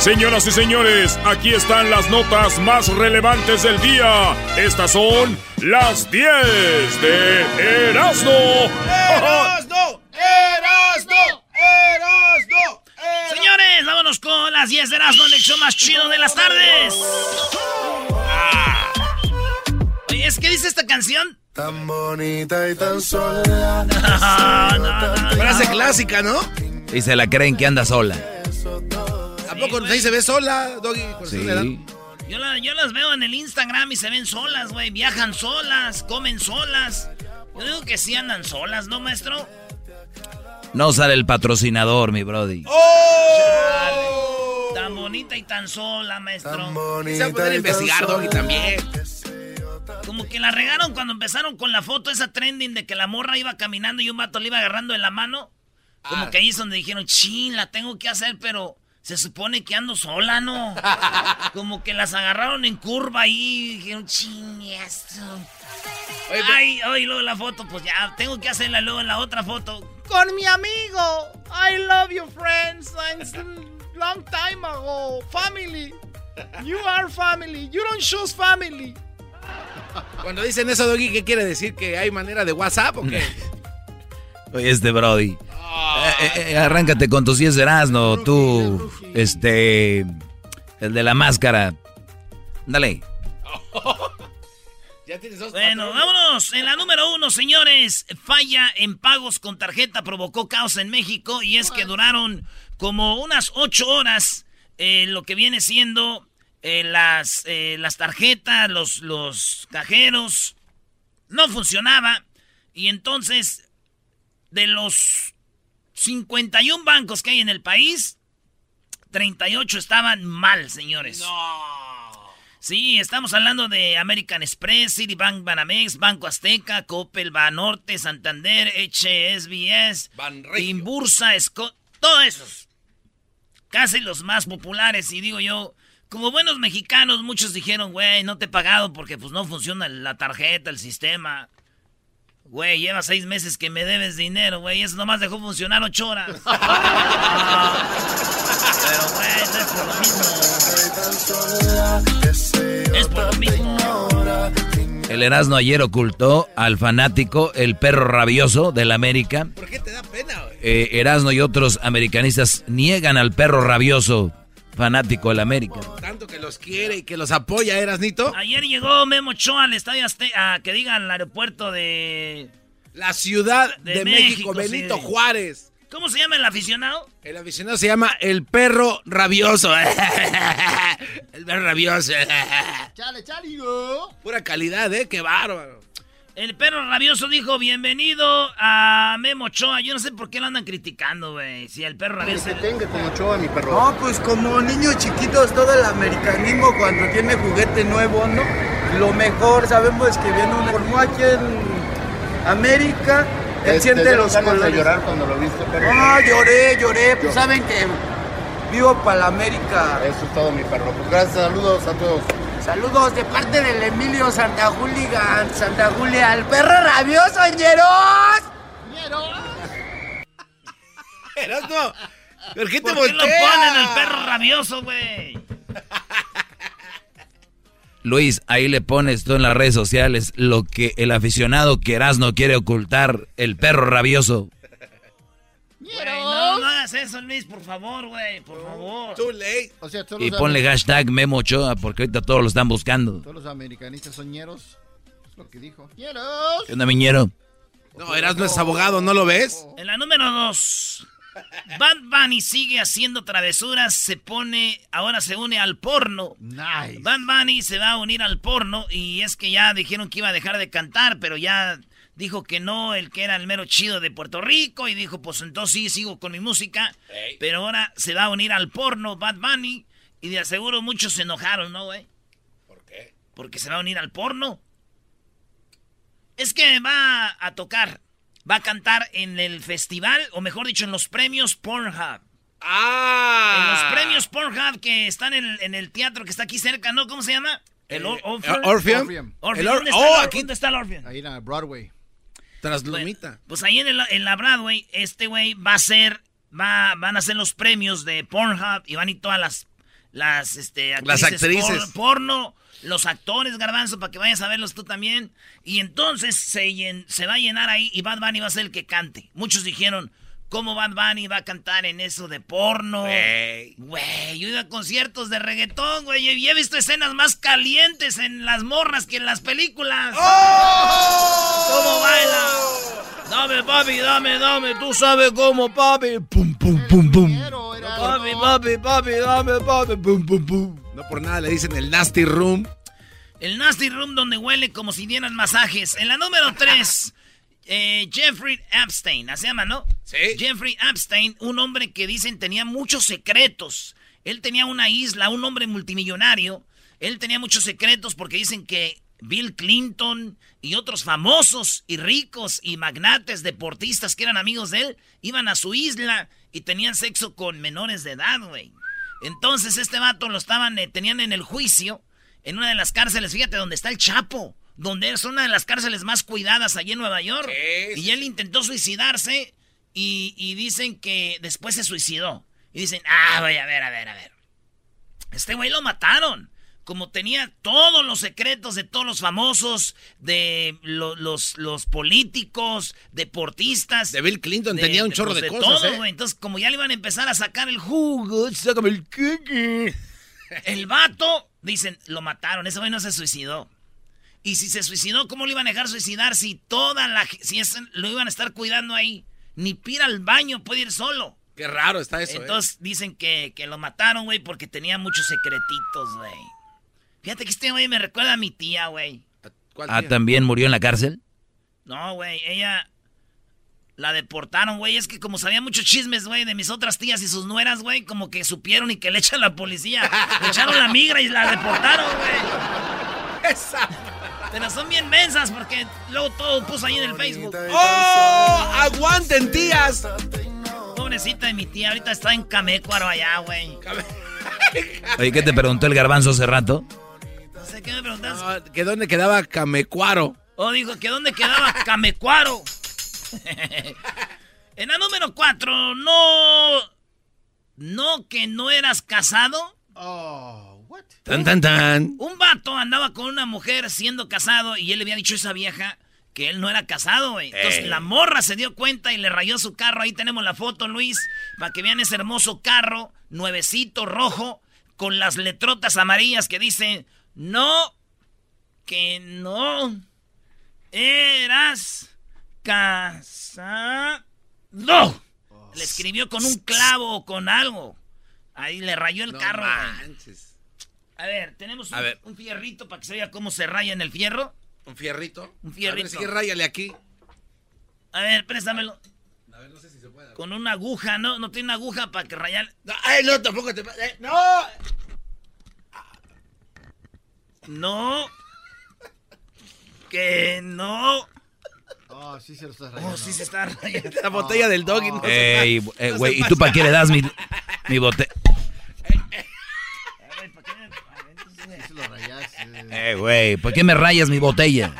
Señoras y señores, aquí están las notas más relevantes del día. Estas son las 10 de Erasmo. ¡Erasmo! ¡Erasmo! ¡Erasmo! Señores, vámonos con las 10 de Erasmo, el show más chido de las tardes. Ah. Oye, ¿es que dice esta canción? Tan bonita y tan sola. No, no, no, Frase clásica, ¿no? Y se la creen que anda sola. ¿A poco ahí se ve sola, Doggy? Sí. Yo, la- yo las veo en el Instagram y se ven solas, güey. Viajan solas, comen solas. Yo digo que sí andan solas, ¿no, maestro? No sale el patrocinador, mi brody. ¡Oh! Tan bonita y tan sola, Tan maestro. Se va a poder investigar, tan Doggy, también. Como que la regaron cuando empezaron con la foto esa trending de que la morra iba caminando y un vato le iba agarrando de la mano. Como Ah. que ahí es donde dijeron, chin, la tengo que hacer, pero se supone que ando sola, ¿no? Como que las agarraron en curva ahí y dijeron, esto. Ay, ay, luego la foto, pues ya, tengo que hacerla luego en la otra foto. Con mi amigo. I love you, friends. It's a long time ago. Family. You are family. You don't choose family. Cuando dicen eso, Doggy, ¿qué quiere decir? ¿Que hay manera de WhatsApp o qué? Oye, este brody. Eh, eh, eh, arráncate con tus 10 de Erasmo, tú. Este. El de la máscara. Dale. Ya tienes dos Bueno, vámonos. En la número uno, señores. Falla en pagos con tarjeta provocó caos en México y es que duraron como unas ocho horas eh, lo que viene siendo eh, las, eh, las tarjetas, los, los cajeros. No funcionaba. Y entonces, de los 51 bancos que hay en el país, 38 estaban mal, señores. Sí, estamos hablando de American Express, Citibank, Banamex, Banco Azteca, Coppel, Banorte, Santander, HSBS. Inbursa, Scott, todos esos. Casi los más populares. Y digo yo, como buenos mexicanos, muchos dijeron, güey, no te he pagado porque pues no funciona la tarjeta, el sistema. Güey, lleva seis meses que me debes dinero, güey. Eso nomás dejó funcionar ocho horas. Ah, pero, güey, no es por lo mismo. Es por lo mismo. El Erasmo ayer ocultó al fanático, el perro rabioso del América. ¿Por qué te da pena, güey? Eh, Erasmo y otros americanistas niegan al perro rabioso fanático del América. Tanto que los quiere y que los apoya, Erasnito. Ayer llegó Memo Ochoa al estadio Azteca, que diga al aeropuerto de... La ciudad de, De México, México, Benito sí. Juárez. ¿Cómo se llama el aficionado? El aficionado se llama el perro rabioso. el perro rabioso. Chale, chale. Pura calidad, ¿eh? Qué bárbaro. El perro rabioso dijo, bienvenido a Memo Ochoa. Yo no sé por qué lo andan criticando, güey. Si el perro rabioso... Tenga como Ochoa, mi perro. No, pues como niños chiquitos, todo el americanismo cuando tiene juguete nuevo, ¿no? Lo mejor, sabemos que viene un formó aquí en América, él Te- siente los colores. llorar cuando lo viste, perro. No, lloré, lloré, pues Yo- saben que vivo para la América. Eso es todo, mi perro. Pues gracias, saludos a todos. Saludos de parte del Emilio Santa Julia, Santa Julia, el perro rabioso, ñeros. Erasmo, ¿por qué te ¿Por qué lo volteas? ponen al perro rabioso, güey? Luis, ahí le pones tú en las redes sociales lo que el aficionado que Erasmo quiere ocultar, el perro rabioso. No, no hagas eso, Luis, por favor, güey, por favor. Too late. O sea, todos, Y los, ponle hashtag Memo Ochoa porque ahorita todos lo están buscando. todos los americanistas son ñeros. Es lo que dijo. ¡Ñeros! ¿Qué onda, miñero? No, Erasmo es abogado, ¿no lo ves? En la número dos, Bad Bunny sigue haciendo travesuras, se pone, ahora se une al porno. Nice. Bad Bunny se va a unir al porno y es que ya dijeron que iba a dejar de cantar, pero ya dijo que no, el que era el mero chido de Puerto Rico y dijo, pues entonces sí, sigo con mi música, pero ahora se va a unir al porno Bad Bunny y de aseguro muchos se enojaron, ¿no, güey? ¿Por qué? Porque se va a unir al porno. Es que va a tocar va a cantar en el festival, o mejor dicho, en los premios Pornhub. Ah. En los premios Pornhub que están en el, en el teatro que está aquí cerca, ¿no? ¿Cómo se llama? El Or- Orpheum. Orpheum. Orpheum. Orpheum. El Or- ¿Dónde está oh, el Or- aquí- ¿Dónde está el Orpheum? Ahí en la Broadway. Tras Bueno, Lumita. pues ahí en, el- en la Broadway, este güey va a ser, va, van a hacer los premios de Pornhub y van a ir todas las, las, este, Las actrices. por- porno, los actores, garbanzo, para que vayas a verlos tú también. Y entonces se, llen- se va a llenar ahí y Bad Bunny va a ser el que cante. Muchos dijeron, ¿cómo Bad Bunny va a cantar en eso de porno? Güey. Güey, yo he ido a conciertos de reggaetón, güey, y he visto escenas más calientes en las morras que en las películas. ¿Cómo baila? Dame, papi, dame, dame, tú sabes cómo, papi. Pum, pum, pum, pum. Papi, papi, papi, dame, papi, pum, pum, pum. No por nada le dicen el Nasty Room. El Nasty Room donde huele como si dieran masajes. En la número 3, Jeffrey Epstein, ¿así se llama, no? Sí. Jeffrey Epstein, un hombre que dicen tenía muchos secretos. Él tenía una isla, un hombre multimillonario. Él tenía muchos secretos porque dicen que Bill Clinton y otros famosos y ricos y magnates deportistas que eran amigos de él iban a su isla y tenían sexo con menores de edad, güey. Entonces este vato lo estaban, eh, tenían en el juicio, en una de las cárceles, fíjate, donde está el Chapo, donde es una de las cárceles más cuidadas allí en Nueva York. Sí, y él intentó suicidarse y, y dicen que después se suicidó. Y dicen, ah, voy a ver, a ver, a ver. Este güey lo mataron. Como tenía todos los secretos de todos los famosos, de lo- los, los políticos, deportistas. De Bill Clinton tenía un chorro pues, de cosas, todo, ¿eh? Entonces, como ya le iban a empezar a sacar el jugo, sácame el cookie. El vato, dicen, lo mataron. Ese güey no se suicidó. Y si se suicidó, ¿cómo lo iban a dejar suicidar si toda la si lo iban a estar cuidando ahí? Ni pira al baño, puede ir solo. Qué raro está eso, ¿eh? Entonces dicen que, que lo mataron, güey, porque tenía muchos secretitos, güey. Fíjate que este güey me recuerda a mi tía, güey. ¿Cuál Ah? ¿también murió en la cárcel? No, güey, ella la deportaron, güey. Es que como sabía muchos chismes, güey, de mis otras tías y sus nueras, güey, como que supieron y que le echan la policía. Le echaron la migra y la deportaron, güey. Pero son bien mensas porque luego todo puso ahí en el Facebook. ¡Oh! ¡Aguanten, tías! Pobrecita de mi tía, ahorita está en Camécuaro allá, güey. Oye, ¿qué te preguntó el garbanzo hace rato? No sé qué me preguntas. Ah, ¿Que dónde quedaba Camecuaro? Oh, dijo que dónde quedaba Camecuaro. en la número 4, no. No que no eras casado. Oh, what? Tan, tan, tan. Un vato andaba con una mujer siendo casado y él le había dicho a esa vieja que él no era casado, güey. Entonces Ey. la morra se dio cuenta y le rayó su carro. Ahí tenemos la foto, Luis, para que vean ese hermoso carro, nuevecito, rojo, con las letrotas amarillas que dicen, no, que no eras casado. Le escribió con un clavo o con algo. Ahí le rayó el No carro, manches. A ver, tenemos un, A ver. un fierrito para que se vea cómo se raya en el fierro. ¿Un fierrito? Un fierrito. A ver, sí, ráyale aquí. A ver, préstamelo. A ver, no sé si se puede. Con una aguja, ¿no? No tiene una aguja para que rayar. No, ¡Ay, no, tampoco te... eh, ¡No! No. Que no. Oh, sí se lo estás rayando. Oh, sí se está rayando. La botella del doggy. no se Ey, eh, No güey, ¿y tú para qué le das mi, mi bote? A ver, ¿para qué me- a ver, entonces, güey. Sí se lo rayaste. Eh, güey, ¿por qué me rayas mi botella?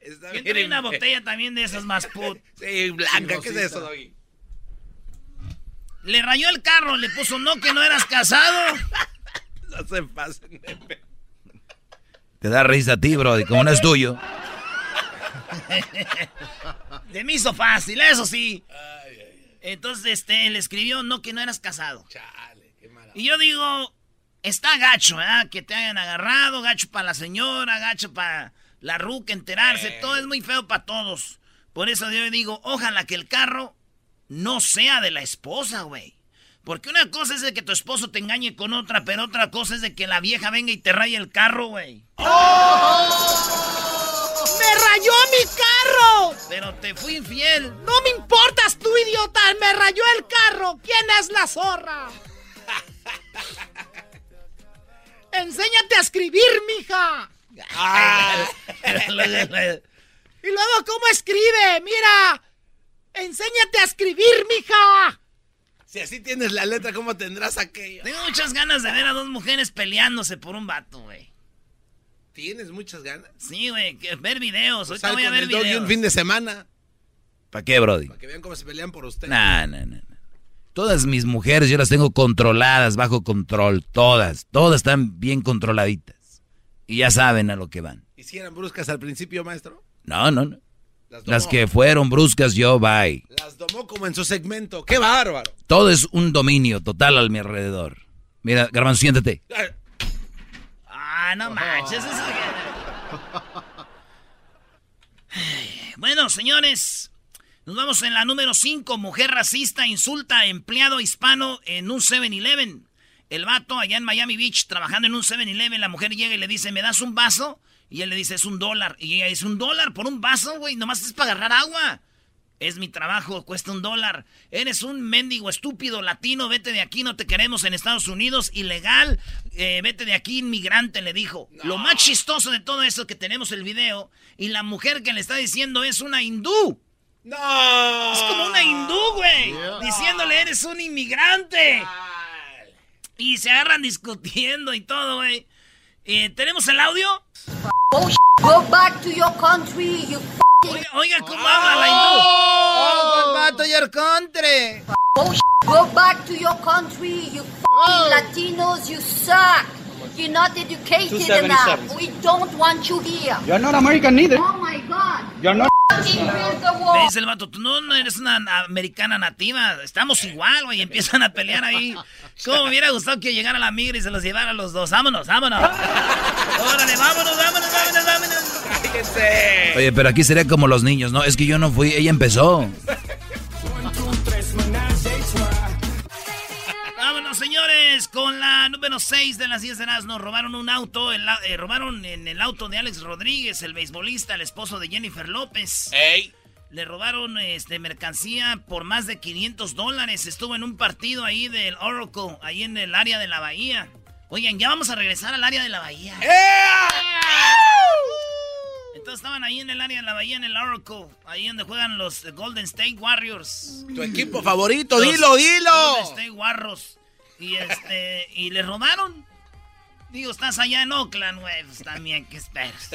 Está ¿Quién bien trae una botella también de esas más put? Sí, blanca. ¿Qué es eso, doggy? Le rayó el carro, le puso no que no eras casado. No se pasen de pe- Te da risa a ti, bro, y como no es tuyo. De mí hizo fácil, eso sí. Entonces, este, le escribió no que no eras casado. Chale, qué mala. Y yo digo, está gacho, ¿verdad? Que te hayan agarrado, gacho para la señora, gacho para la ruca enterarse, todo es muy feo para todos. Por eso yo digo, ojalá que el carro no sea de la esposa, güey. Porque una cosa es de que tu esposo te engañe con otra, pero otra cosa es de que la vieja venga y te raye el carro, güey. ¡Me rayó mi carro! Pero te fui infiel. ¡No me importas tú, idiota! ¡Me rayó el carro! ¿Quién es la zorra? ¡Enséñate a escribir, mija! Ah. Y luego, ¿cómo escribe? Mira. Enséñate a escribir, mija. Si así tienes la letra, ¿cómo tendrás aquello? Tengo muchas ganas de ver a dos mujeres peleándose por un vato, güey. ¿Tienes muchas ganas? Sí, güey, ver videos. Pues Ahorita voy a ver videos. un fin de semana. ¿Para qué, Brody? Para que vean cómo se pelean por usted. No, no, no. Todas mis mujeres yo las tengo controladas, bajo control, todas. Todas están bien controladitas. Y ya saben a lo que van. ¿Y si eran bruscas al principio, maestro? No, no, no. Las, que fueron bruscas, yo, bye. Las domó como en su segmento. ¡Qué bárbaro! Todo es un dominio total a mi alrededor. Mira, Garbanzo, siéntate. Ah, no manches. Bueno, señores, nos vamos en la número 5. Mujer racista insulta a empleado hispano en un 7-Eleven. El vato allá en Miami Beach trabajando en un 7-Eleven, la mujer llega y le dice, ¿me das un vaso? Y él le dice, es un dólar. Y ella dice, ¿un dólar por un vaso, güey? Nomás es para agarrar agua. Es mi trabajo, cuesta un dólar. Eres un mendigo estúpido latino, vete de aquí, no te queremos en Estados Unidos, ilegal, eh, vete de aquí, inmigrante, le dijo. Lo más chistoso de todo eso es que tenemos el video y la mujer que le está diciendo es una hindú. No. Es como una hindú, güey. Diciéndole, eres un inmigrante. Y se agarran discutiendo y todo, güey. Eh, ¿Tenemos el audio? Oh, go back to your country, you Oiga, oiga cómo habla la hindú. Oh, go back to your country. Oh, go back to your country, you Latinos, you suck. You're not educated enough. We don't want you here. You're not American neither. Oh my God. You're not. Le dice el vato, tú no, no, eres una americana nativa, estamos igual, güey, empiezan a pelear ahí. ¿Cómo me hubiera gustado que llegara la migra y se los llevara a los dos? Vámonos, vámonos. Órale, vámonos, vámonos, vámonos, vámonos. Oye, pero aquí sería como los niños, ¿no? Es que yo no fui, ella empezó. Señores, con la número 6 de las 10 de nos robaron un auto, eh, robaron en el auto de Alex Rodríguez, el beisbolista, el esposo de Jennifer López. ¡Ey! Le robaron este, mercancía por más de 500 dólares. Estuvo en un partido ahí del Oracle, ahí en el área de la bahía. Oigan, ya vamos a regresar al área de la bahía. Entonces estaban ahí en el área de la bahía, en el Oracle, ahí donde juegan los Golden State Warriors. Tu equipo favorito, dilo, dilo. Golden State Warriors. Y este, y le robaron. Digo, estás allá en Oakland, güey, pues también, ¿qué esperas?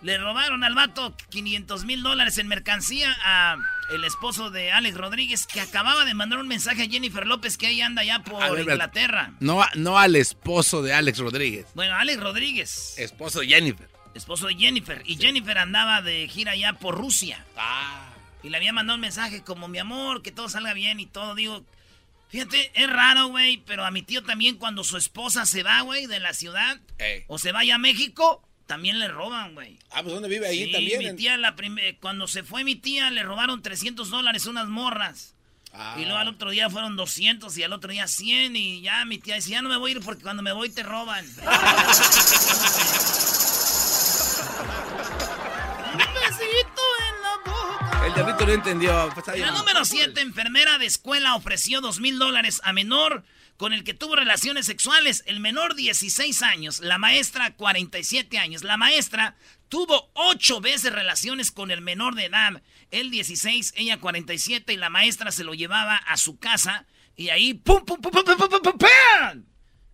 Le robaron al vato 500 mil dólares en mercancía a el esposo de Alex Rodríguez que acababa de mandar un mensaje a Jennifer López que ahí anda ya por Inglaterra. No, no al esposo de Alex Rodríguez. Bueno, Alex Rodríguez. Esposo de Jennifer. Esposo de Jennifer. Y Jennifer andaba de gira ya por Rusia. Ah. Y le había mandado un mensaje como, mi amor, que todo salga bien y todo. Digo, fíjate, es raro, güey, pero a mi tío también cuando su esposa se va, güey, de la ciudad o se vaya a México, también le roban, güey. Ah, pues ¿dónde vive ahí también? mi tía, la cuando se fue mi tía, le robaron 300 dólares unas morras. Y luego al otro día fueron 200 y al otro día 100 y ya mi tía dice, ya no me voy a ir porque cuando me voy te roban. El diablito no entendió. La número 7, enfermera de escuela ofreció dos mil dólares a menor con el que tuvo relaciones sexuales. El menor 16 años, la maestra 47 años. La maestra tuvo ocho veces relaciones con el menor de edad. Él 16, ella 47 y la maestra se lo llevaba a su casa y ahí pum pum pum pum pum pum pum!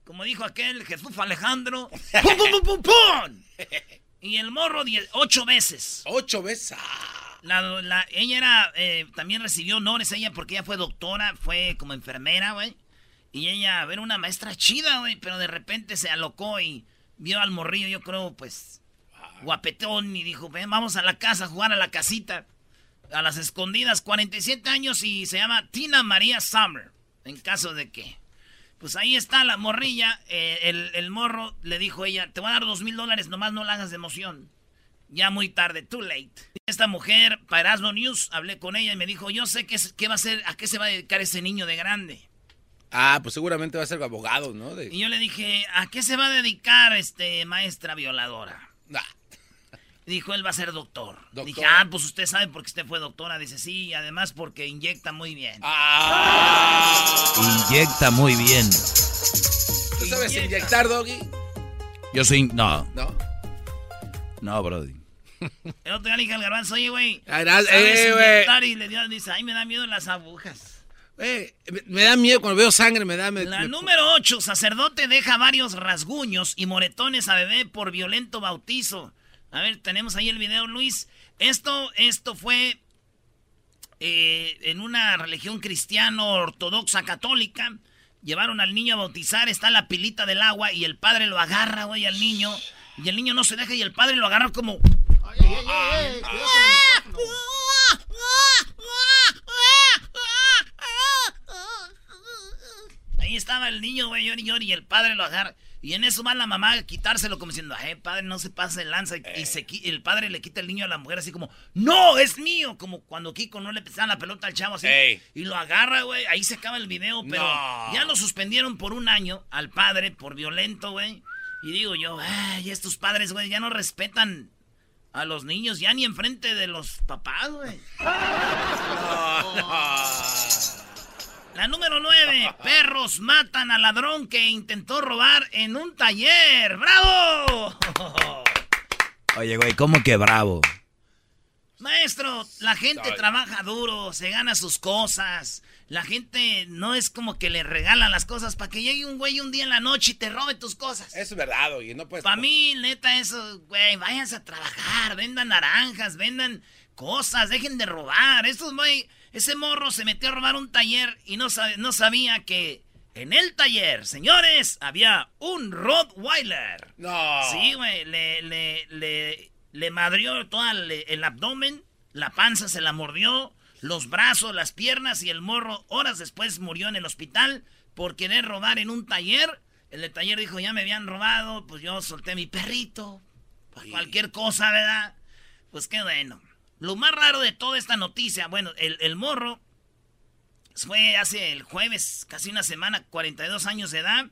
Como dijo aquel Jesús Alejandro, pum pum pum pum. Y el morro 8 veces. Ocho veces. La, ella era, eh, también recibió honores ella porque ella fue doctora, fue como enfermera, güey. Y ella, a ver, una maestra chida, güey, pero de repente se alocó y vio al morrillo, yo creo, pues, guapetón, y dijo, ven, vamos a la casa a jugar a la casita, a las escondidas, 47 años y se llama Tina María Summer, en caso de que. Pues ahí está la morrilla, eh, el, el, morro le dijo ella, te voy a dar dos mil dólares, nomás no la hagas de emoción. Ya muy tarde, too late. Esta mujer, para Asno News, hablé con ella y me dijo, yo sé qué, qué va a ser, a qué se va a dedicar ese niño de grande. Ah, pues seguramente va a ser abogado, ¿no? Y yo le dije, ¿a qué se va a dedicar este maestra violadora? Dijo, él va a ser doctor. Dije, ah, pues usted sabe porque usted fue doctora. Dice, sí, y además porque inyecta muy bien. Ah. Inyecta muy bien. ¿Tú sabes inyectar, Doggy? Yo soy... No. ¿No? No, Brody. El otro día le dije al garbanzo, oye, güey. ¿sabes eh? Y le dio, dice, ay, me da miedo las agujas. Eh, me- da miedo cuando veo sangre, me da... me- La me- número 8, sacerdote deja varios rasguños y moretones a bebé por violento bautizo. A ver, tenemos ahí el video, Luis. Esto, esto fue eh, en una religión cristiano ortodoxa católica. Llevaron al niño a bautizar, está la pilita del agua y el padre lo agarra, güey, al niño. Y el niño no se deja y el padre lo agarra como... Ahí estaba el niño, güey, llori, llori, y el padre lo agarra. Y en eso va la mamá a quitárselo como diciendo, ay, padre, no se pase lanza. Y, y se, el padre le quita el niño a la mujer así como, no, es mío. Como cuando Kiko no le pesaba la pelota al chavo así. Ey. Y lo agarra, güey. Ahí se acaba el video, pero No. ya lo suspendieron por un año al padre por violento, güey. Y digo yo, ay, estos padres, güey, ya no respetan a los niños, ya ni enfrente de los papás, güey. La número 9. Perros matan al ladrón que intentó robar en un taller. ¡Bravo! Oye, güey, ¿cómo que bravo? Maestro, la gente trabaja duro, se gana sus cosas. La gente no es como que le regalan las cosas para que llegue un güey un día en la noche y te robe tus cosas. Es verdad, oye, no puedes... Para mí, neta, eso, güey, váyanse a trabajar, vendan naranjas, vendan cosas, dejen de robar. Estos, güey, ese morro se metió a robar un taller y no, sabe- no sabía que en el taller, señores, había un Rottweiler. No. Sí, güey, le, le, le, le madrió todo el abdomen, la panza se la mordió, los brazos, las piernas y el morro horas después murió en el hospital por querer robar en un taller. El del taller dijo, ya me habían robado, pues yo solté mi perrito, cualquier cosa, ¿verdad? Pues qué bueno. Lo más raro de toda esta noticia, bueno, el, el morro fue hace el jueves, casi una semana, 42 años de edad.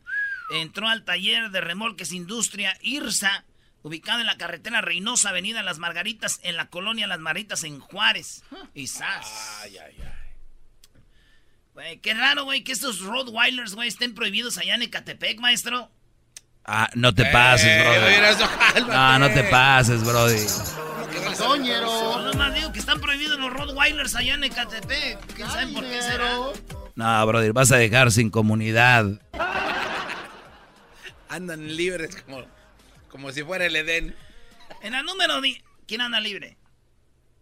Entró al taller de remolques Industria IRSA, ubicado en la carretera Reynosa, Avenida Las Margaritas, en la colonia Las Margaritas, en Juárez. Y ¡zas! Ay, ay, ay. Güey, qué raro, güey, que estos Rottweilers, güey, estén prohibidos allá en Ecatepec, maestro. Ah, no te pases, Eh, brody. eso, cálmate. No, no te pases, brody. ¿Qué pasó, ñero? Yo nomás digo que están prohibidos los Rottweilers allá en Ecatepec. ¿Quién sabe por qué será? No, brody, vas a dejar sin comunidad. Andan libres como, como si fuera el Edén. En la número... di- ¿Quién anda libre?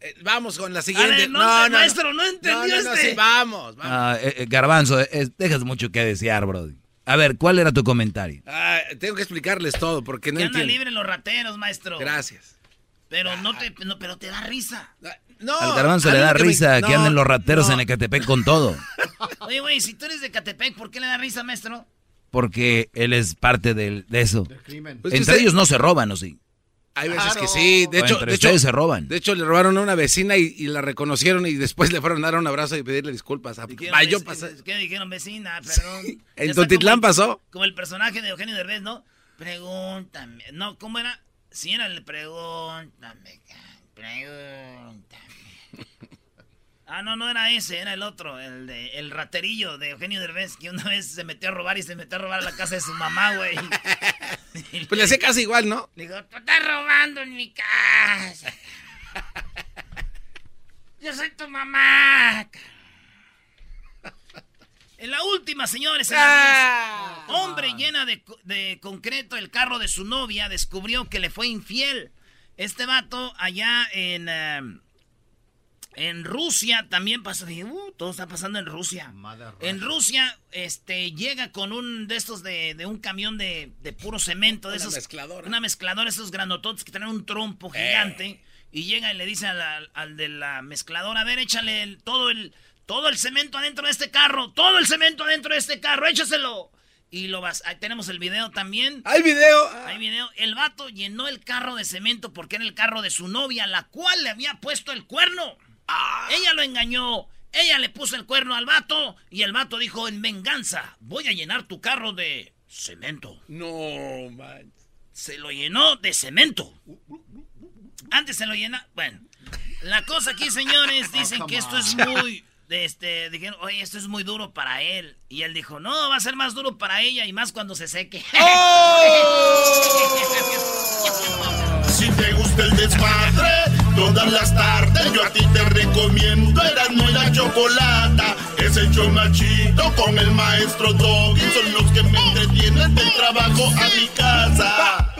Eh, vamos con la siguiente. Ver, no, maestro, no entendió no, no, este. sí, vamos, vamos. Ah, eh, eh, Garbanzo, eh, eh, dejas mucho que desear, brody. A ver, ¿cuál era tu comentario? Ah, tengo que explicarles todo porque no Que andan entiendo. libres los rateros, maestro. Gracias. Pero no te, no, pero te da risa. Ah, No, Al Garbanzo le da que me- risa que no, anden los rateros no. en Ecatepec con todo. Oye, güey, si tú eres de Catepec, ¿por qué le da risa, maestro? Porque él es parte del- de eso. Pues Entre ellos no se roban, ¿o sí? Hay veces Claro. que sí. De hecho, entre de hecho, se roban. de hecho, le robaron a una vecina y, y la reconocieron y después le fueron a dar un abrazo y pedirle disculpas. Ah, Dijeron, va, yo pasé. ¿Qué dijeron, vecina? Perdón. en Ya está Totitlán pasó. Como el personaje de Eugenio Derbez, ¿no? Pregúntame. No, ¿cómo era? Si era el pregúntame. Pregúntame. Ah, no, no era ese, era el otro, el de el raterillo de Eugenio Derbez, que una vez se metió a robar y se metió a robar a la casa de su mamá, güey. Pues le hacía casi igual, ¿no? Le digo, tú estás robando en mi casa. Yo soy tu mamá. En la última, señores. en la diez, hombre llena de, de concreto el carro de su novia descubrió que le fue infiel. Este vato allá en, eh, en Rusia también. Dije, "Uh, todo está pasando en Rusia. En Rusia, este, llega con un de estos de, de un camión de, de puro cemento, de Una esos. mezcladora. Una mezcladora, esos granototes que tienen un trompo gigante. Y llega y le dice al, de la mezcladora, a ver, échale el- todo el todo el cemento adentro de este carro, todo el cemento adentro de este carro, échaselo. Y lo vas, ahí tenemos el video también. Hay video. Hay video. El vato llenó el carro de cemento porque era el carro de su novia, la cual le había puesto el cuerno. Ella lo engañó. Ella le puso el cuerno al vato y el vato dijo, en venganza, voy a llenar tu carro de cemento. No, man. Se lo llenó de cemento. Antes se lo llena... Bueno, la cosa aquí, señores, dicen que esto es muy... Este, dijeron, oye, esto es muy duro para él. Y él dijo, no, va a ser más duro para ella y más cuando se seque. Si te gusta el desmadre. Todas las tardes yo a ti te recomiendo Erasmo y la Chocolata. Es el show machito con el maestro Doggy. Son los que me entretienen del trabajo a mi casa.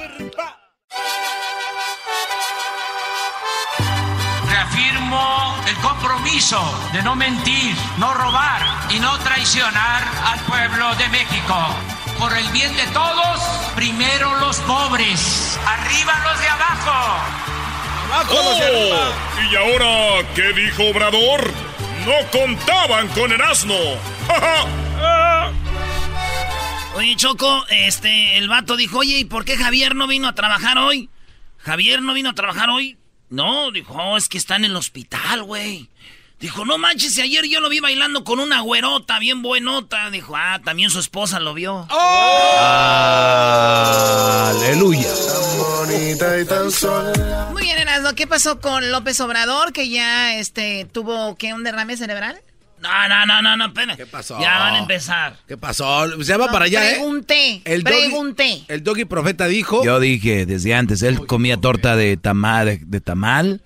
Reafirmo el compromiso de no mentir, no robar y no traicionar al pueblo de México. Por el bien de todos, primero los pobres, arriba los de abajo. Oh, ¿Y ahora qué dijo Obrador? No contaban con el asno. Oye, Choco, este, el vato dijo, oye, ¿y por qué Javier no vino a trabajar hoy? Javier no vino a trabajar hoy. No, dijo, oh, es que está en el hospital, güey. Dijo, no manches, si ayer yo lo vi bailando con una güerota bien buenota. Dijo, ah, también su esposa lo vio. Aleluya. Muy bien, Erasmo, ¿qué pasó con López Obrador que ya este tuvo que un derrame cerebral? No, no, no, no, no, espera. ¿Qué pasó? Ya van a empezar. ¿Qué pasó? Se va para allá, pregunté, ¿eh? El pregunté. el doggy profeta dijo. Yo dije desde antes, él comía torta de tamal, de, de tamal.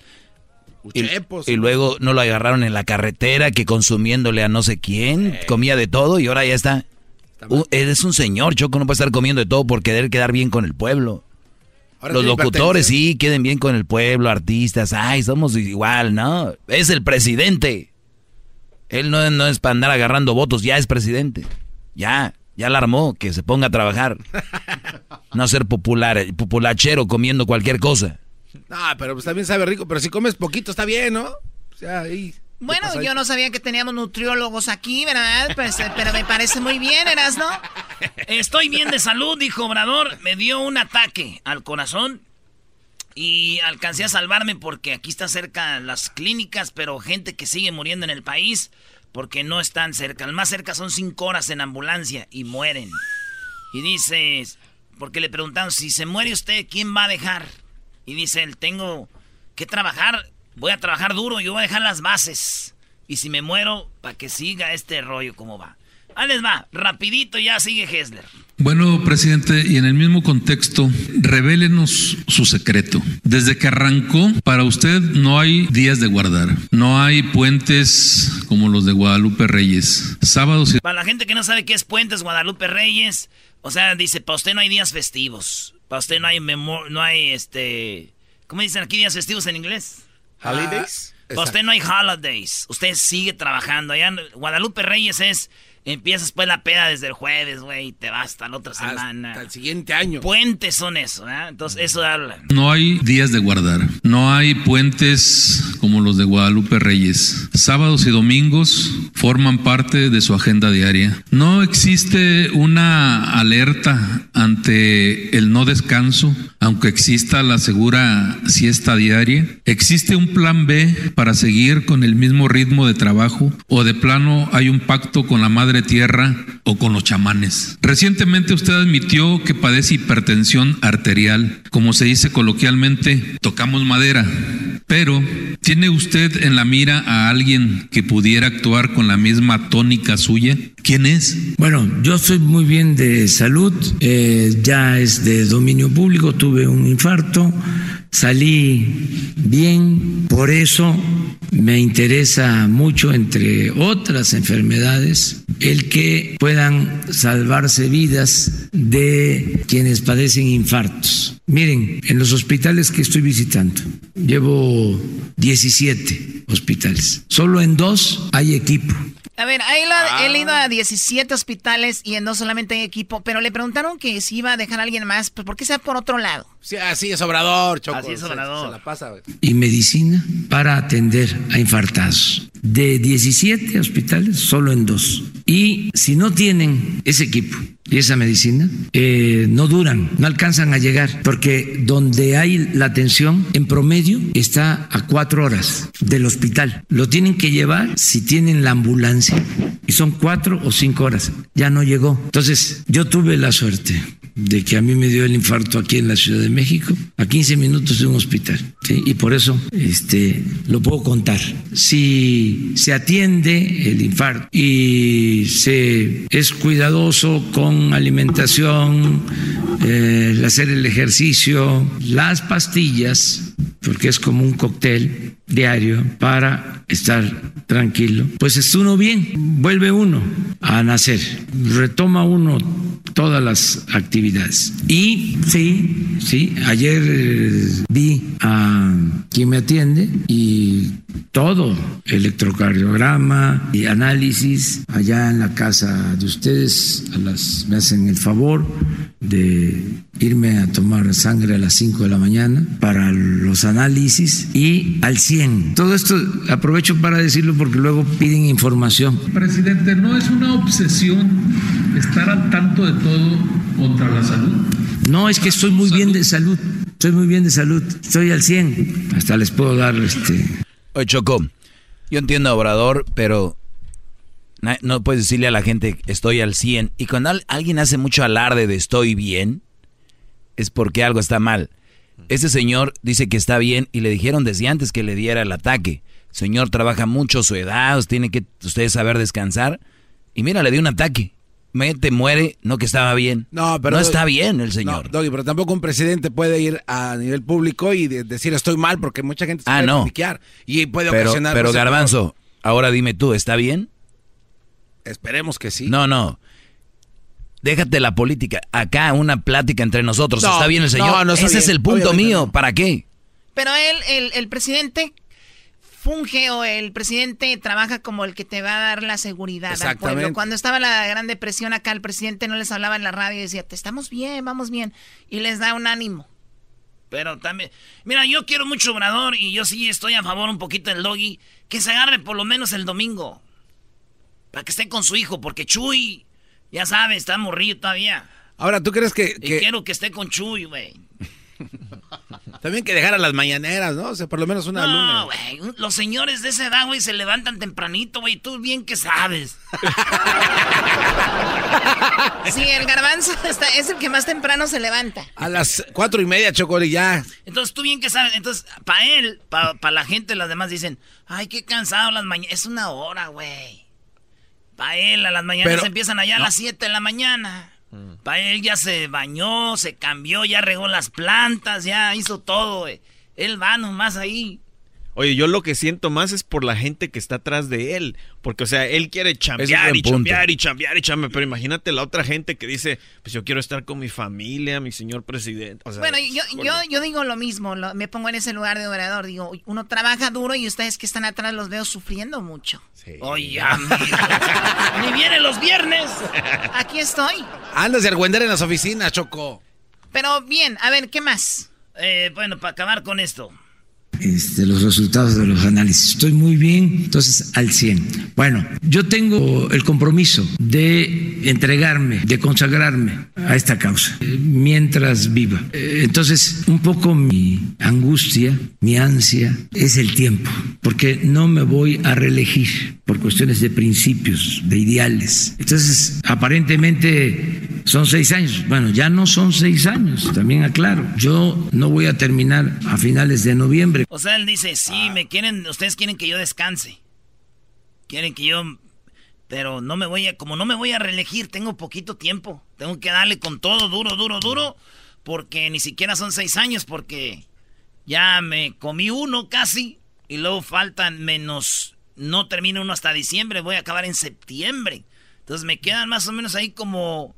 Y, Uchepos. y luego no lo agarraron en la carretera que consumiéndole a no sé quién, comía de todo y ahora ya está. Uh, eres un señor, Choco, no puede estar comiendo de todo por querer quedar bien con el pueblo. Ahora Los locutores sí, queden bien con el pueblo, artistas, ay, somos igual, ¿no? Es el presidente. Él no, no es para andar agarrando votos, ya es presidente. Ya, ya la armó, que se ponga a trabajar. No ser popular, populachero comiendo cualquier cosa. No, pero pues también sabe rico. Pero si comes poquito está bien, ¿no? O sea, ahí. Bueno, yo no sabía que teníamos nutriólogos aquí, ¿verdad? Pues, eh, pero me parece muy bien, Erasmo. Estoy bien de salud, dijo Obrador. Me dio un ataque al corazón y alcancé a salvarme porque aquí está cerca las clínicas, pero gente que sigue muriendo en el país porque no están cerca. El más cerca son cinco horas en ambulancia y mueren. Y dices, porque le preguntaron, si se muere usted, ¿quién va a dejar? Y dice él, tengo que trabajar, voy a trabajar duro, yo voy a dejar las bases. Y si me muero, para que siga este rollo como va. Ahí les va, rapidito ya sigue Hessler. Bueno, presidente, y en el mismo contexto, revélenos su secreto. Desde que arrancó, para usted no hay días de guardar, no hay puentes como los de Guadalupe Reyes, sábados y... Para la gente que no sabe qué es Puentes Guadalupe Reyes, o sea, dice, para usted no hay días festivos. Para usted no hay memo- no hay este, ¿cómo dicen aquí días festivos en inglés? ¿Holidays? Para usted no hay holidays. Usted sigue trabajando. Allá en Guadalupe Reyes es empiezas pues la peda desde el jueves, güey, y te vas hasta la otra semana. Hasta el siguiente año. Puentes son eso, ¿eh? Entonces eso habla. No hay días de guardar, no hay puentes como los de Guadalupe Reyes. Sábados y domingos forman parte de su agenda diaria. No existe una alerta ante el no descanso, aunque exista la segura siesta diaria. ¿Existe un plan B para seguir con el mismo ritmo de trabajo o de plano hay un pacto con la madre tierra o con los chamanes? Recientemente usted admitió que padece hipertensión arterial, como se dice coloquialmente, tocamos madera. Pero, ¿tiene usted en la mira a alguien que pudiera actuar con la misma tónica suya? ¿Quién es? Bueno, yo soy muy bien de salud, eh, ya es de dominio público, tuve un infarto, salí bien, por eso me interesa mucho, entre otras enfermedades, el que puedan salvarse vidas de quienes padecen infartos. Miren, en los hospitales que estoy visitando, llevo 17 hospitales, solo en dos hay equipo. A ver, ahí lo- él ha ido a 17 hospitales y en dos solamente hay equipo, pero le preguntaron que si iba a dejar a alguien más, pues ¿por qué sea por otro lado? Sí, así es Obrador, Choco. Así es Se- Obrador. Se, la pasa, güey. y medicina para atender a infartados. De 17 hospitales, solo en dos. Y si no tienen ese equipo y esa medicina, eh, no duran, no alcanzan a llegar, porque donde hay la atención, en promedio, está a cuatro horas del hospital. Lo tienen que llevar si tienen la ambulancia y son cuatro o cinco horas. Ya no llegó. Entonces, yo tuve la suerte de que a mí me dio el infarto aquí en la Ciudad de México, a 15 minutos de un hospital. ¿sí? Y por eso este, lo puedo contar. Si se atiende el infarto y se es cuidadoso con alimentación, eh, hacer el ejercicio, las pastillas porque es como un cóctel diario para estar tranquilo, pues está uno bien, vuelve uno a nacer, retoma uno todas las actividades. Y sí, sí, ayer eh, vi a quien me atiende y todo, electrocardiograma y análisis allá en la casa de ustedes, me hacen el favor de irme a tomar sangre a las 5 de la mañana para los análisis y al 100. Todo esto aprovecho para decirlo porque luego piden información. Presidente, ¿no es una obsesión estar al tanto de todo contra la salud? No, es que estoy muy bien de salud. Estoy muy bien de salud. Estoy al 100. Hasta les puedo dar este. Oye, Choco, yo entiendo a Obrador, pero no puedes decirle a la gente estoy al 100. Y cuando alguien hace mucho alarde de estoy bien, es porque algo está mal. Ese señor dice que está bien y le dijeron desde antes que le diera el ataque. Señor trabaja mucho, su edad, tiene que ustedes saber descansar. Y mira, le dio un ataque. Mete, muere, no que estaba bien. No, pero no está bien el señor. No, pero tampoco un presidente puede ir a nivel público y decir estoy mal porque mucha gente se ah, puede no. y puede pero, ocasionar. Pero Garbanzo, ahora dime tú, ¿está bien? Esperemos que sí. No, no. Déjate la política. Acá una plática entre nosotros. ¿Está bien el señor? No, Ese es el punto mío. ¿Para qué? Pero él, el, el presidente funge o el presidente trabaja como el que te va a dar la seguridad al pueblo. Cuando estaba la Gran Depresión acá, el presidente no les hablaba en la radio y decía, te estamos bien, vamos bien. Y les da un ánimo. Pero también, mira, yo quiero mucho Obrador y yo sí estoy a favor un poquito del doggy, que se agarre por lo menos el domingo. Para que esté con su hijo, porque Chuy, ya sabes, está morrido todavía. Ahora, ¿tú crees que, Y quiero que esté con Chuy, güey. También que dejara las mañaneras, ¿no? O sea, por lo menos una luna. No, güey. Los señores de esa edad, güey, se levantan tempranito, güey. Tú bien que sabes. sí, el garbanzo es el que más temprano se levanta. A las cuatro y media, Chocoli, ya. Entonces, tú bien que sabes. Entonces, para él, para la gente, las demás dicen, ay, qué cansado las mañanas. Es una hora, güey. Para él, a las mañanas empiezan allá a las 7 de la mañana. Mm. Para él ya se bañó, se cambió, ya regó las plantas, ya hizo todo. Él va nomás ahí. Oye, yo lo que siento más es por la gente que está atrás de él. Porque, o sea, él quiere chambear y chambear y chambear y chambear. Pero imagínate la otra gente que dice, pues yo quiero estar con mi familia, mi señor presidente. bueno, yo, yo, yo, digo lo mismo. me pongo en ese lugar de orador. Digo, uno trabaja duro y ustedes que están atrás los veo sufriendo mucho. Sí. Oye, ni vienen los viernes. Aquí estoy. Andas de argüender en las oficinas, Choco. Pero bien, a ver, ¿qué más? Eh, bueno, para acabar con esto este, los resultados de los análisis. Estoy muy bien, entonces al 100. Bueno, yo tengo el compromiso de entregarme, de consagrarme a esta causa mientras viva. Entonces, un poco mi angustia, mi ansia es el tiempo, porque no me voy a reelegir por cuestiones de principios, de ideales. Entonces, aparentemente son seis años. Bueno, ya no son seis años, también aclaro. Yo no voy a terminar a finales de noviembre. O sea, él dice, sí, me quieren, ustedes quieren que yo descanse. Quieren que yo... Pero no me voy a, como no me voy a reelegir, tengo poquito tiempo. Tengo que darle con todo, duro, duro, duro. Porque ni siquiera son seis años, porque ya me comí uno casi. Y luego faltan menos, no termino uno hasta diciembre, voy a acabar en septiembre. Entonces me quedan más o menos ahí como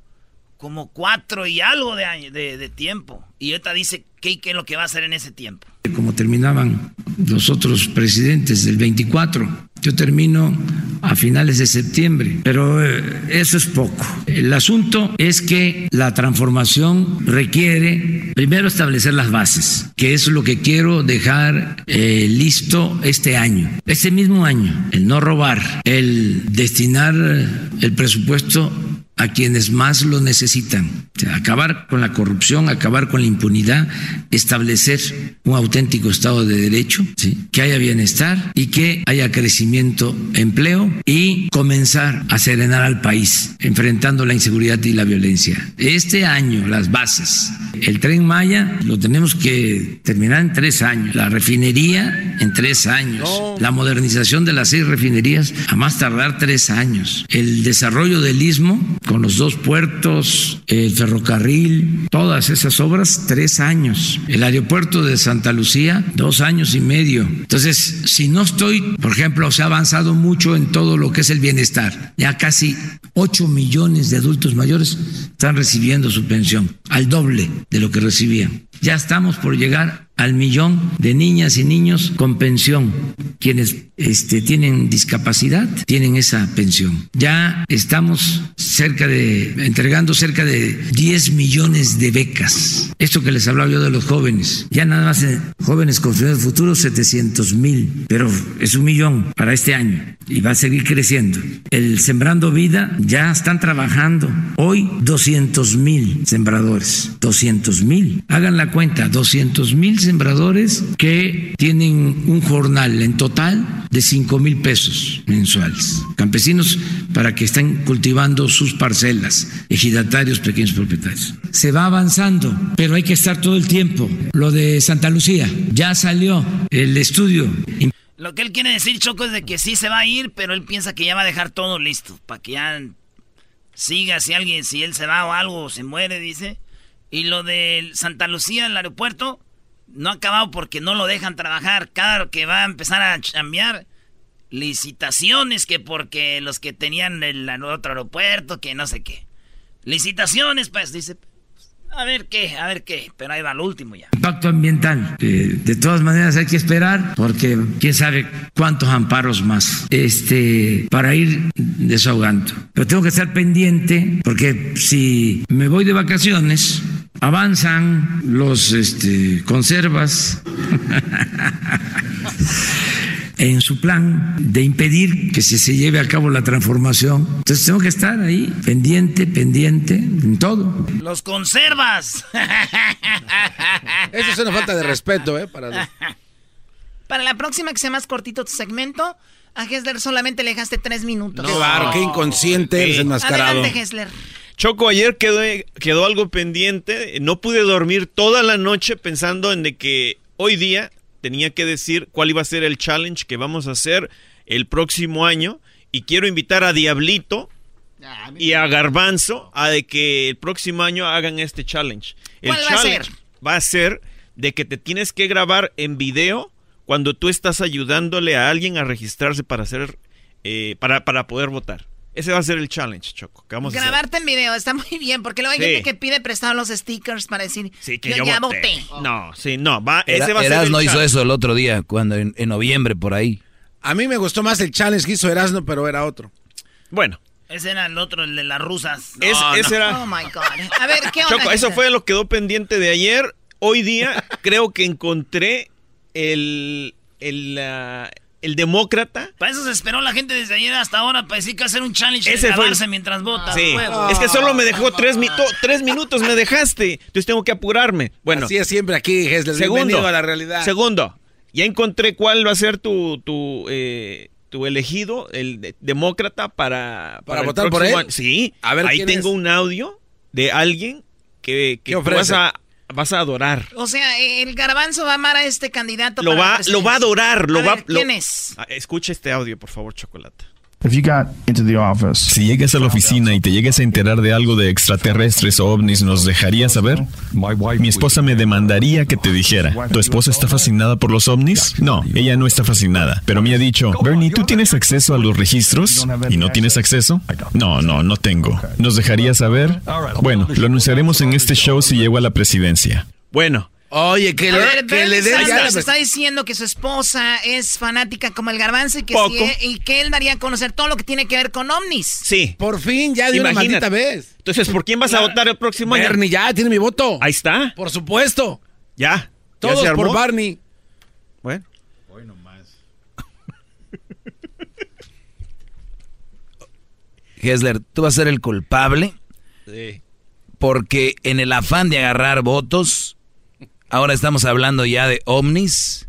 como cuatro y algo de, de, de tiempo. Y ahorita dice qué, qué es lo que va a hacer en ese tiempo. Como terminaban los otros presidentes del 24, yo termino a finales de septiembre, pero eh, eso es poco. El asunto es que la transformación requiere primero establecer las bases, que es lo que quiero dejar eh, listo este año, este mismo año, el no robar, el destinar el presupuesto a quienes más lo necesitan. acabar con la corrupción, acabar con la impunidad, establecer un auténtico Estado de Derecho, que haya bienestar y que haya crecimiento, empleo y comenzar a serenar al país, enfrentando la inseguridad y la violencia. Este año, las bases. El tren Maya lo tenemos que terminar en tres años. La refinería en tres años. La modernización de las seis refinerías a más tardar tres años. El desarrollo del istmo con los dos puertos, el ferrocarril, todas esas obras, tres años. El aeropuerto de Santa Lucía, dos años y medio. Entonces, si no estoy, por ejemplo, se ha avanzado mucho en todo lo que es el bienestar. Ya casi 8 millones de adultos mayores están recibiendo su pensión, al doble de lo que recibían. Ya estamos por llegar al millón de niñas y niños con pensión. Quienes este, tienen discapacidad tienen esa pensión. Ya estamos cerca de, entregando cerca de 10 millones de becas. Esto que les hablaba yo de los jóvenes. Ya nada más en jóvenes construyendo el futuro, 700 mil, pero es un millón para este año y va a seguir creciendo. El Sembrando Vida ya están trabajando. Hoy 200 mil sembradores. 200 mil. Hagan la cuenta, 200 mil sembradores que tienen un jornal en total de 5 mil pesos mensuales. Campesinos para que estén cultivando sus parcelas, ejidatarios, pequeños propietarios. Se va avanzando, pero hay que estar todo el tiempo. Lo de Santa Lucía, ya salió el estudio. Lo que él quiere decir, Choco, es de que sí se va a ir, pero él piensa que ya va a dejar todo listo, para que ya siga si alguien, si él se va o algo, se muere, dice. Y lo de Santa Lucía, el aeropuerto, no ha acabado porque no lo dejan trabajar. Cada que va a empezar a cambiar licitaciones, que porque los que tenían el otro aeropuerto, que no sé qué. Licitaciones, pues, dice. A ver qué, a ver qué, pero ahí va lo último ya. Impacto ambiental. de todas maneras hay que esperar porque quién sabe cuántos amparos más este, para ir desahogando. Pero tengo que estar pendiente porque si me voy de vacaciones, avanzan los este, conservas en su plan de impedir que se, lleve a cabo la transformación. Entonces tengo que estar ahí, pendiente, pendiente, en todo. Los conservas. Eso es una falta de respeto, ¿eh? Para, Para la próxima que sea más cortito tu segmento, a Hessler solamente le dejaste tres minutos. No, claro, qué inconsciente eres enmascarado. Adelante, Hessler. Choco, ayer quedó, quedó algo pendiente. No pude dormir toda la noche pensando en de que hoy día tenía que decir cuál iba a ser el challenge que vamos a hacer el próximo año. Y quiero invitar a Diablito ah, y a Garbanzo a de que el próximo año hagan este challenge. El ¿Cuál va challenge a ser? va a ser de que te tienes que grabar en video cuando tú estás ayudándole a alguien a registrarse para hacer eh, para, para poder votar. Ese va a ser el challenge, Choco. Grabarte en video está muy bien, porque luego hay gente que pide prestado los stickers para decir sí, que yo, ya voté. No, sí, no, va, ese va a ser el no hizo eso el otro día, cuando en, noviembre por ahí. A mí me gustó más el challenge que hizo Erasmo, pero era otro. Bueno. Ese era el otro, el de las rusas. ese era... Oh, my God. A ver, ¿qué onda? Choco, eso fue lo que quedó pendiente de ayer. Hoy día creo que encontré el... el el demócrata. Para eso se esperó la gente desde ayer hasta ahora para decir que hacer un challenge Ese de mientras vota. Sí. Es que solo me dejó tres, tres minutos, me dejaste. Entonces tengo que apurarme. Bueno. Así es siempre aquí, Segundo, a la realidad. Segundo, ya encontré cuál va a ser tu, tu, eh, tu elegido, el demócrata, para, para, votar por él. Sí. A ver, Ahí tengo un audio de alguien que, que vas a vas a adorar. O sea, el garbanzo va a amar a este candidato. Lo, va, lo va a adorar. Lo va, ¿Quién es? Ah, escucha este audio, por favor, Chocolate. Si llegas a la oficina y te llegas a enterar de algo de extraterrestres o ovnis, ¿nos dejarías saber? Mi esposa me demandaría que te dijera. ¿Tu esposa está fascinada por los ovnis? No, ella no está fascinada. Pero me ha dicho, Bernie, ¿tú tienes acceso a los registros? ¿Y no tienes acceso? No, no, no tengo. ¿Nos dejarías saber? Bueno, lo anunciaremos en este show si llego a la presidencia. Bueno, Oye, que, le, que le dé Se está diciendo que su esposa es fanática como el garbanzo y que, y que él daría a conocer todo lo que tiene que ver con ovnis. Sí. Por fin, ya de una maldita vez. Entonces, ¿por quién vas a votar el próximo año? Barney, ya, tiene mi voto. Ahí está. Por supuesto. Ya. Todos por Barney. Bueno. Hoy nomás. Hessler, tú vas a ser el culpable. Sí. Porque en el afán de agarrar votos Ahora estamos hablando ya de ovnis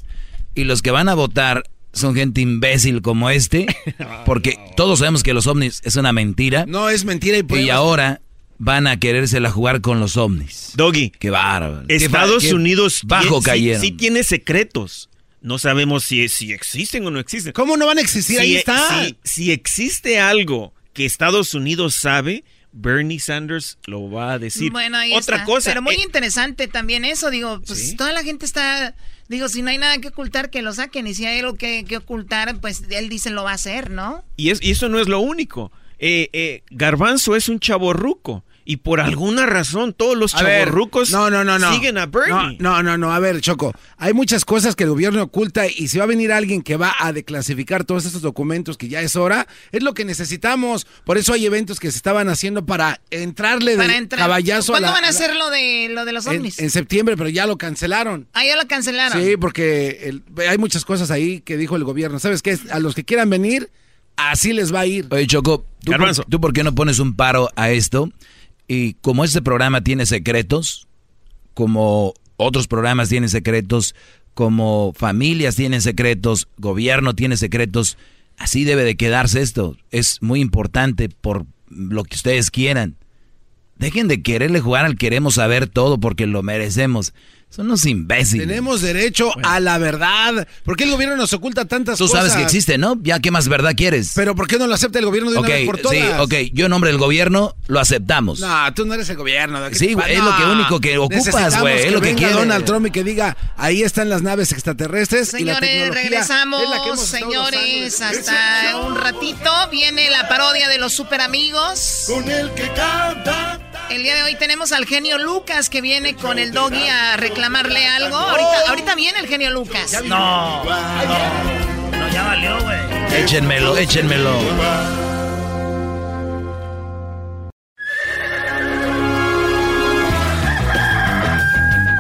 y los que van a votar son gente imbécil como este, porque todos sabemos que los ovnis es una mentira. No, es mentira y Y ahora van a querérsela jugar con los ovnis. Doggy. Qué bárbaro. Estados Unidos bajo cayeron. Sí, tiene secretos. No sabemos si, si existen o no existen. ¿Cómo no van a existir? Ahí está. Si, si existe algo que Estados Unidos sabe, Bernie Sanders lo va a decir. Bueno, ahí Otra cosa. Pero muy eh, interesante también eso, digo, pues toda la gente está, digo, si no hay nada que ocultar, que lo saquen. Y si hay algo que, ocultar, pues él dice lo va a hacer, ¿no? Y, es, y eso no es lo único. Eh, eh, Garbanzo es un chavo ruco. Y por alguna razón todos los chavorrucos no, no, no, no. siguen a Bernie. No, no, no, a ver, Choco. Hay muchas cosas que el gobierno oculta y si va a venir alguien que va a declasificar todos estos documentos que ya es hora, es lo que necesitamos. Por eso hay eventos que se estaban haciendo para entrarle de caballazo ¿Cuándo a van a hacer lo de, lo de los ovnis? En, septiembre, pero ya lo cancelaron. Ah, ya lo cancelaron. Sí, porque hay muchas cosas ahí que dijo el gobierno. ¿Sabes qué? A los que quieran venir, así les va a ir. Oye, Choco, ¿tú, ¿tú por qué no pones un paro a esto? Y como este programa tiene secretos, como otros programas tienen secretos, como familias tienen secretos, gobierno tiene secretos, así debe de quedarse esto. Es muy importante por lo que ustedes quieran. Dejen de quererle jugar al queremos saber todo porque lo merecemos. Son unos imbéciles. Tenemos derecho a la verdad. ¿Por qué el gobierno nos oculta tantas cosas? Tú sabes que existe, ¿no? Ya, ¿qué más verdad quieres? Pero ¿por qué no lo acepta el gobierno de una vez por todas? Sí, ok. Yo en nombre del gobierno lo aceptamos. No, tú no eres el gobierno. Sí, es lo que único que ocupas, güey. Es lo que, quiere Donald Trump y que diga, ahí están las naves extraterrestres Señores, y la tecnología regresamos, señores, hasta un ratito. Viene la parodia de los super amigos. Con el que canta el día de hoy tenemos al genio Lucas que viene con el doggy a reclamarle algo. Ahorita, ahorita viene el genio Lucas. No, no, no, ya valió, güey. Échenmelo, échenmelo.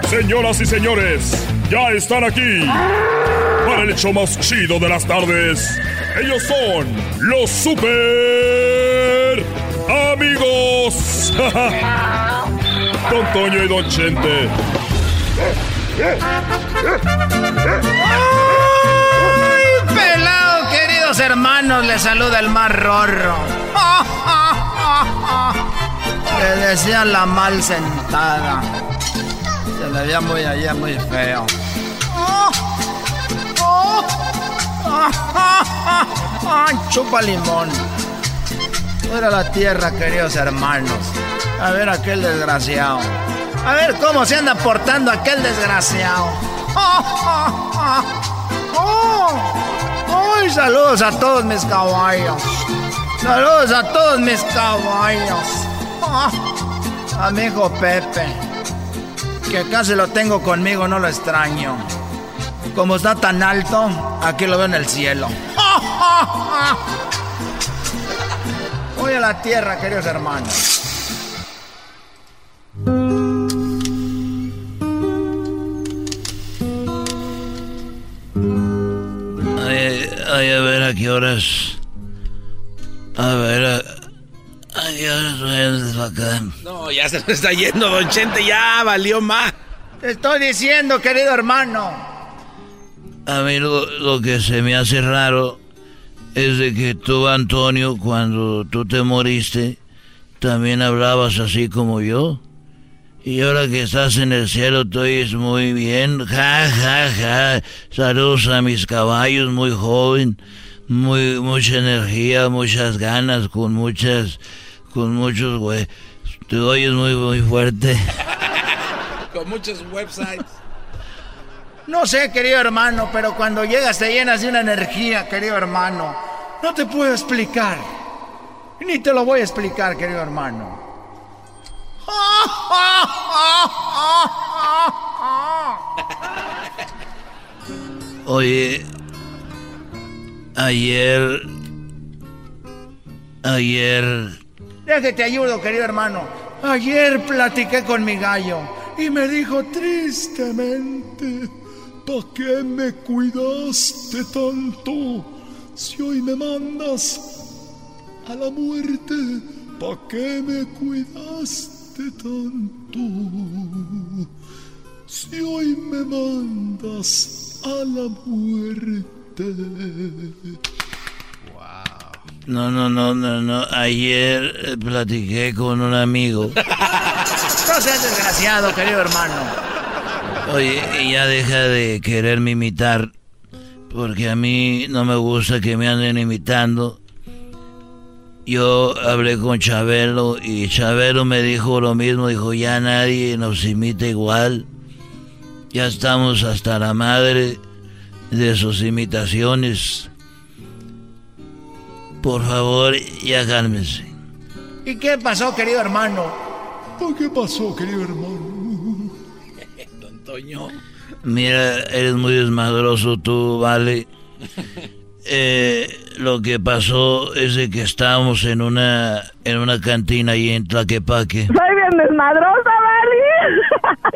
Señoras y señores, ya están aquí para el hecho más chido de las tardes. Ellos son los super amigos. Don Toño y Don Chente. ¡Ay, pelado, queridos hermanos! Les saluda el más rorro. Le decían la mal sentada. Se le veía muy allá, muy feo. Chupa limón. Fuera la tierra, queridos hermanos. A ver aquel desgraciado. A ver cómo se anda portando aquel desgraciado. ¡Ay, saludos a todos mis caballos! Saludos a todos mis caballos. A mi hijo Pepe, que casi lo tengo conmigo, no lo extraño. Como está tan alto, aquí lo veo en el cielo. Voy a la tierra, queridos hermanos. Ay, a ver a qué horas. A ver, a, a qué horas acá. No, ya se me está yendo, don Chente, ya valió más. Te estoy diciendo, querido hermano. A mí lo, que se me hace raro es de que tú, Antonio, cuando tú te moriste, también hablabas así como yo. Y ahora que estás en el cielo, tú oyes muy bien. Ja, ja, ja. Saludos a mis caballos, muy joven. Muy, mucha energía, muchas ganas, con muchas, con muchos, güey. Te oyes muy, muy fuerte. con muchos websites. No sé, querido hermano, pero cuando llegas te llenas de una energía, querido hermano. No te puedo explicar. Ni te lo voy a explicar, querido hermano. Oye, ayer, ayer... Ya que te ayudo, querido hermano. Ayer platiqué con mi gallo y me dijo tristemente, ¿para qué me cuidaste tanto? Si hoy me mandas a la muerte, ¿para qué me cuidaste? tanto. Si hoy me mandas a la muerte. No, no, no, no, no. Ayer eh, platiqué con un amigo. no seas desgraciado, querido hermano. Oye, ya deja de quererme imitar. Porque a mí no me gusta que me anden imitando. yo hablé con Chabelo y Chabelo me dijo lo mismo, dijo, ya nadie nos imita igual. Ya estamos hasta la madre de sus imitaciones. Por favor, ya cálmense. ¿Y qué pasó, querido hermano? ¿Qué pasó, querido hermano? Toño. Mira, eres muy desmadroso tú, vale. Eh, lo que pasó es que estábamos en una en una cantina ahí en Tlaquepaque. Soy bien desmadrosa, vale.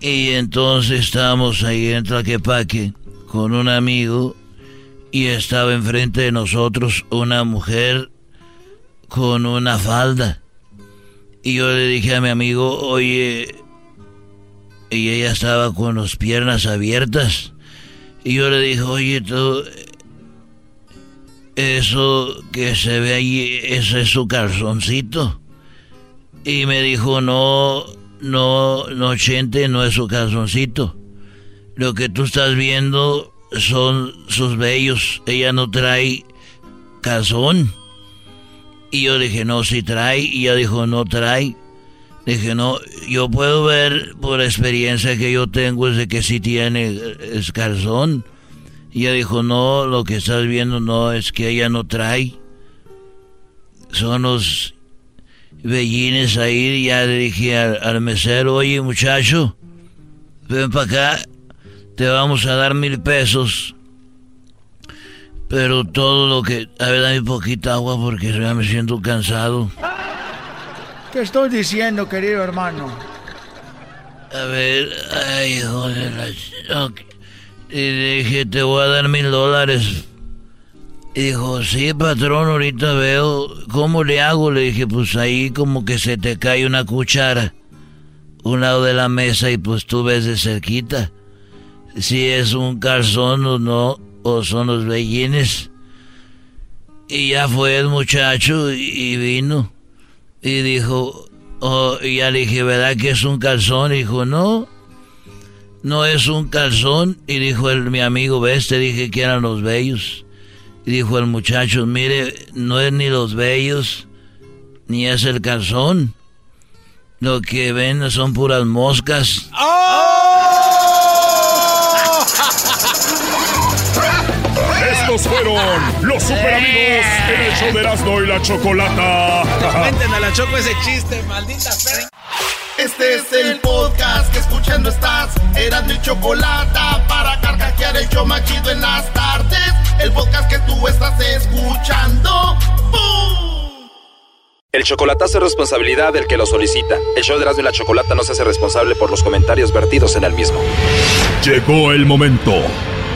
y entonces estábamos ahí en Tlaquepaque con un amigo y estaba enfrente de nosotros una mujer con una falda. Y yo le dije a mi amigo, oye, y ella estaba con las piernas abiertas. Y yo le dije, oye, eso que se ve ahí, ese es su calzoncito. Y me dijo, no, no, no, Chente, no es su calzoncito. Lo que tú estás viendo son sus vellos. Ella no trae calzón. Y yo dije, no, si trae. Y ella dijo, no trae. Dije, no, yo puedo ver por experiencia que yo tengo es de que sí tiene calzón. Y ella dijo, no, lo que estás viendo no, es que ella no trae. Son los vellines ahí. Ya le dije al, al mesero, oye muchacho, ven para acá te vamos a dar mil pesos. Pero todo lo que... A ver, dame poquita agua porque ya me siento cansado. ¿Qué estoy diciendo, querido hermano? A ver, ay, joder, Y dije, te voy a dar mil dólares. Y dijo, sí, patrón, ahorita veo. ¿Cómo le hago? Le dije, pues ahí como que se te cae una cuchara. Un lado de la mesa y pues tú ves de cerquita si es un calzón o no, o son los bellines. Y ya fue el muchacho y, vino y dijo, oh, y ya le dije, ¿verdad que es un calzón? Y dijo, no, no es un calzón. Y dijo el, mi amigo, ves, te dije que eran los bellos. Y dijo el muchacho, mire, no es ni los bellos, ni es el calzón. Lo que ven son puras moscas. ¡Oh! Fueron los super amigos en el show de Erasmo y la Chocolata. Cuenten a la Choco ese chiste, maldita fe. Este es el podcast que escuchando estás. Erasmo y Chocolata para carcajear el show machido en las tardes. El podcast que tú estás escuchando. ¡Bum! El chocolatazo es responsabilidad del que lo solicita. El show de Erasmo y la Chocolata no se hace responsable por los comentarios vertidos en el mismo. Llegó el momento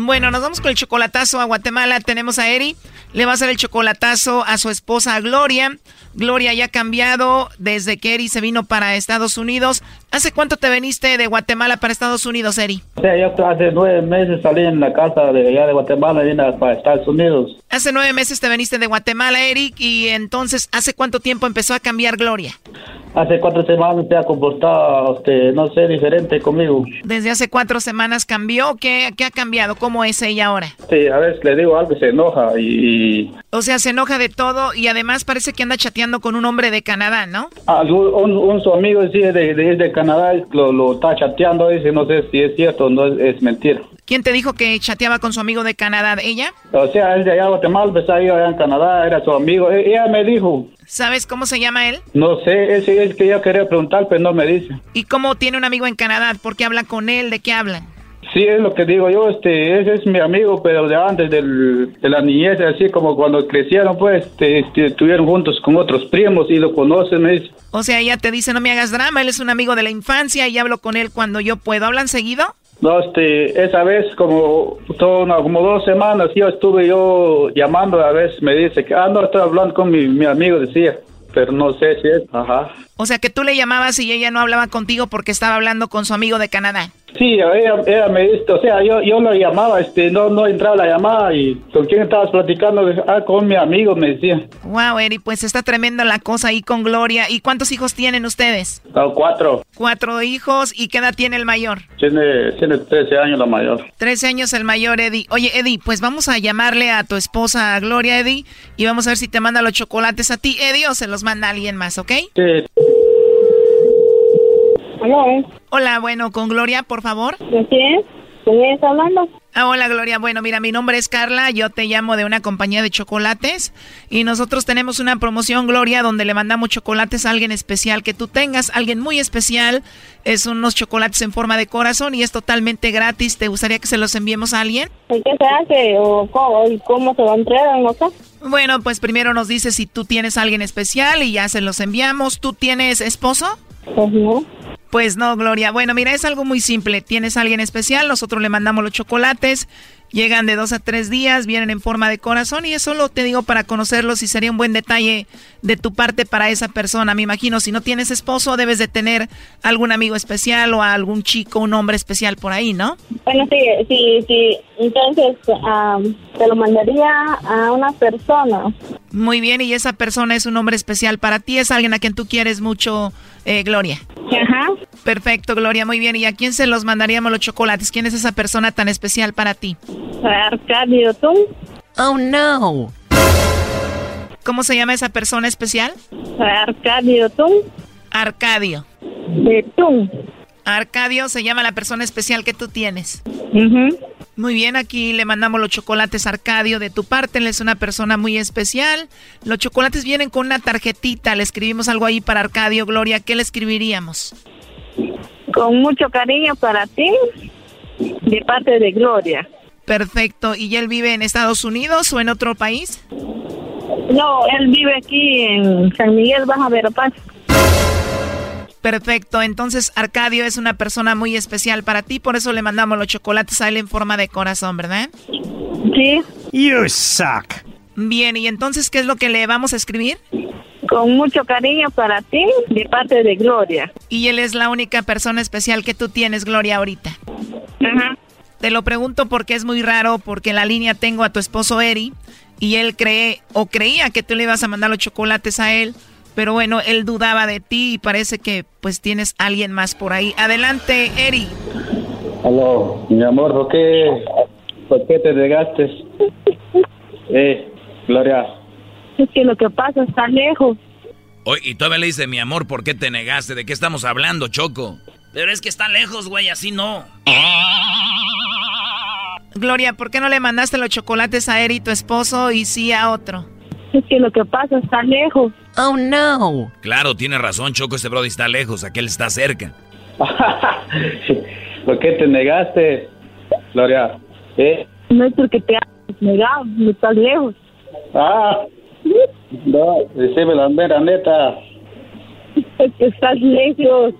Bueno, nos vamos con el chocolatazo a Guatemala. Tenemos a Eri. Le va a hacer el chocolatazo a su esposa Gloria. Gloria ya ha cambiado desde que Eri se vino para Estados Unidos. ¿Hace cuánto te viniste de Guatemala para Estados Unidos, Eri? Sea, yo hace nueve meses salí en la casa de allá de Guatemala y vine para Estados Unidos. Hace nueve meses te viniste de Guatemala, Eric, y entonces, ¿hace cuánto tiempo empezó a cambiar Gloria? Hace cuatro semanas se ha comportado, este, no sé, diferente conmigo. ¿Desde hace cuatro semanas cambió? ¿Qué, qué ha cambiado? ¿Cómo es ella ahora? Sí, a veces le digo algo y se enoja y... O sea, se enoja de todo y además parece que anda chateando con un hombre de Canadá, ¿no? Ah, un, su amigo sí, de, de, de Canadá lo, lo, está chateando, dice, no sé si es cierto o no es, mentira. ¿Quién te dijo que chateaba con su amigo de Canadá? ¿Ella? O sea, él de allá de Guatemala, pues ahí allá en Canadá, era su amigo. E, ella me dijo. ¿Sabes cómo se llama él? No sé, es, es que yo quería preguntar, pero no me dice. ¿Y cómo tiene un amigo en Canadá? ¿Por qué habla con él? ¿De qué hablan? Sí, es lo que digo yo, este, ese es mi amigo, pero de antes del, de la niñez, así como cuando crecieron, pues, este, este, estuvieron juntos con otros primos y lo conocen, dice. O sea, ella te dice, no me hagas drama, él es un amigo de la infancia y hablo con él cuando yo puedo. ¿Hablan seguido? No, este, esa vez como, como dos semanas yo estuve yo llamando, a veces me dice que, ah, no, estoy hablando con mi, mi amigo, decía. pero no sé si es, ajá. O sea que tú le llamabas y ella no hablaba contigo porque estaba hablando con su amigo de Canadá. Sí, ella, me dice, o sea, yo, yo lo llamaba, este, no, no entraba la llamada y ¿con quién estabas platicando? Ah, con mi amigo, me decía. Wow, Eri, pues está tremenda la cosa ahí con Gloria. ¿Y cuántos hijos tienen ustedes? Ah, cuatro. Cuatro hijos, ¿y qué edad tiene el mayor? Tiene, tiene 13 años la mayor. 13 años el mayor, Eddie. Oye, Eddie, pues vamos a llamarle a tu esposa Gloria, Eddie, y vamos a ver si te manda los chocolates a ti, Eddie, o se los manda alguien más, ¿ok? Sí. Hola. Hola, bueno, con Gloria, por favor. ¿De quién? ¿Quién está hablando? Ah, hola Gloria, bueno, mira, mi nombre es Carla, yo te llamo de una compañía de chocolates y nosotros tenemos una promoción, Gloria, donde le mandamos chocolates a alguien especial que tú tengas, alguien muy especial, es unos chocolates en forma de corazón y es totalmente gratis, ¿te gustaría que se los enviemos a alguien? ¿Y qué se hace o cómo, se va a entregar, no sé? Bueno, pues primero nos dices si tú tienes a alguien especial y ya se los enviamos, ¿tú tienes esposo? Pues no. Pues no, Gloria. Bueno, mira, es algo muy simple. Tienes a alguien especial, nosotros le mandamos los chocolates, llegan de dos a tres días, vienen en forma de corazón y eso lo te digo para conocerlos y sería un buen detalle de tu parte para esa persona. Me imagino, si no tienes esposo, debes de tener algún amigo especial o algún chico, un hombre especial por ahí, ¿no? Bueno, sí, sí, sí. Entonces, te lo mandaría a una persona. Muy bien, y esa persona es un hombre especial para ti, es alguien a quien tú quieres mucho eh, Gloria. Ajá. Perfecto, Gloria, muy bien. ¿Y a quién se los mandaríamos los chocolates? ¿Quién es esa persona tan especial para ti? Arcadio tú. Oh, no. ¿Cómo se llama esa persona especial? Arcadio tú. Arcadio. De tú. Arcadio se llama la persona especial que tú tienes. Ajá. Muy bien, aquí le mandamos los chocolates Arcadio de tu parte, él es una persona muy especial. Los chocolates vienen con una tarjetita, le escribimos algo ahí para Arcadio, Gloria, ¿qué le escribiríamos? Con mucho cariño para ti, de parte de Gloria. Perfecto, ¿y él vive en Estados Unidos o en otro país? No, él vive aquí en San Miguel, Baja Verapaz. Perfecto, entonces Arcadio es una persona muy especial para ti, por eso le mandamos los chocolates a él en forma de corazón, ¿verdad? Sí. You suck. Bien, ¿y entonces qué es lo que le vamos a escribir? Con mucho cariño para ti, de parte de Gloria. Y él es la única persona especial que tú tienes, Gloria, ahorita. Ajá. Te lo pregunto porque es muy raro, porque en la línea tengo a tu esposo Eri, y él cree o creía que tú le ibas a mandar los chocolates a él, pero bueno, él dudaba de ti y parece que pues tienes alguien más por ahí. Adelante, Eri. Aló, mi amor, ¿por qué, por qué te negaste? Eh, Gloria. Es que lo que pasa está lejos. Oye, y todavía le dice, mi amor, ¿por qué te negaste? ¿De qué estamos hablando, Choco? Pero es que está lejos, güey, así no. Gloria, ¿por qué no le mandaste los chocolates a Eri, tu esposo, y sí a otro? Es que lo que pasa está lejos. Oh, no. Claro, tiene razón, Choco, este brody está lejos, aquel está cerca. ¿Por qué te negaste, Gloria? ¿Eh? No es porque te has negado, no estás lejos. Ah, no, decime la mera neta. Es que estás lejos.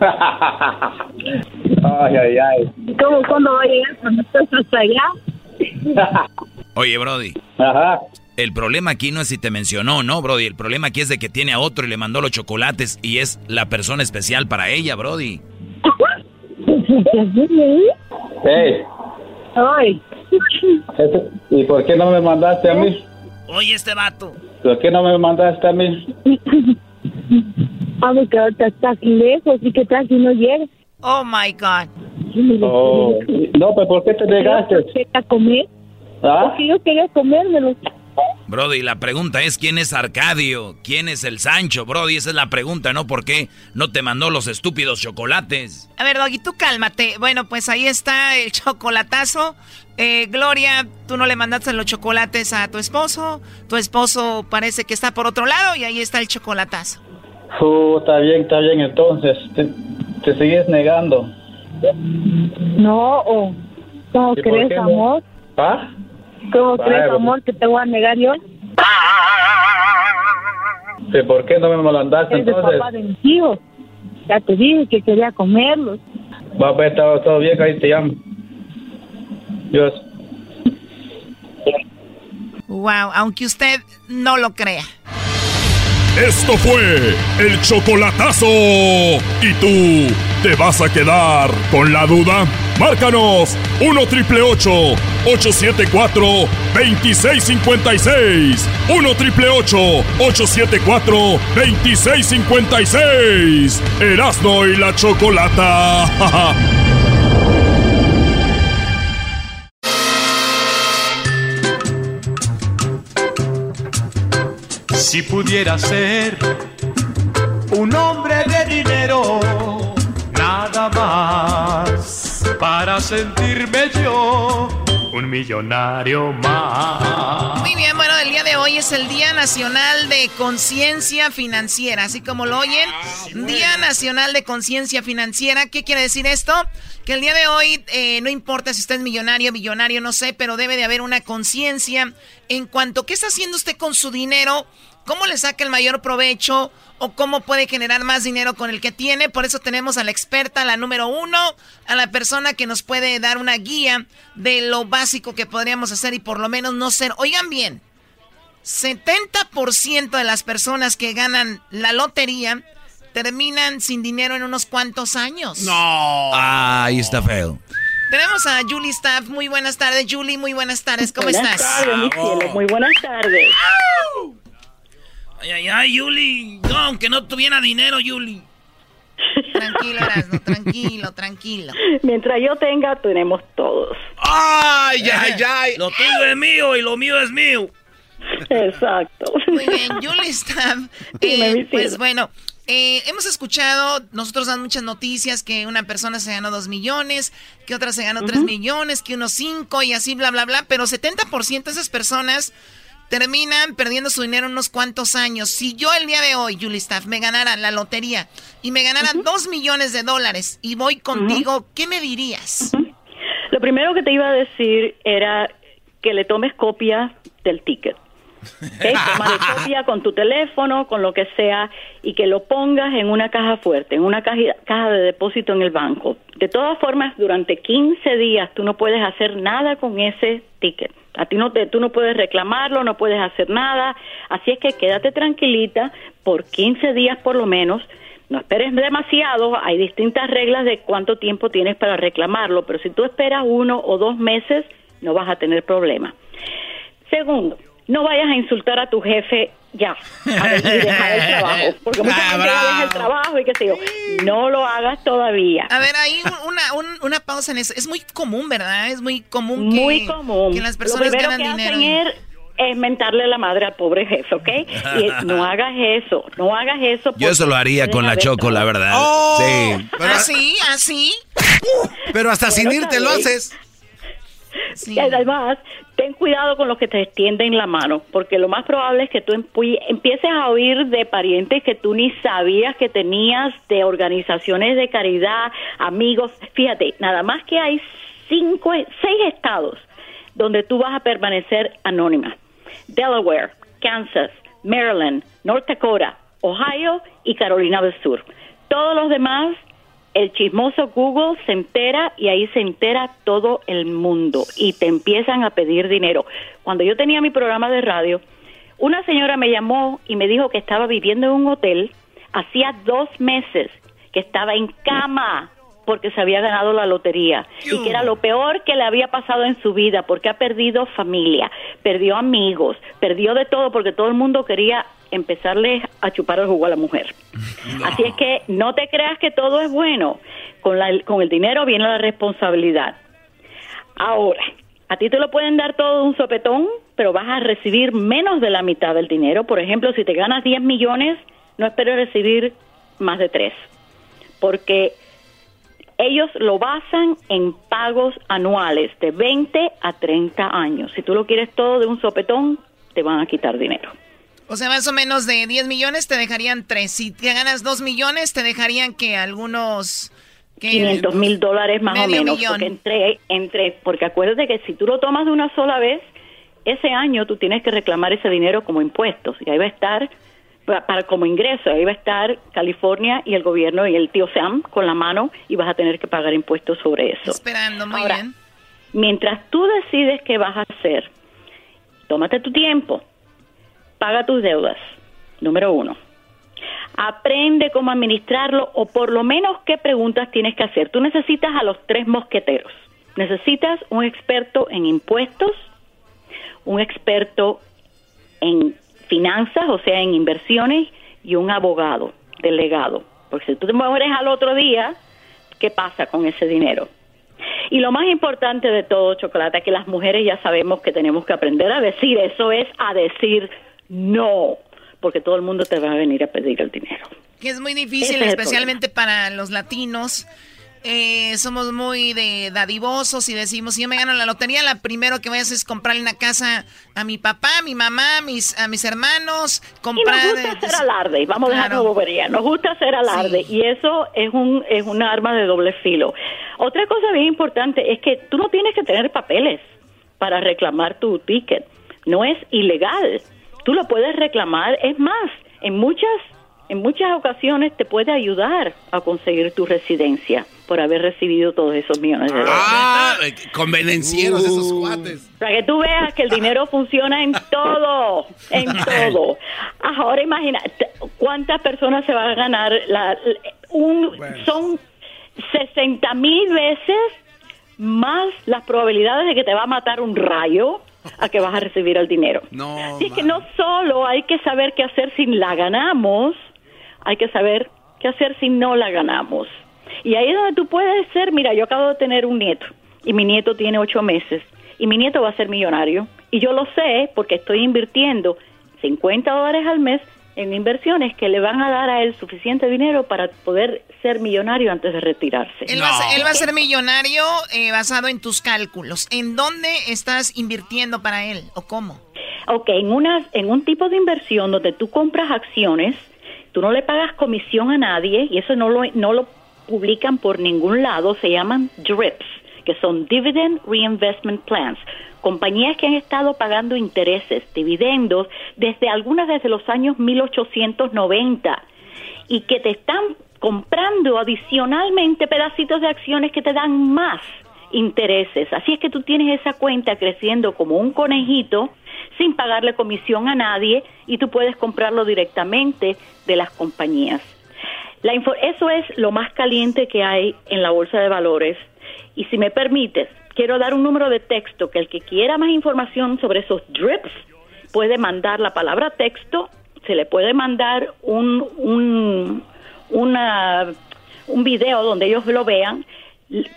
ay, ay, ay. ¿Cómo, cuándo va a llegar cuando estás hasta allá? Oye, Brody. Ajá. El problema aquí no es si te mencionó, ¿no, Brody? El problema aquí es de que tiene a otro y le mandó los chocolates y es la persona especial para ella, Brody. Hey. Ay. ¿Y por qué no me mandaste a mí? Oye, este vato. ¿Por qué no me mandaste a mí? Ah, porque ahorita estás lejos y que tal si no llegas. Oh, my God. Oh. No, pues ¿por qué te negaste? ¿A comer? ¿Ah? Porque yo quería comérmelo. Brody, la pregunta es quién es Arcadio, quién es el Sancho, Brody, esa es la pregunta, ¿no? ¿Por qué no te mandó los estúpidos chocolates? A ver, Doggy, tú cálmate. Bueno, pues ahí está el chocolatazo. Eh, Gloria, tú no le mandaste los chocolates a tu esposo. Tu esposo parece que está por otro lado y ahí está el chocolatazo. Uh, está bien, está bien, entonces. Te, te sigues negando. No, oh. ¿cómo ¿Y por crees, amor? ¿Ah? ¿Cómo crees, amor, que te voy a negar yo? ¿Y por qué no me mandaste Eres el entonces? papá de mis hijos. Ya te dije que quería comerlos. Va, pues, está todo bien, ahí te llamo. Dios. Wow, aunque usted no lo crea. Esto fue el chocolatazo. ¿Y tú te vas a quedar con la duda? Márcanos 1 triple 874 2656. 1 triple 874 2656. Erasno y la chocolata. Si pudiera ser un hombre de sentirme yo un millonario más. Muy bien, bueno, el día de hoy es el Día Nacional de Conciencia Financiera, así como lo oyen, Día Nacional de Conciencia Financiera. ¿Qué quiere decir esto? Que el día de hoy, eh, no importa si usted es millonario, millonario, no sé, pero debe de haber una conciencia en cuanto a qué está haciendo usted con su dinero cómo le saca el mayor provecho o cómo puede generar más dinero con el que tiene. Por eso tenemos a la experta, la número uno, a la persona que nos puede dar una guía de lo básico que podríamos hacer y por lo menos no ser. Oigan bien, 70% de las personas que ganan la lotería terminan sin dinero en unos cuantos años. No. ahí está feo. Tenemos a Julie Staff. Muy buenas tardes, Julie. Muy buenas tardes. ¿Cómo buenas estás? Tardes, mi cielo. Muy buenas tardes. Ay, ay, ay, Yuli. No, aunque no tuviera dinero, Yuli. Tranquilo, Erasmo, tranquilo, tranquilo. Mientras yo tenga, tenemos todos. ¡Ay, ay, ay! Lo tuyo es mío y lo mío es mío. Exacto. Muy bien, Julie está. Eh, pues bueno, eh, hemos escuchado, nosotros dan muchas noticias que una persona se ganó dos millones, que otra se ganó tres millones, que unos cinco y así, bla, bla, bla. Pero 70% de esas personas terminan perdiendo su dinero unos cuantos años. Si yo el día de hoy, Julie Staff, me ganara la lotería y me ganara dos millones de dólares y voy contigo, ¿qué me dirías? Lo primero que te iba a decir era que le tomes copia del ticket. ¿Okay? copia con tu teléfono, con lo que sea, y que lo pongas en una caja fuerte, en una caja, caja de depósito en el banco. De todas formas, durante 15 días tú no puedes hacer nada con ese ticket. A ti no te, tú no puedes reclamarlo, no puedes hacer nada. Así es que quédate tranquilita por 15 días por lo menos. No esperes demasiado, hay distintas reglas de cuánto tiempo tienes para reclamarlo, pero si tú esperas uno o dos meses, no vas a tener problema. Segundo, no vayas a insultar a tu jefe ya a y dejar el trabajo porque mucha ah, gente deja el trabajo y qué sé yo no lo hagas todavía a ver ahí una, una pausa en eso es muy común verdad es muy común que, muy común que las personas lo ganan que dinero es mentarle la madre al pobre jefe, ¿ok? Y no hagas eso, no hagas eso. Yo eso lo haría con la Choco, la verdad. Oh, sí. ¿Así? ¿Así? Pero hasta sin irte lo haces. Y además, ten cuidado con los que te extienden la mano, porque lo más probable es que tú empieces a oír de parientes que tú ni sabías que tenías, de organizaciones de caridad, amigos. Fíjate, nada más que hay cinco, seis estados donde tú vas a permanecer anónima. Delaware, Kansas, Maryland, North Dakota, Ohio y Carolina del Sur. Todos los demás el chismoso Google se entera y ahí se entera todo el mundo y te empiezan a pedir dinero. Cuando yo tenía mi programa de radio, una señora me llamó y me dijo que estaba viviendo en un hotel hacía dos meses, que estaba en cama porque se había ganado la lotería y que era lo peor que le había pasado en su vida porque ha perdido familia, perdió amigos, perdió de todo porque todo el mundo quería empezarle a chupar el jugo a la mujer. Así es que no te creas que todo es bueno. Con, la, con el dinero viene la responsabilidad. Ahora, a ti te lo pueden dar todo un sopetón, pero vas a recibir menos de la mitad del dinero. Por ejemplo, si te ganas 10 millones, no esperes recibir más de 3. Porque ellos lo basan en pagos anuales de 20 a 30 años. Si tú lo quieres todo de un sopetón, te van a quitar dinero. O sea, más o menos de 10 millones te dejarían 3. Si te ganas 2 millones, te dejarían que algunos... 500 mil dólares más o menos. Porque, entre, entre, porque acuérdate que si tú lo tomas de una sola vez, ese año tú tienes que reclamar ese dinero como impuestos. Y ahí va a estar, para, como ingreso, ahí va a estar California y el gobierno y el tío Sam con la mano y vas a tener que pagar impuestos sobre eso. Esperando, muy bien. Mientras tú decides qué vas a hacer, tómate tu tiempo paga tus deudas, número uno. Aprende cómo administrarlo o por lo menos qué preguntas tienes que hacer. Tú necesitas a los tres mosqueteros. Necesitas un experto en impuestos, un experto en finanzas, o sea, en inversiones, y un abogado delegado. Porque si tú te mueres al otro día, ¿qué pasa con ese dinero? Y lo más importante de todo, Chocolate, es que las mujeres ya sabemos que tenemos que aprender a decir eso, es a decir no, porque todo el mundo te va a venir a pedir el dinero. Que es muy difícil, especialmente para los latinos. Eh, somos muy de dadivosos y decimos, si yo me gano la lotería, la primero que voy a hacer es comprarle una casa a mi papá, a mi mamá, a mis, a mis hermanos, comprar... Y nos gusta hacer alarde, vamos a dejar bobería, nos gusta hacer alarde y eso es un, es un arma de doble filo. Otra cosa bien importante es que tú no tienes que tener papeles para reclamar tu ticket, no es ilegal, tú lo puedes reclamar, es más, en muchas en muchas ocasiones te puede ayudar a conseguir tu residencia por haber recibido todos esos millones de dólares. Ah, convenencieros esos uh. cuates. Para que tú veas que el dinero funciona en todo, en todo. Ahora imagina, ¿cuántas personas se van a ganar? La, un, Son 60 mil veces más las probabilidades de que te va a matar un rayo a que vas a recibir el dinero. No, Así que no solo hay que saber qué hacer si la ganamos, hay que saber qué hacer si no la ganamos. Y ahí es donde tú puedes ser, mira, yo acabo de tener un nieto y mi nieto tiene ocho meses y mi nieto va a ser millonario. Y yo lo sé porque estoy invirtiendo 50 dólares al mes en inversiones que le van a dar a él suficiente dinero para poder ser millonario antes de retirarse. Él, va, a ser, millonario eh, basado en tus cálculos. ¿En dónde estás invirtiendo para él o cómo? Ok, en, una, en un tipo de inversión donde tú compras acciones tú no le pagas comisión a nadie y eso no lo, no lo publican por ningún lado, se llaman DRIPs, que son Dividend Reinvestment Plans, compañías que han estado pagando intereses, dividendos, desde algunas desde los años 1890 y que te están comprando adicionalmente pedacitos de acciones que te dan más intereses. Así es que tú tienes esa cuenta creciendo como un conejito sin pagarle comisión a nadie y tú puedes comprarlo directamente de las compañías. La eso es lo más caliente que hay en la bolsa de valores. Y si me permites, quiero dar un número de texto que el que quiera más información sobre esos drips puede mandar la palabra texto, se le puede mandar un, un, una, un video donde ellos lo vean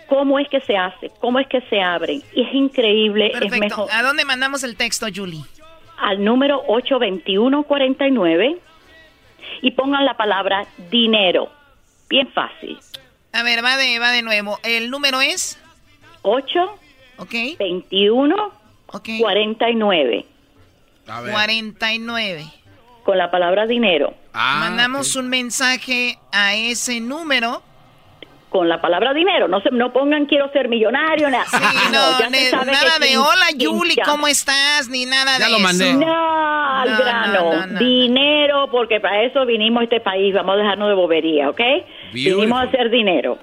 cómo es que se hace, cómo es que se abre. Y es increíble, es mejor. ¿A dónde mandamos el texto, Julie? Al número 82149 y pongan la palabra dinero. Bien fácil. A ver, va de, va de nuevo. ¿El número es? 8 okay. 21 okay. 49. 49. Con la palabra dinero. Ah, Mandamos un mensaje a ese número con la palabra dinero. No se, no pongan quiero ser millonario, nada. nada de hola Yuli, ¿cómo estás? Ni nada de eso. No, al grano. dinero, porque para eso vinimos a este país. Vamos a dejarnos de bobería, ¿ok? Vinimos a hacer dinero.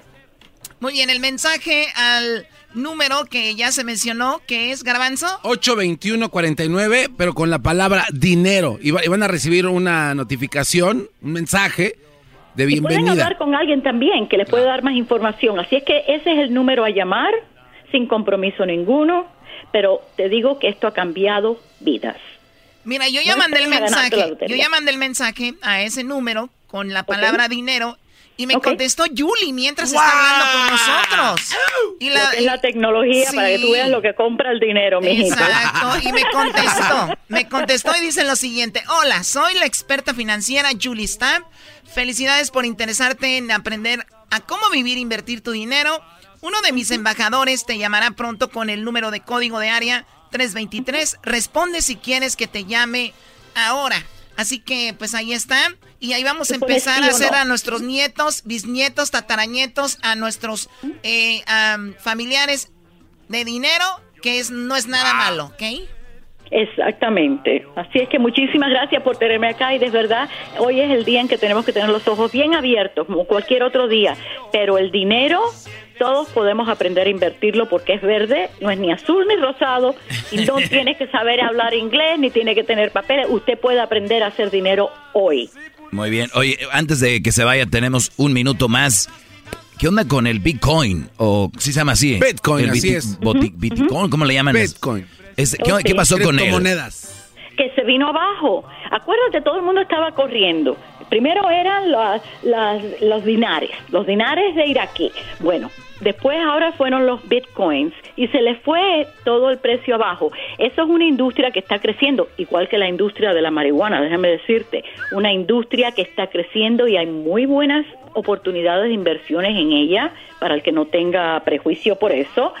Muy bien, el mensaje al número que ya se mencionó, que es Garbanzo. 82149, pero con la palabra dinero. Y, van a recibir una notificación, un mensaje de bienvenida. pueden hablar con alguien también que les puede dar más información. Así es que ese es el número a llamar, sin compromiso ninguno, pero te digo que esto ha cambiado vidas. Mira, yo ya mandé el mensaje, yo ya mandé el mensaje a ese número con la palabra dinero y me contestó Julie mientras está hablando con nosotros. Y la, es la tecnología para que tú veas lo que compra el dinero, mi Exacto, y me contestó, me contestó y dice lo siguiente, hola, soy la experta financiera Julie Stamp Felicidades por interesarte en aprender a cómo vivir e invertir tu dinero. Uno de mis embajadores te llamará pronto con el número de código de área 323. Responde si quieres que te llame ahora. Así que pues ahí está. Y ahí vamos a empezar a hacer a nuestros nietos, bisnietos, tatarañetos, a nuestros eh, familiares de dinero, que es, no es nada malo, ¿ok? Exactamente. Así es que muchísimas gracias por tenerme acá y de verdad hoy es el día en que tenemos que tener los ojos bien abiertos como cualquier otro día, pero el dinero todos podemos aprender a invertirlo porque es verde, no es ni azul ni rosado y no tiene que saber hablar inglés ni tiene que tener papeles. Usted puede aprender a hacer dinero hoy. Muy bien. Oye, antes de que se vaya, tenemos un minuto más. ¿Qué onda con el Bitcoin? O si se llama así. Bitcoin, así es. Bitcoin, ¿cómo le llaman? Bitcoin. ¿qué, pasó con él? monedas. Que se vino abajo. Acuérdate, todo el mundo estaba corriendo. Primero eran los dinares, los dinares de iraquí. Bueno, Después ahora fueron los bitcoins y se les fue todo el precio abajo. Eso es una industria que está creciendo, igual que la industria de la marihuana, déjame decirte, una industria que está creciendo y hay muy buenas oportunidades de inversiones en ella para el que no tenga prejuicio por eso,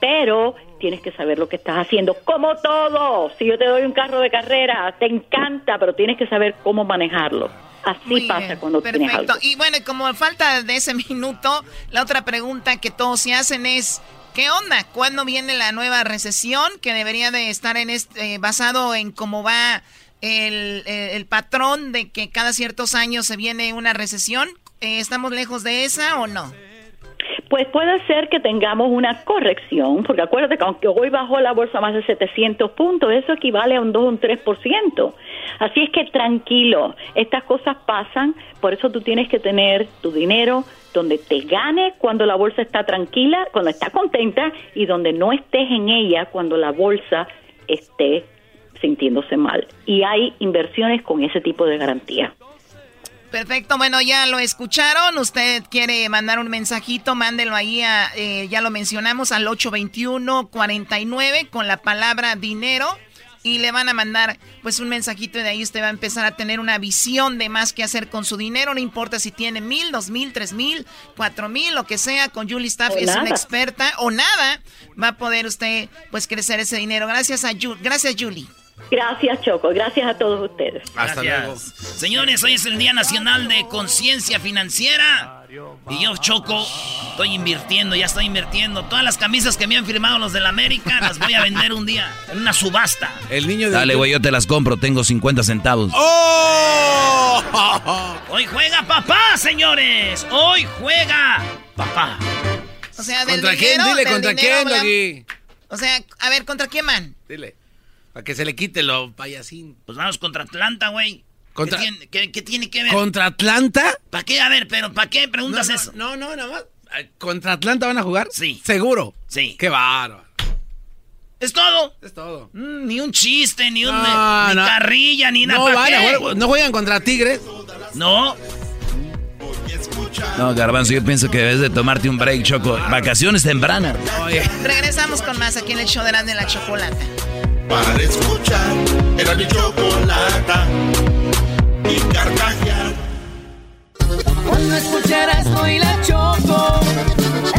pero tienes que saber lo que estás haciendo, como todo. Si yo te doy un carro de carrera, te encanta, pero tienes que saber cómo manejarlo. Así pasa cuando tienes algo. Y bueno, como falta de ese minuto, la otra pregunta que todos se hacen es, ¿qué onda? ¿Cuándo viene la nueva recesión que debería de estar en este, basado en cómo va el, el, patrón de que cada ciertos años se viene una recesión? Eh, ¿Estamos lejos de esa o no? Pues puede ser que tengamos una corrección, porque acuérdate que aunque hoy bajó la bolsa más de 700 puntos, eso equivale a un 2 o un 3%. Así es que tranquilo, estas cosas pasan, por eso tú tienes que tener tu dinero donde te gane cuando la bolsa está tranquila, cuando está contenta, y donde no estés en ella cuando la bolsa esté sintiéndose mal. Y hay inversiones con ese tipo de garantía. Perfecto, bueno, ya lo escucharon. Usted quiere mandar un mensajito, mándelo ahí, a, eh, ya lo mencionamos, al 821-49 con la palabra dinero. Y le van a mandar pues un mensajito y de ahí usted va a empezar a tener una visión de más que hacer con su dinero. No importa si tiene mil, dos mil, tres mil, cuatro mil, lo que sea. Con Julie Staff es una experta o nada. Va a poder usted pues crecer ese dinero. Gracias a Gracias Julie. Gracias, Choco. Gracias a todos ustedes. Hasta luego. Señores, hoy es el Día Nacional de Conciencia Financiera. Y yo, Choco, estoy invirtiendo, ya estoy invirtiendo. Todas las camisas que me han firmado los de la América las voy a vender un día en una subasta. El niño de Dale, güey, yo te las compro, tengo 50 centavos. ¡Oh! Hoy juega papá, señores. Hoy juega papá. O sea, del ¿Contra quién? Dile, ¿contra quién, O sea, a ver, ¿contra quién, man? Dile. Para que se le quite lo payasín. Pues vamos contra Atlanta, güey. ¿Contra... ¿Qué, tiene, que ver? ¿Contra Atlanta? ¿Para qué? A ver, pero ¿para qué preguntas eso? No, no, nada más. ¿Contra Atlanta van a jugar? Sí. ¿Seguro? Sí. Qué bárbaro. ¿Es todo? Es todo. Mm, ni un chiste, ni un ni carrilla, ni nada. No, van a ¿No juegan contra Tigres? No. No, Garbanzo, yo pienso que debes de tomarte un break, Choco. Vacaciones tempranas. Regresamos con más aquí en el show de la, de la chocolata para escuchar. Era mi chocolata y carcajear. Cuando escucharas hoy la choco,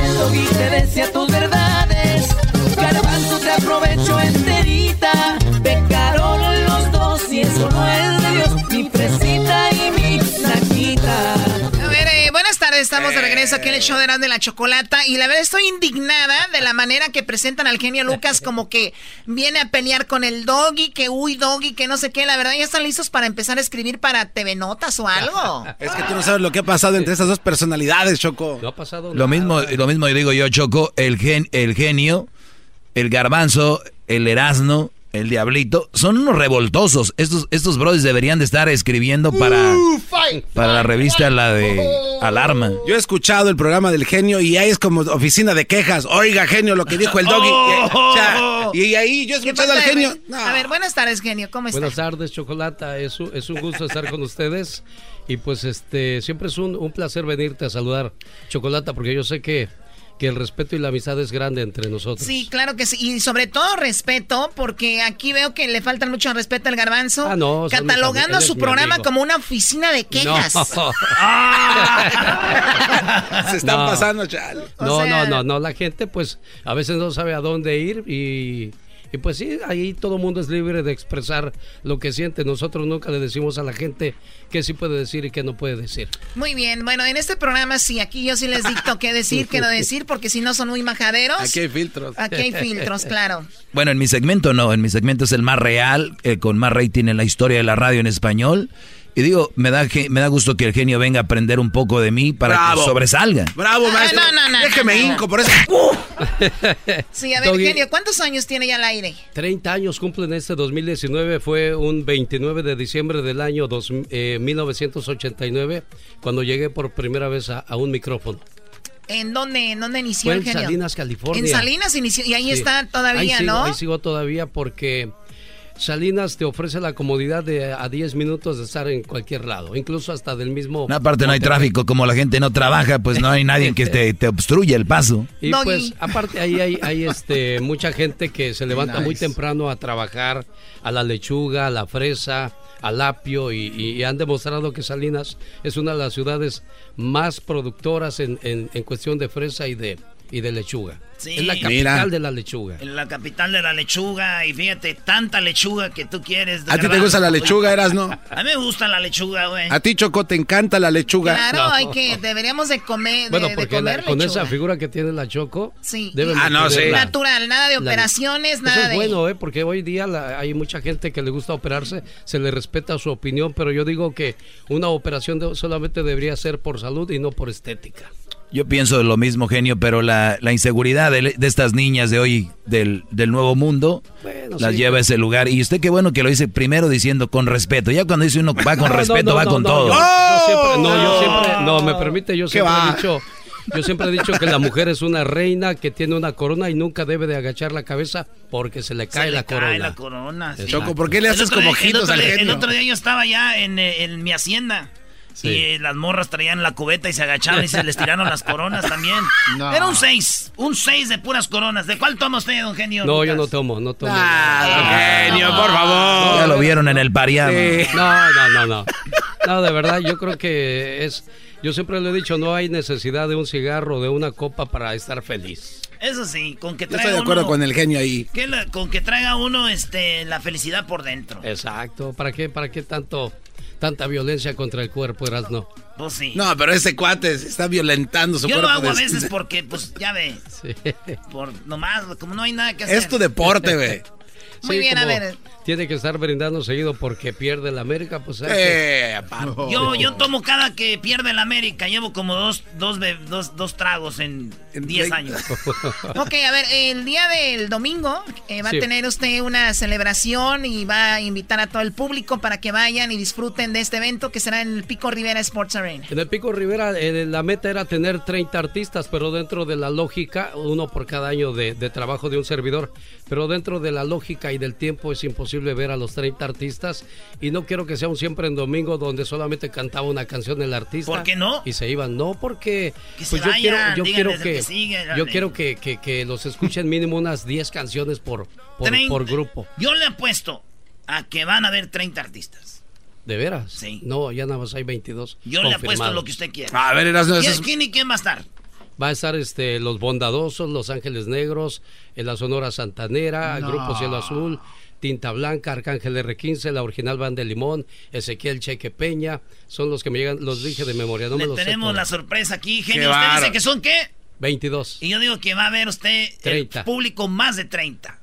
el doggy te decía tus verdades. Garbanzo te aprovecho enterita, estamos de regreso aquí en el show de de la Chocolata y la verdad estoy indignada de la manera que presentan al genio Lucas como que viene a pelear con el doggy, que uy doggy, que no sé qué, la verdad ya están listos para empezar a escribir para TV Notas o algo. es que tú no sabes lo que ha pasado entre esas dos personalidades, Choco. No ha pasado Lo mismo, lo mismo digo yo, Choco, el, gen, el genio, el garbanzo, el erasno el diablito, son unos revoltosos. Estos, estos brothers deberían de estar escribiendo para, para la revista la de Alarma. Yo he escuchado el programa del genio y ahí es como oficina de quejas. Oiga, genio, lo que dijo el doggy. y, ahí yo he escuchado al genio. A ver, buenas tardes, genio. ¿Cómo estás? Buenas tardes, Chocolata. Es un, es un gusto estar con ustedes. Y pues este siempre es un, un placer venirte a saludar, Chocolata, porque yo sé que que el respeto y la amistad es grande entre nosotros. Sí, claro que sí. Y sobre todo respeto, porque aquí veo que le falta mucho respeto al garbanzo. Ah, no, catalogando su programa como una oficina de quejas. Se están pasando, chale. No, no, no, no. La gente, pues, a veces no sabe a dónde ir y y pues sí, ahí todo el mundo es libre de expresar lo que siente. Nosotros nunca le decimos a la gente qué sí puede decir y qué no puede decir. Muy bien, bueno, en este programa sí, aquí yo sí les dicto qué decir, qué no decir, porque si no son muy majaderos. Aquí hay filtros. Aquí hay filtros, claro. Bueno, en mi segmento no, en mi segmento es el más real, eh, con más rating en la historia de la radio en español. Y digo, me da, me da gusto que el genio venga a aprender un poco de mí para que sobresalga. Bravo, maestro. No, no, no, Déjeme hinco, por eso. sí, a ver, genio, ¿cuántos años tiene ya el aire? 30 años cumplen este 2019. Fue un 29 de diciembre del año 1989 eh, cuando llegué por primera vez a, un micrófono. ¿En dónde, en dónde inició el genio? En Salinas, California. En Salinas inició, y ahí está todavía, ahí ¿no? Ahí sigo todavía porque Salinas te ofrece la comodidad de a 10 minutos de estar en cualquier lado, incluso hasta del mismo... aparte no hay tráfico, como la gente no trabaja, pues no hay nadie que te, te obstruya el paso. Y pues aparte ahí hay, hay este, mucha gente que se levanta muy temprano a trabajar a la lechuga, a la fresa, al apio y, han demostrado que Salinas es una de las ciudades más productoras en, en, en cuestión de fresa y de, y de lechuga. Sí. Es la capital de la lechuga. En la capital de la lechuga. Y fíjate, tanta lechuga que tú quieres. ¿A ti te gusta la lechuga, eras, no? A mí me gusta la lechuga, güey. ¿A ti, Choco, te encanta la lechuga? Claro, hay que, deberíamos de comer, bueno, porque con esa figura que tiene la Choco, sí. ah, no, sí. natural, nada de operaciones, nada Eso es bueno, ¿eh? Porque hoy día hay mucha gente que le gusta operarse, se le respeta su opinión, pero yo digo que una operación solamente debería ser por salud y no por estética. Yo pienso lo mismo, genio, pero la, inseguridad de, estas niñas de hoy, del, nuevo mundo, las lleva a ese lugar. Y usted qué bueno que lo dice primero diciendo con respeto. Ya cuando dice uno va con respeto, va con todo. no, yo siempre, no, me permite, yo siempre he dicho... Yo siempre he dicho que la mujer es una reina que tiene una corona y nunca debe de agachar la cabeza porque se le cae, la, corona. cae la corona. Choco, ¿por qué le haces como ojitos al genio? El otro día yo estaba ya en, en mi hacienda. Y las morras traían la cubeta y se agachaban y se les tiraron las coronas también. Era un 6, un 6 de puras coronas. ¿De cuál toma usted, don Genio? No, yo no tomo, no tomo. Ah, Genio, por favor. Ya lo vieron en el pariado. No, no, no, no. No, de verdad, yo creo que es... Yo siempre le he dicho, no hay necesidad de un cigarro, de una copa para estar feliz. Eso sí, con que traiga Estoy de acuerdo con el genio ahí. con que traiga uno este, la felicidad por dentro. Exacto. ¿Para qué, para qué tanto tanta violencia contra el cuerpo, eras no. Pues sí. No, pero ese cuate se está violentando su Yo cuerpo. Yo lo hago a veces porque, pues, ya ve. Sí. Por nomás, como no hay nada que hacer. Es tu deporte, güey. Muy bien, a ver. tiene que estar brindando seguido porque pierde el América, pues eh, yo, yo tomo cada que pierde el América, llevo como dos, dos, dos, dos tragos en 10 años. ok, a ver, el día del domingo eh, va a tener usted una celebración y va a invitar a todo el público para que vayan y disfruten de este evento que será en el Pico Rivera Sports Arena. En el Pico Rivera eh, la meta era tener 30 artistas, pero dentro de la lógica, uno por cada año de, de trabajo de un servidor, pero dentro de la lógica y del tiempo es imposible ver a los 30 artistas y no quiero que sea un siempre en domingo donde solamente cantaba una canción el artista. ¿Por qué no? Y se iban, no, porque pues yo quiero, yo quiero que, yo quiero que, que, los escuchen mínimo unas 10 canciones por, por, grupo. Yo le apuesto a que van a haber 30 artistas. ¿De veras? Sí. No, ya nada más hay 22. Yo le apuesto lo que usted quiera. A ver, eras, ¿Quién, ¿Quién y quién va a estar? Va a estar este, Los Bondadosos, Los Ángeles Negros, en la Sonora Santanera, Grupo Cielo Azul, Tinta Blanca, Arcángel R15, la original Banda de Limón, Ezequiel Cheque Peña, son los que me llegan, los dije de memoria, no me los tenemos la sorpresa aquí, genio. ¿Usted dice que son qué? 22. Y yo digo que va a haber usted el público más de 30.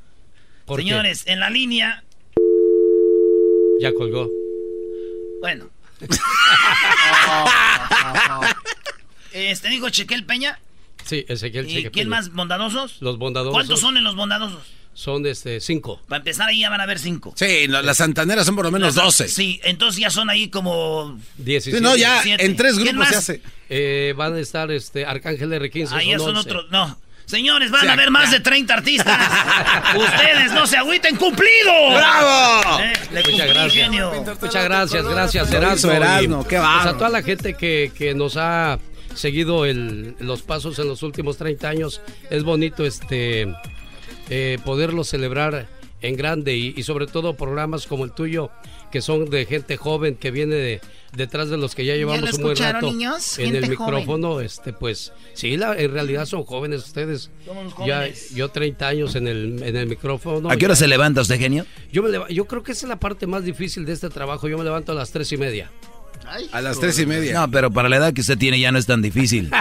Señores, en la línea. Ya colgó. Bueno. este dijo Chequel Peña. Sí, Ezequiel Cheque ¿Y quién más? ¿Bondadosos? Los bondadosos. ¿Cuántos son en los bondadosos? son este, cinco. Para empezar ahí ya van a haber cinco. Sí, las santaneras son por lo menos doce. Sí, entonces ya son ahí como... Diecisiete. no, ya en tres grupos se hace. Eh, van a estar este, Arcángel R15. Ahí son, son otros, no. Señores, van a haber más de 30 artistas. Ustedes no se agüiten, cumplido. ¡Bravo! Eh, Muchas gracias. Muchas gracias, gracias, Erasmo. Erasmo, qué va. Pues a toda la gente que, que nos ha seguido el, los pasos en los últimos 30 años, es bonito este eh, poderlo celebrar en grande y, sobre todo programas como el tuyo que son de gente joven que viene detrás de los que ya llevamos un buen rato en el micrófono este pues sí la, en realidad son jóvenes ustedes. Ya yo 30 años en el en el micrófono ¿a qué hora se levanta usted genio? yo me yo creo que esa es la parte más difícil de este trabajo. Yo me levanto a las tres y media a las tres y media no pero para la edad que usted tiene ya no es tan difícil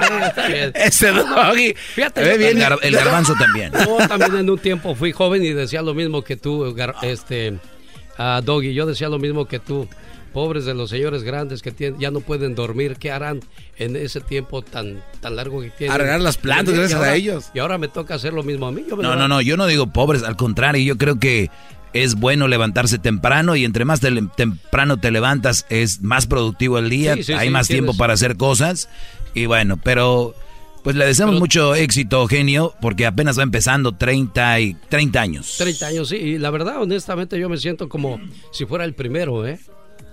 Ese doggy. Fíjate, bien. El, garbanzo también. Yo también en un tiempo fui joven y decía lo mismo que tú, este, a Doggy, yo decía lo mismo que tú. Pobres de los señores grandes que tienen, ya no pueden dormir, ¿qué harán en ese tiempo tan, tan largo que tienen? Arreglar las plantas gracias a ellos. Y ahora me toca hacer lo mismo a mí. no, no, no, yo no digo pobres, al contrario, yo creo que es bueno levantarse temprano y entre más temprano te levantas es más productivo el día, hay más tiempo para hacer cosas y bueno, pero pues le deseamos mucho éxito, genio, porque apenas va empezando 30, y, 30 años. 30 años, sí. Y la verdad, honestamente, yo me siento como si fuera el primero, ¿eh?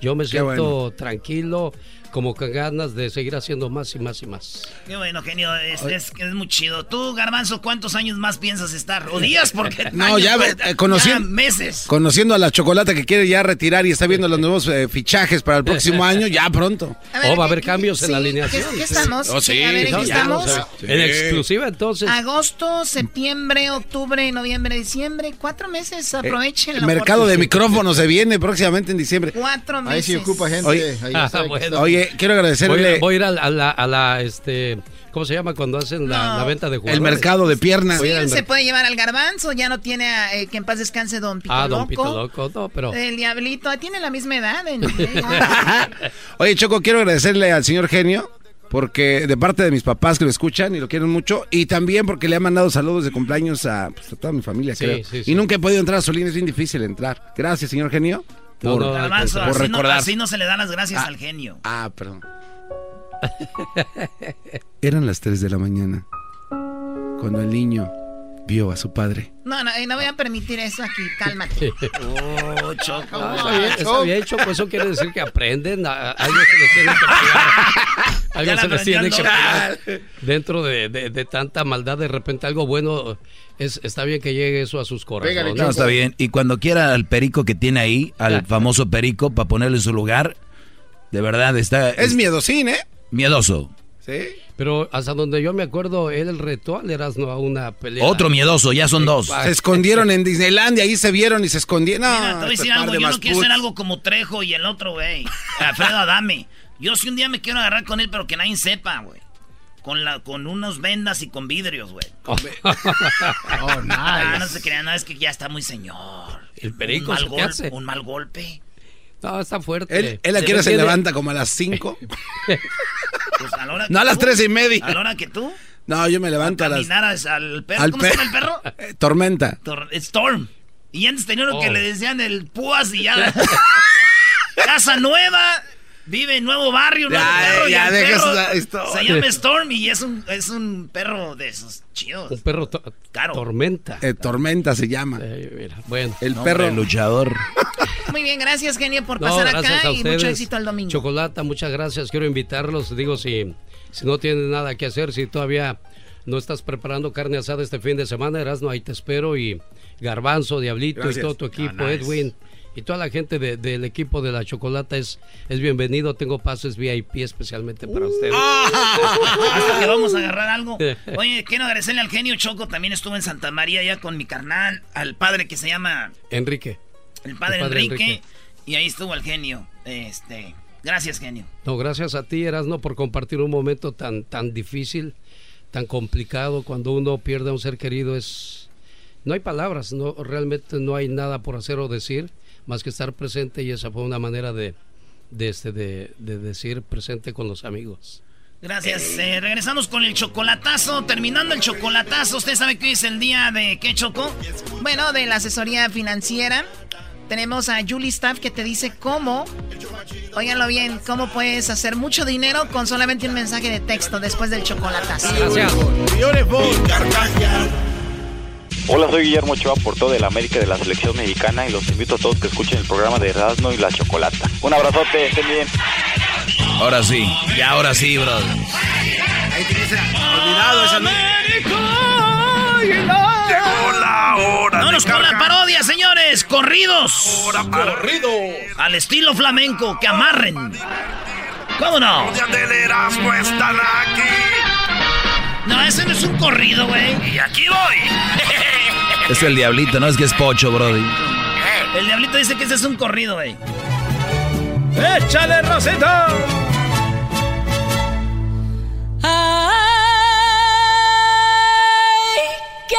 Yo me siento tranquilo, como con ganas de seguir haciendo más y más y más. Qué bueno, genio, es, es, muy chido. Tú, Garbanzo, ¿cuántos años más piensas estar? ¿O días? Porque no, ya, eh, conociendo, meses. Conociendo a la chocolate que quiere ya retirar y está viendo los nuevos eh, fichajes para el próximo año, ya pronto. o va a haber cambios en la alineación. ¿Qué, estamos? Oh, sí. A ver, ¿en qué estamos? En exclusiva, entonces. Agosto, septiembre, octubre, noviembre, diciembre. Cuatro meses, aprovechen. el mercado de micrófonos se viene próximamente en diciembre. Cuatro meses. Ahí sí ocupa gente. Oye, ahí ah, oye quiero agradecerle. Voy, a ir a, la, a la, este, ¿cómo se llama cuando hacen la, venta de jugadores? El mercado de piernas. se puede llevar al garbanzo, ya no tiene eh, que en paz descanse Don Pito Ah, Don Pito Loco, no, pero... El Diablito, tiene la misma edad. Oye, Choco, quiero agradecerle al señor Genio porque de parte de mis papás que lo escuchan y lo quieren mucho, y también porque le ha mandado saludos de cumpleaños a, pues, toda mi familia, creo. y nunca he podido entrar a Solín, es bien difícil entrar. Gracias, señor Genio. Por, no, recordar. así no se le dan las gracias ah, al genio. Ah, perdón. Eran las 3 de la mañana cuando el niño vio a su padre. No, no, no voy a permitir eso aquí, cálmate. oh, Choco. Ah, está, bien, está bien, Choco, eso quiere decir que aprenden, a, algo se les tiene que pegar. Algo se les tiene que pegar. Dentro de, de, de, tanta maldad, de repente algo bueno, es, está bien que llegue eso a sus corazones. No, está bien. Y cuando quiera al perico que tiene ahí, al famoso perico, para ponerle en su lugar, de verdad está... Es miedosín, ¿eh? Miedoso. Sí. Pero hasta donde yo me acuerdo, él retó al Erasmo a una pelea. Otro miedoso, ya son dos. Se escondieron en Disneylandia, ahí se vieron y se escondieron. No, Mira, te voy a decir algo, yo no quiero ser algo como Trejo y el otro, güey. Alfredo Adame. Yo si un día me quiero agarrar con él, pero que nadie sepa, güey. Con, la, con unos vendas y con vidrios, güey. oh, nice. Ah, no se crean, no, es que ya está muy señor. El perico, un mal, golpe, un mal golpe. No, está fuerte. Él, él aquí se, se levanta como a las 5. pues a la hora no a las 3 y media. ¿A la hora que tú? No, yo me levanto a, a las... al perro. ¿Cómo se llama el perro? Eh, tormenta. Storm. Y antes tenía uno que oh. le decían el púas y ya... Casa nueva, vive en nuevo barrio. Ya, perro, ya, deja Se llama Storm y es un, es un perro de esos chidos. Un perro Claro. tormenta. Eh, tormenta se llama. bueno. El perro luchador. Muy bien, gracias genio por pasar acá y mucho éxito al domingo. Chocolata, muchas gracias. Quiero invitarlos. Digo, si, si no tienes nada que hacer, si todavía no estás preparando carne asada este fin de semana, Erasno, ahí te espero. Y Garbanzo, Diablito y todo tu equipo, ah, Edwin y toda la gente del equipo de la chocolata es, es bienvenido. Tengo pases VIP especialmente para ustedes. Hasta que vamos a agarrar algo. Oye, quiero agradecerle al genio Choco. También estuvo en Santa María ya con mi carnal, al padre que se llama Enrique. El padre, Enrique, Y ahí estuvo el genio. Este, gracias, genio. No, gracias a ti, Erasno, por compartir un momento tan, tan difícil, tan complicado. Cuando uno pierde a un ser querido es. No hay palabras, no, realmente no hay nada por hacer o decir más que estar presente y esa fue una manera de, de, este, de, decir presente con los amigos. Gracias. Eh, regresamos con el chocolatazo. Terminando el chocolatazo, ¿usted sabe que hoy es el día de qué chocó? Bueno, de la asesoría financiera. Tenemos a Julie Staff que te dice cómo, óiganlo bien, cómo puedes hacer mucho dinero con solamente un mensaje de texto después del chocolatazo. Gracias. Hola, soy Guillermo Ochoa, por todo el América de la Selección Mexicana y los invito a todos que escuchen el programa de Erasmo y la Chocolata. Un abrazote, estén bien. Ahora sí, ya ahora sí, bro. Ahí tienes olvidado esa Llegó la hora. Vámonos con la parodia, señores. Corridos. Hora corridos. Al estilo flamenco, que amarren. ¿Cómo no? del Erasmo están aquí. No, ese no es un corrido, güey. Y aquí voy. es el diablito, no es que es pocho, brody. Eh. El diablito dice que ese es un corrido, güey. ¡Échale, Rosita! ¡Ay! ¡Qué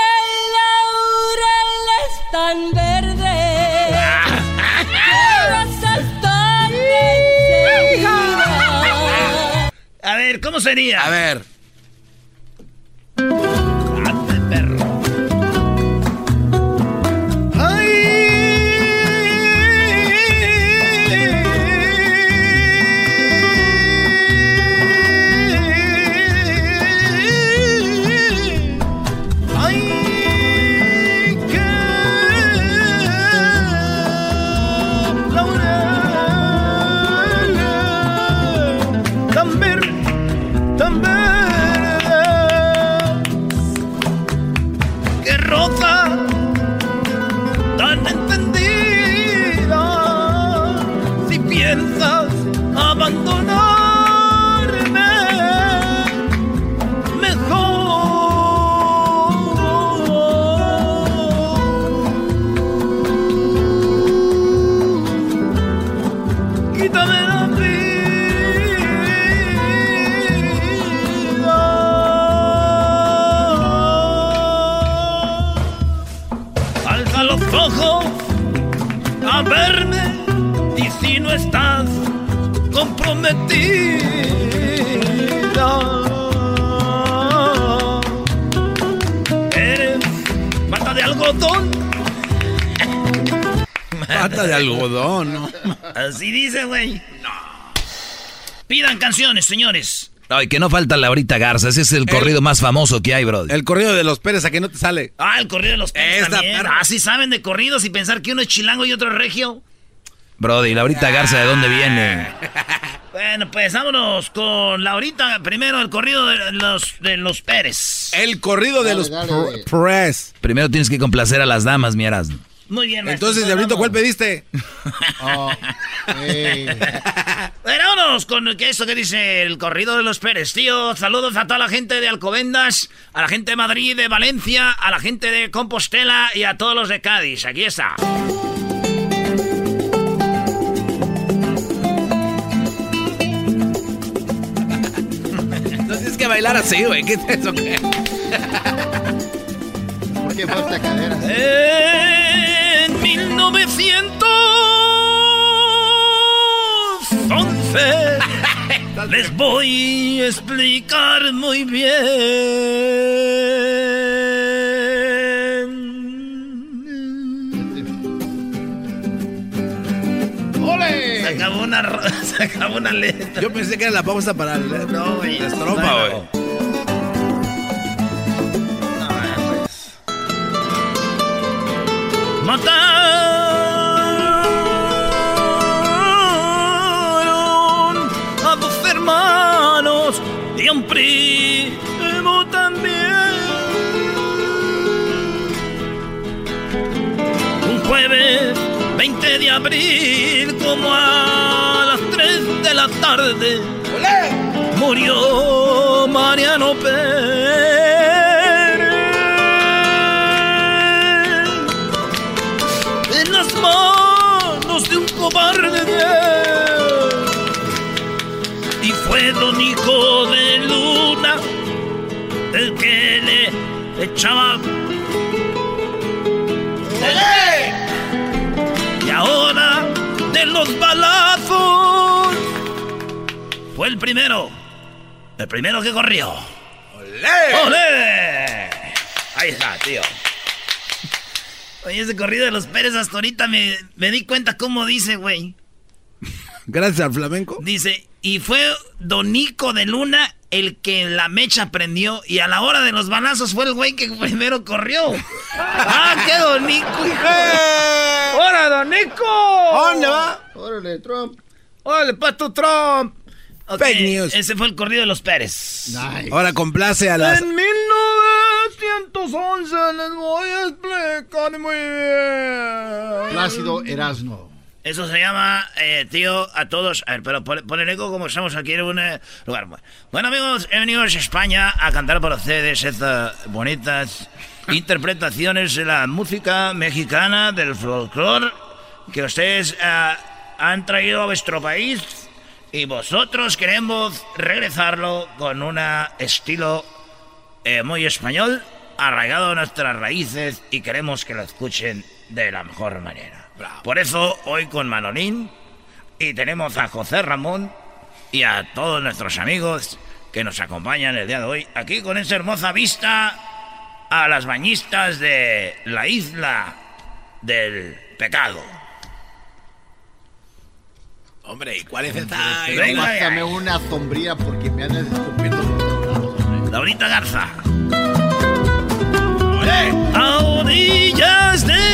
laurel es tan verde! A ver, ¿cómo sería? A ver. Thank you. Eres mata de algodón. Mata de algodón, ¿no? Así dice, güey. Pidan canciones, señores. Ay, que no falta Laurita Garza. Ese es el, corrido más famoso que hay, bro. El corrido de los Pérez, ¿a que no te sale? Ah, el corrido de los Pérez también. Ah, sí saben de corridos y pensar que uno es chilango y otro es regio. Brody, Laurita Garza, ¿de dónde viene? Bueno, pues vámonos con Laurita. Primero el corrido de los, de los Pérez. El corrido de los Pérez. Primero tienes que complacer a las damas, mi Muy bien, Entonces, Diablito, ¿cuál pediste? oh, bueno, vámonos con eso que dice el corrido de los Pérez, tío. Saludos a toda la gente de Alcobendas, a la gente de Madrid, de Valencia, a la gente de Compostela y a todos los de Cádiz. Aquí está. bailar así, güey. ¿Qué es eso? ¿Por qué falta cadera? En 1911 les voy a explicar muy bien. Se acabó una, se acabó una letra. Yo pensé que era la pausa para el... No, güey. La estrofa, güey. Mataron a dos hermanos y a un primo también. Un jueves 20 de abril, como a las 3 de la tarde, murió Mariano Pérez. De cobarde de Y fue don hijo de luna el que le echaba ahora de los balazos. Fue el primero. El primero que corrió. ¡Olé! ¡Olé! Ahí está, tío. Oye, ese corrido de los Pérez hasta ahorita me, me di cuenta cómo dice, güey. Gracias al flamenco. Dice, y fue Donico de Luna el que la mecha prendió y a la hora de los balazos fue el güey que primero corrió. ¡Ah, qué Donico, hijo! ¡Hola, Donico! ¿Dónde va? Órale, Trump. ¡Órale, pato Trump! Okay, Fake news. Ese fue el corrido de los Pérez. Nice. Ahora complace a las... En 1911 les voy a explicar muy bien. Plácido Erasno. Eso se llama, eh, tío, a todos. A ver, pero pon, el eco como estamos aquí en un eh, lugar. Bueno, amigos, he venido a España a cantar para ustedes estas bonitas interpretaciones de la música mexicana, del folclore, que ustedes eh, han traído a vuestro país. Y vosotros queremos regresarlo con un estilo eh, muy español, arraigado a nuestras raíces, y queremos que lo escuchen de la mejor manera. Por eso hoy con Manolín y tenemos a José Ramón y a todos nuestros amigos que nos acompañan el día de hoy, aquí con esa hermosa vista a las bañistas de la isla del pecado. Hombre, ¿y cuál es esta? Pásame una sombría porque me andas escupiendo los Laurita Garza. A orillas de escondida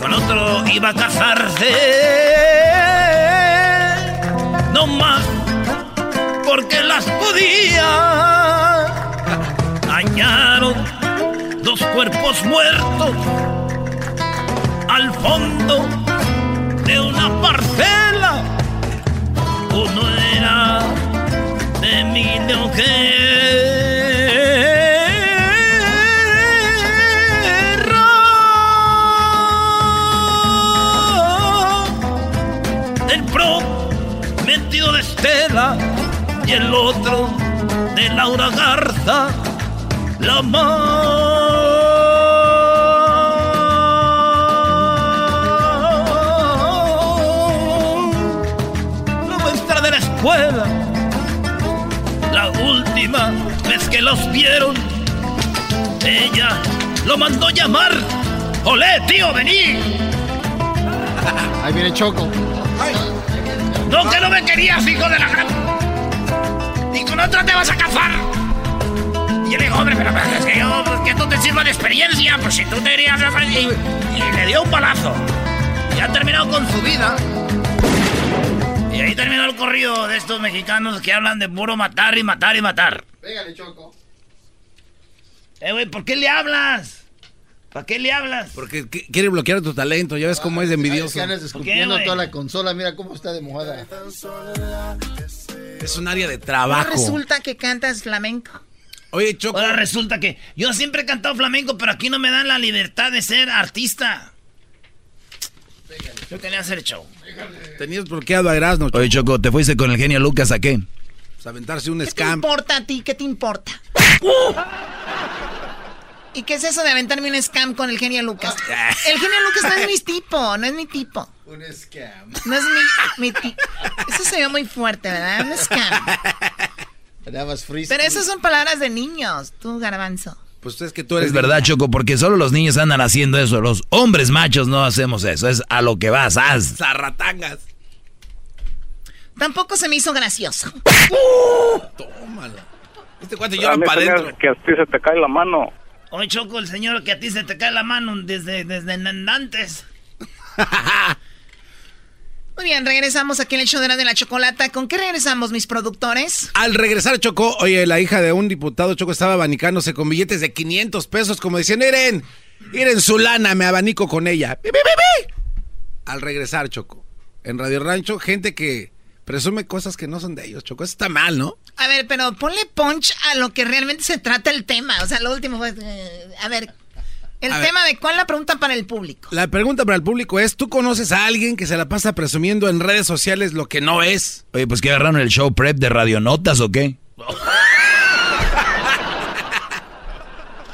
con otro iba a casarse. No más, porque las podía. Hallaron dos cuerpos muertos al fondo de una parcela. Uno era de mi mujer. Y el otro de Laura Garza, la más. La maestra de la escuela, la última vez que los vieron, ella lo mandó llamar. ¡Olé, tío, vení! Ahí viene Choco. No, que no me querías, hijo de la gran... Con otra te vas a cazar. Y yo le digo, hombre, pero es que yo, pues, que esto te sirva de experiencia, pues si tú te irías a... Y, y le dio un palazo. Y ha terminado con su vida. Y ahí terminó el corrido de estos mexicanos que hablan de puro matar y matar y matar. Pégale, Choco. Eh, güey, ¿por qué le hablas? ¿Para qué le hablas? Porque quiere bloquear tu talento, ya ves cómo es de envidioso. Que andas escupiendo toda la consola, mira cómo está de mojada. Es un área de trabajo. resulta que cantas flamenco. Oye, Choco. Ahora resulta que yo siempre he cantado flamenco, pero aquí no me dan la libertad de ser artista. Yo tenía que hacer show. Tenías bloqueado a Erasmo. Oye, Choco, ¿te fuiste con el genio Lucas a qué? Pues aventarse un ¿Qué scam. ¿Qué te importa a ti? ¿Qué te importa? ¿Y qué es eso de aventarme un scam con el genio Lucas? El genio Lucas no es mi tipo, no es mi tipo. Un scam. No es mi, tipo. Eso se ve muy fuerte, ¿verdad? Un scam. Pero esas son palabras de niños, tú, garbanzo. Pues es que tú eres. Es verdad, Choco, porque solo los niños andan haciendo eso. Los hombres machos no hacemos eso. Es a lo que vas, haz. Zarratangas. Tampoco se me hizo gracioso. Tómala. Este cuate llora para adentro. Que a ti se te cae la mano. Hoy Choco, el señor que a ti se te cae la mano desde, desde antes. Muy bien, regresamos aquí en el show de la, de la chocolata. ¿Con qué regresamos, mis productores? Al regresar, Choco, oye, la hija de un diputado, Choco, estaba abanicándose con billetes de 500 pesos, como diciendo, miren, miren su lana, me abanico con ella. Al regresar, Choco, en Radio Rancho, gente que presume cosas que no son de ellos, Choco. Eso está mal, ¿no? A ver, pero ponle punch a lo que realmente se trata el tema. O sea, lo último fue... Eh, a ver, el tema de cuál la pregunta para el público. La pregunta para el público es, ¿tú conoces a alguien que se la pasa presumiendo en redes sociales lo que no es? Oye, pues que agarraron el show prep de Radionotas o qué?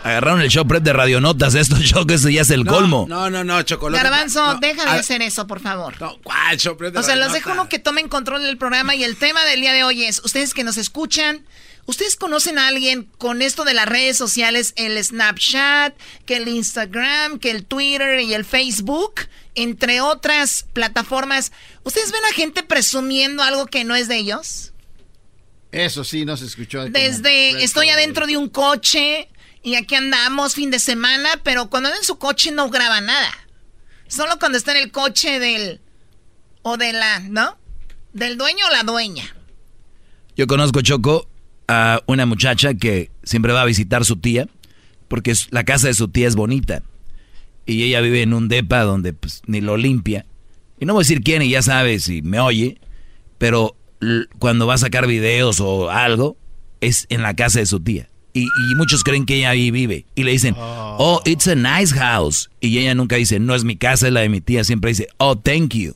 Agarraron el show prep de radionotas, esto show que eso ya es el colmo. No, no, no, chocolate. Garbanzo, deja de hacer eso, por favor. No, ¿cuál show prep de O sea, los dejo uno que tomen control del programa y el tema del día de hoy es, ustedes que nos escuchan, ¿ustedes conocen a alguien con esto de las redes sociales, el Snapchat, que el Instagram, que el Twitter y el Facebook, entre otras plataformas? ¿Ustedes ven a gente presumiendo algo que no es de ellos? Eso sí, no se escuchó. Desde estoy adentro de un coche, y aquí andamos fin de semana, pero cuando anda en su coche no graba nada. Solo cuando está en el coche del... o de la... ¿no? Del dueño o la dueña. Yo conozco, Choco, a una muchacha que siempre va a visitar su tía, porque la casa de su tía es bonita. Y ella vive en un depa donde pues, ni lo limpia. Y no voy a decir quién, y ya sabe si me oye, pero cuando va a sacar videos o algo, es en la casa de su tía. Y, muchos creen que ella ahí vive. Y le dicen, oh. oh, it's a nice house. Y ella nunca dice, no es mi casa, es la de mi tía. Siempre dice, oh, thank you.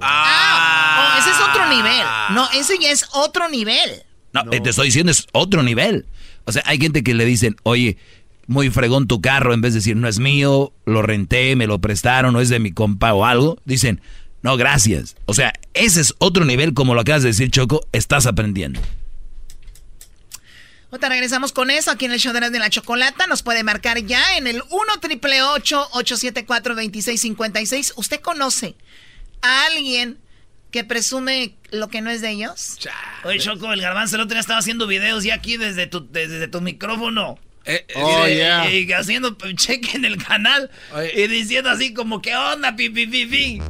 Ah, oh, ese es otro nivel. No, ese ya es otro nivel. No, te estoy diciendo, es otro nivel. O sea, hay gente que le dicen, oye, muy fregón tu carro, en vez de decir, no es mío, lo renté, me lo prestaron, no es de mi compa o algo. Dicen, no, gracias. O sea, ese es otro nivel, como lo acabas de decir, Choco, estás aprendiendo. Ahorita regresamos con eso aquí en el show de la chocolata. Nos puede marcar ya en el 1 triple 874 2656. ¿Usted conoce a alguien que presume lo que no es de ellos? Oye, Choco, el garbanzo el otro día estaba haciendo videos y aquí desde tu, desde tu micrófono. Eh, eh, oh, y, haciendo cheque en el canal y diciendo así como que onda, pi, pi, pi, pi.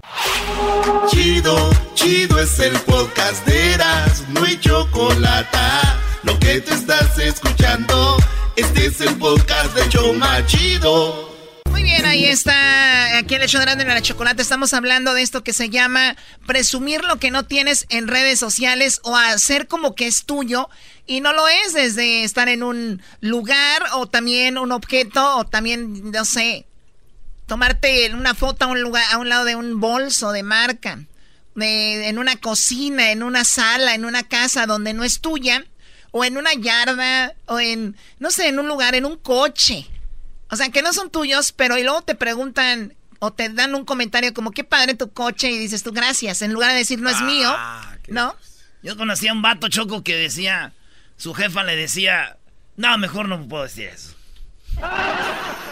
Chido, chido es el podcast de Eras, no hay chocolate. Lo que te estás escuchando, este es el podcast de Choma Chido. Muy bien, ahí está. Aquí en el show de la chocolate estamos hablando de esto que se llama presumir lo que no tienes en redes sociales o hacer como que es tuyo y no lo es desde estar en un lugar o también un objeto o también, no sé, tomarte una foto a un, lugar, a un lado de un bolso de marca, en una cocina, en una sala, en una casa donde no es tuya, o en una yarda, o en, no sé, en un lugar, en un coche. O sea, que no son tuyos, pero y luego te preguntan o te dan un comentario como, qué padre tu coche, y dices tú, gracias, en lugar de decir, no es mío, ah, ¿no? Yo conocía a un vato choco que decía, su jefa le decía, no, mejor no puedo decir eso.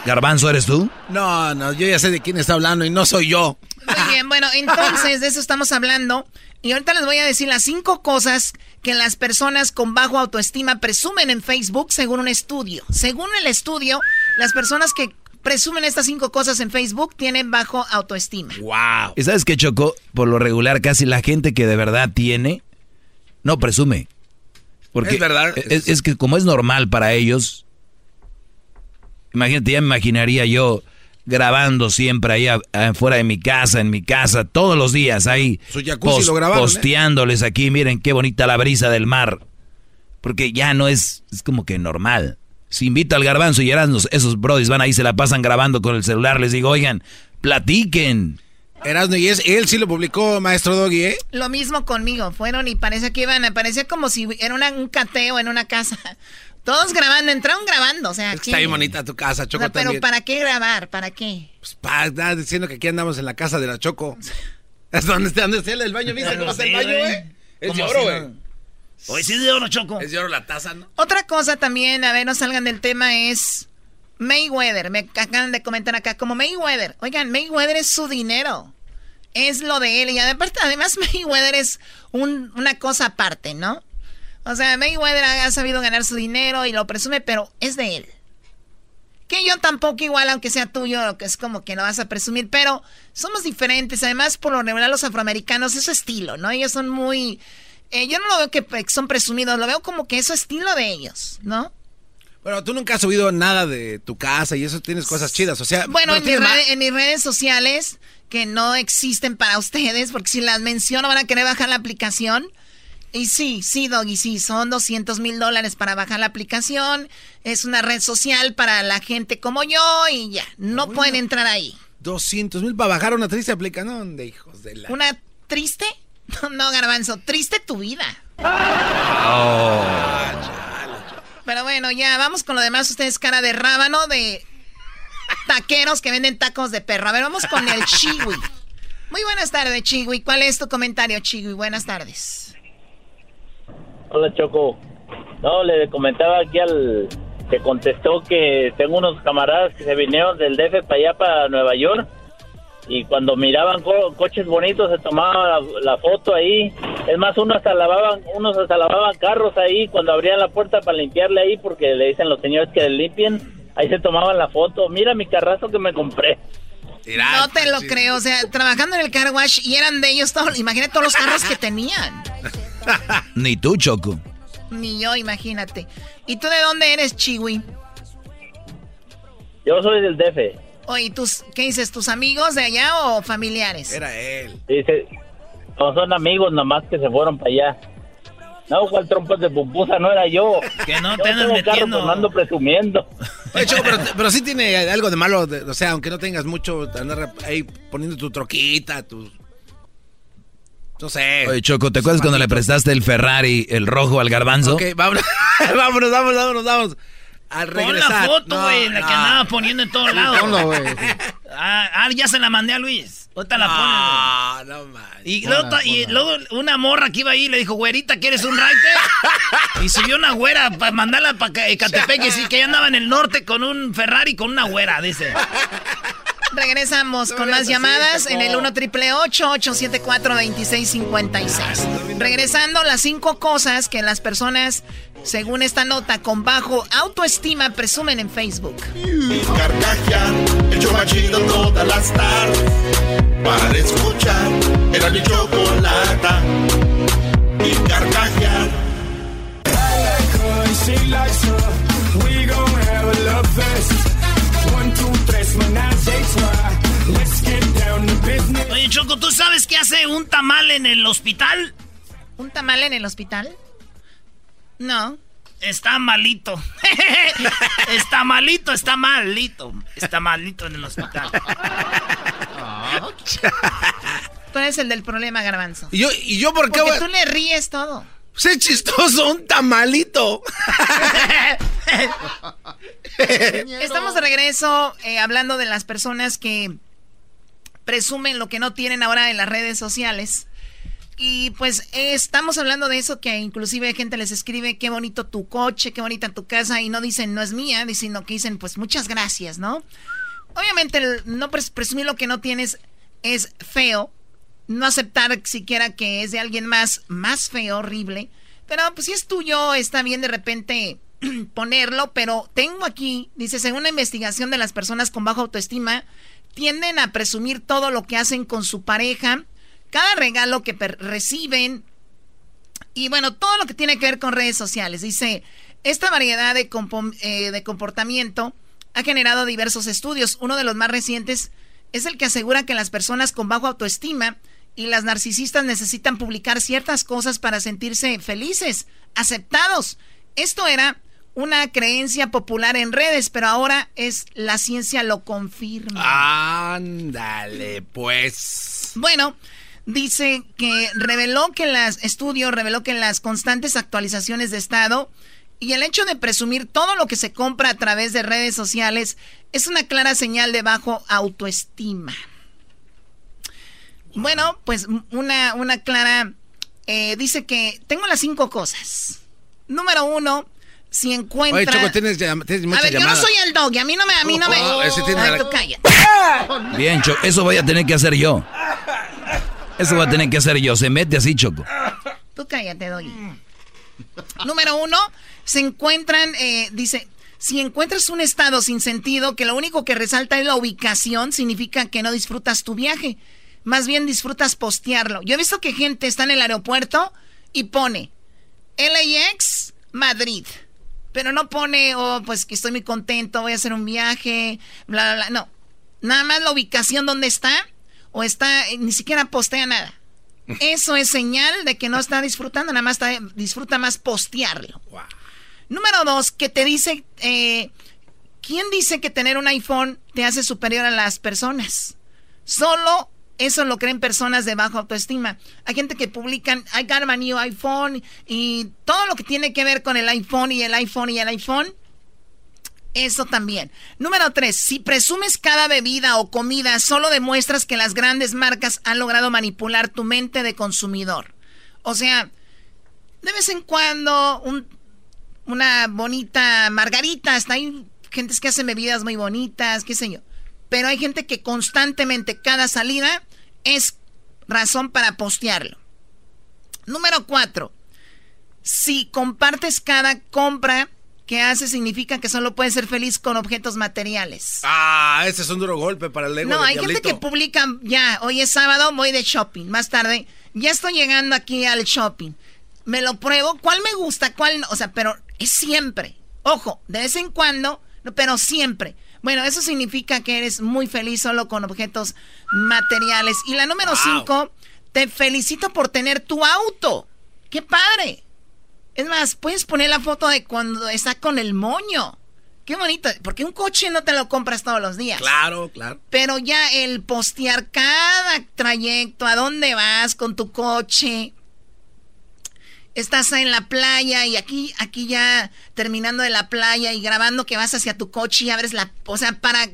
Garbanzo, ¿eres tú? No, no, yo ya sé de quién está hablando y no soy yo. Muy bien, bueno, entonces de eso estamos hablando. Y ahorita les voy a decir las cinco cosas que las personas con bajo autoestima presumen en Facebook según un estudio. Según el estudio, las personas que presumen estas cinco cosas en Facebook tienen bajo autoestima. ¡Wow! ¿Y sabes qué, Choco? Por lo regular, casi la gente que de verdad tiene, no presume. Porque es verdad. Es, que como es normal para ellos, imagínate, ya me imaginaría yo grabando siempre ahí afuera de mi casa, en mi casa, todos los días ahí. Su jacuzzi lo grabaron, ¿eh? Posteándoles aquí, miren qué bonita la brisa del mar. Porque ya no es, es como que normal. Si invita al garbanzo y Erasmus, esos brodis van ahí, se la pasan grabando con el celular, les digo, oigan, platiquen. Erasmo, y es, él sí lo publicó, maestro Doggy, ¿eh? Lo mismo conmigo, fueron y parece que iban, parecía como si era un cateo en una casa. Todos grabando, entraron grabando, o sea. está bien bonita tu casa, Choco. pero ¿para qué grabar? ¿Para qué? Pues para diciendo que aquí andamos en la casa de la Choco. Es donde está, donde está el baño, ¿viste cómo está el baño, eh? Es de oro, güey. Hoy sí es de oro, Choco. Es de oro la taza, ¿no? Otra cosa también, a ver, no salgan del tema, es Mayweather. Me acaban de comentar acá, como Mayweather. Oigan, Mayweather es su dinero es lo de él. Y aparte, además, Mayweather es una cosa aparte, ¿no? O sea, Mayweather ha sabido ganar su dinero y lo presume, pero es de él. Que yo tampoco igual, aunque sea tuyo, que es como que no vas a presumir, pero somos diferentes. Además, por lo regular, los afroamericanos es su estilo, ¿no? Ellos son muy... Eh, yo no lo veo que son presumidos, lo veo como que es su estilo de ellos, ¿no? Bueno, tú nunca has subido nada de tu casa y eso tienes cosas chidas, o sea... Bueno, en, en mis redes sociales que no existen para ustedes, porque si las menciono van a querer bajar la aplicación. Y sí, sí, Doggy, sí, son 200 mil dólares para bajar la aplicación. Es una red social para la gente como yo y ya, no pueden entrar ahí. 200 mil para bajar una triste aplicación de hijos de la... ¿Una triste? No, garbanzo, triste tu vida. Oh. Pero bueno, ya, vamos con lo demás. Ustedes cara de rábano, de taqueros que venden tacos de perro. A ver, vamos con el Chiwi. Muy buenas tardes, Chiwi. ¿Cuál es tu comentario, Chiwi? Buenas tardes. Hola, Choco. No, le comentaba aquí al que contestó que tengo unos camaradas que se vinieron del DF para allá, para Nueva York. Y cuando miraban coches bonitos se tomaban la, foto ahí. Es más, unos hasta lavaban, unos hasta lavaban carros ahí cuando abrían la puerta para limpiarle ahí porque le dicen los señores que le limpien Ahí se tomaban la foto. Mira mi carrazo que me compré. No te lo creo, o sea, trabajando en el car wash y eran de ellos todos, imagínate todos los carros que tenían. Ni tú, Choco. Ni yo, imagínate. ¿Y tú de dónde eres, Chiwi? Yo soy del DF. Oye, ¿tus, ¿qué dices? ¿Tus amigos de allá o familiares? Era él. Dice, no son amigos nomás que se fueron para allá. No, ¿cuál trompas de pupusa? No era yo. Que no te andas metiendo. Carro, ando presumiendo. Oye, Choco, pero, pero, sí tiene algo de malo. o sea, aunque no tengas mucho, andar ahí poniendo tu troquita, tu... No sé. Oye, Choco, ¿te acuerdas cuando le prestaste el Ferrari, el rojo al garbanzo? Ok, vámonos, vámonos, vámonos, vámonos, vámonos. Al regresar. Pon la foto, güey, no, la que andaba poniendo en todos lados. Ponlo, güey. Ah, ah, ya se la mandé a Luis. Ahorita la. Ah, no man. Y, luego, y luego una morra que iba ahí le dijo, güerita, ¿quieres un writer? y subió una güera para mandarla para Ecatepec y sí, que ella andaba en el norte con un Ferrari con una güera, dice. Regresamos con más llamadas en el 1 triple 874 2656. Regresando, las cinco cosas que las personas, según esta nota, con bajo autoestima presumen en Facebook. Carcajear, el todas las tardes. Para escuchar, era mi chocolata. Y carcajear. We gon' have a love fest. Oye, Choco, ¿tú sabes qué hace un tamal en el hospital? ¿Un tamal en el hospital? No. Está malito. está malito, está malito. Está malito en el hospital. tú eres el del problema, Garbanzo. ¿Y yo, y yo por qué? Porque tú le ríes todo. Sé chistoso, un tamalito. Estamos de regreso eh, hablando de las personas que presumen lo que no tienen ahora en las redes sociales. Y pues estamos hablando de eso que inclusive gente les escribe qué bonito tu coche, qué bonita tu casa y no dicen no es mía, sino que dicen pues muchas gracias, ¿no? Obviamente no presumir lo que no tienes es feo, no aceptar siquiera que es de alguien más, más feo, horrible, pero pues si es tuyo está bien de repente ponerlo, pero tengo aquí, dice, según una investigación de las personas con baja autoestima, tienden a presumir todo lo que hacen con su pareja, cada regalo que reciben y bueno, todo lo que tiene que ver con redes sociales. Dice, esta variedad de, eh, de comportamiento ha generado diversos estudios. Uno de los más recientes es el que asegura que las personas con bajo autoestima y las narcisistas necesitan publicar ciertas cosas para sentirse felices, aceptados. Esto era una creencia popular en redes, pero ahora es la ciencia lo confirma. Ándale, pues. Bueno, dice que reveló que las estudios reveló que las constantes actualizaciones de estado y el hecho de presumir todo lo que se compra a través de redes sociales es una clara señal de bajo autoestima. Bueno, pues una, una clara eh, dice que tengo las cinco cosas. Número uno, si encuentra... Oye, Choco, tienes, tienes muchas A ver, yo no soy el dog, a mí no me... A mí no me... Oh, ese tiene Ay, la... Bien, Choco, eso voy a tener que hacer yo. Eso voy a tener que hacer yo. Se mete así, Choco. Tú cállate, Doggy. Número uno, se encuentran, eh, dice, si encuentras un estado sin sentido que lo único que resalta es la ubicación, significa que no disfrutas tu viaje. Más bien disfrutas postearlo. Yo he visto que gente está en el aeropuerto y pone LAX Madrid. Pero no pone, oh, pues que estoy muy contento, voy a hacer un viaje, bla, bla, bla. No. Nada más la ubicación donde está, o está, eh, ni siquiera postea nada. Eso es señal de que no está disfrutando, nada más está, disfruta más postearlo. Número dos, que te dice, eh, ¿quién dice que tener un iPhone te hace superior a las personas? Solo eso lo creen personas de baja autoestima. Hay gente que publican, I got my new iPhone y todo lo que tiene que ver con el iPhone y el iPhone y el iPhone. Eso también. Número tres, si presumes cada bebida o comida, solo demuestras que las grandes marcas han logrado manipular tu mente de consumidor. O sea, de vez en cuando una bonita margarita, hasta hay gentes que hacen bebidas muy bonitas, qué sé yo. Pero hay gente que constantemente cada salida es razón para postearlo. Número cuatro. Si compartes cada compra que haces, significa que solo puedes ser feliz con objetos materiales. Ah, ese es un duro golpe para el ego No, hay gente que publica, ya, hoy es sábado, voy de shopping. Más tarde, ya estoy llegando aquí al shopping. me lo pruebo, cuál me gusta, cuál no, o sea, pero es siempre. Ojo, de vez en cuando, pero siempre. Bueno, eso significa que eres muy feliz solo con objetos materiales. Y la número cinco, te felicito por tener tu auto. ¡Qué padre! Es más, puedes poner la foto de cuando está con el moño. Qué bonito, porque un coche no te lo compras todos los días. Claro, claro. Pero ya el postear cada trayecto, a dónde vas con tu coche, estás en la playa y aquí, aquí ya terminando de la playa y grabando que vas hacia tu coche y abres la, o sea, para,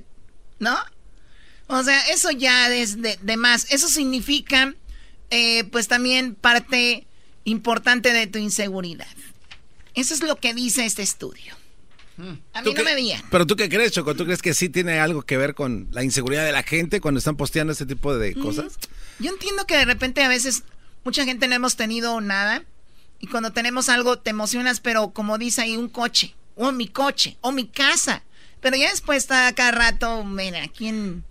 ¿no? O sea, eso ya es de, más. Eso significa, eh, pues también parte importante de tu inseguridad. Eso es lo que dice este estudio. Hmm. A mí no me veían. Pero tú qué crees, Choco? ¿Tú crees que sí tiene algo que ver con la inseguridad de la gente cuando están posteando este tipo de mm, cosas? yo entiendo que de repente a veces mucha gente no hemos tenido nada y cuando tenemos algo te emocionas, pero como dice ahí, un coche, o mi coche, o mi casa. Pero ya después está cada rato, mira, aquí en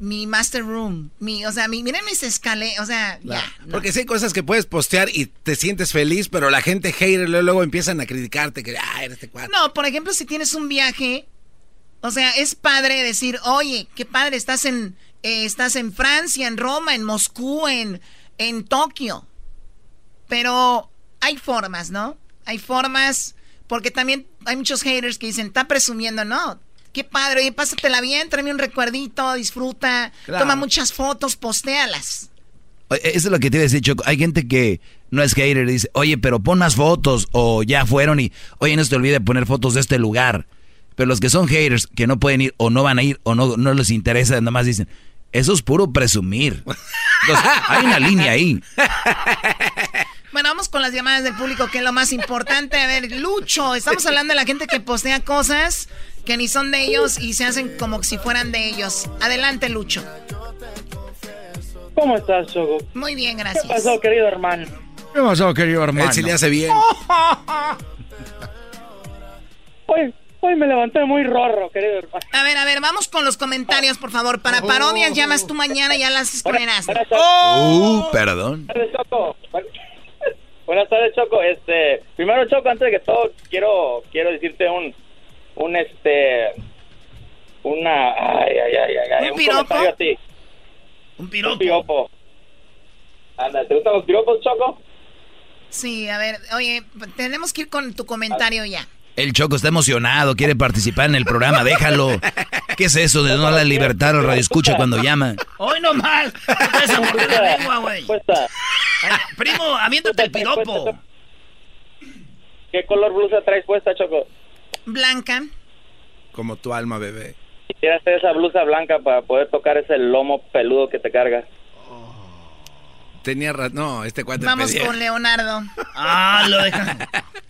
mi master room, mi, o sea, mi, miren mis escaleras, o sea, ya. Porque sí hay cosas que puedes postear y te sientes feliz, pero la gente hater luego, empiezan a criticarte que, ah, eres este cuadro. No, por ejemplo, si tienes un viaje, o sea, es padre decir, oye, qué padre, estás en, eh, estás en Francia, en Roma, en Moscú, en, en Tokio. Pero hay formas, ¿no? Hay formas, porque también hay muchos haters que dicen, está presumiendo, no. Qué padre, oye, pásatela bien, tráeme un recuerdito, disfruta, toma muchas fotos, postéalas. Eso es lo que te iba a decir, Choco. Hay gente que no es hater y dice, oye, pero pon más fotos, o ya fueron y, oye, no se te olvide poner fotos de este lugar. Pero los que son haters, que no pueden ir, o no van a ir, o no, no les interesa, nada más dicen, eso es puro presumir. hay una línea ahí. Bueno, vamos con las llamadas del público, que es lo más importante. A ver, Lucho, estamos hablando de la gente que postea cosas que ni son de ellos y se hacen como si fueran de ellos. Adelante, Lucho. ¿Cómo estás, Choco? Muy bien, gracias. ¿Qué pasó, querido hermano? ¿Qué pasó, querido hermano? Él le hace bien. hoy, hoy me levanté muy rorro, querido hermano. A ver, a ver, vamos con los comentarios, por favor. Para parodias llamas tú mañana, ya las ponerás. Uh, perdón. Buenas tardes, Choco. Este, primero, Choco, antes de que todo, quiero, quiero decirte un, un, este, una, ay, ay, ay, ay, un, un piropo. A ti. Un piropo. Un piropo. Anda, ¿te gustan los piropos, Choco? Sí, a ver, oye, tenemos que ir con tu comentario ya. El Choco está emocionado, quiere participar en el programa, déjalo. ¿Qué es eso de no la libertad al radio escucha cuando llama? Hoy no más. la lengua, güey. Primo, aviéntate el piropo. ¿Qué color blusa traes puesta, Choco? Blanca. Como tu alma, bebé. Quisiera hacer esa blusa blanca para poder tocar ese lomo peludo que te carga. Tenía razón. No, este cuate Vamos con Leonardo. Ah, lo dejan.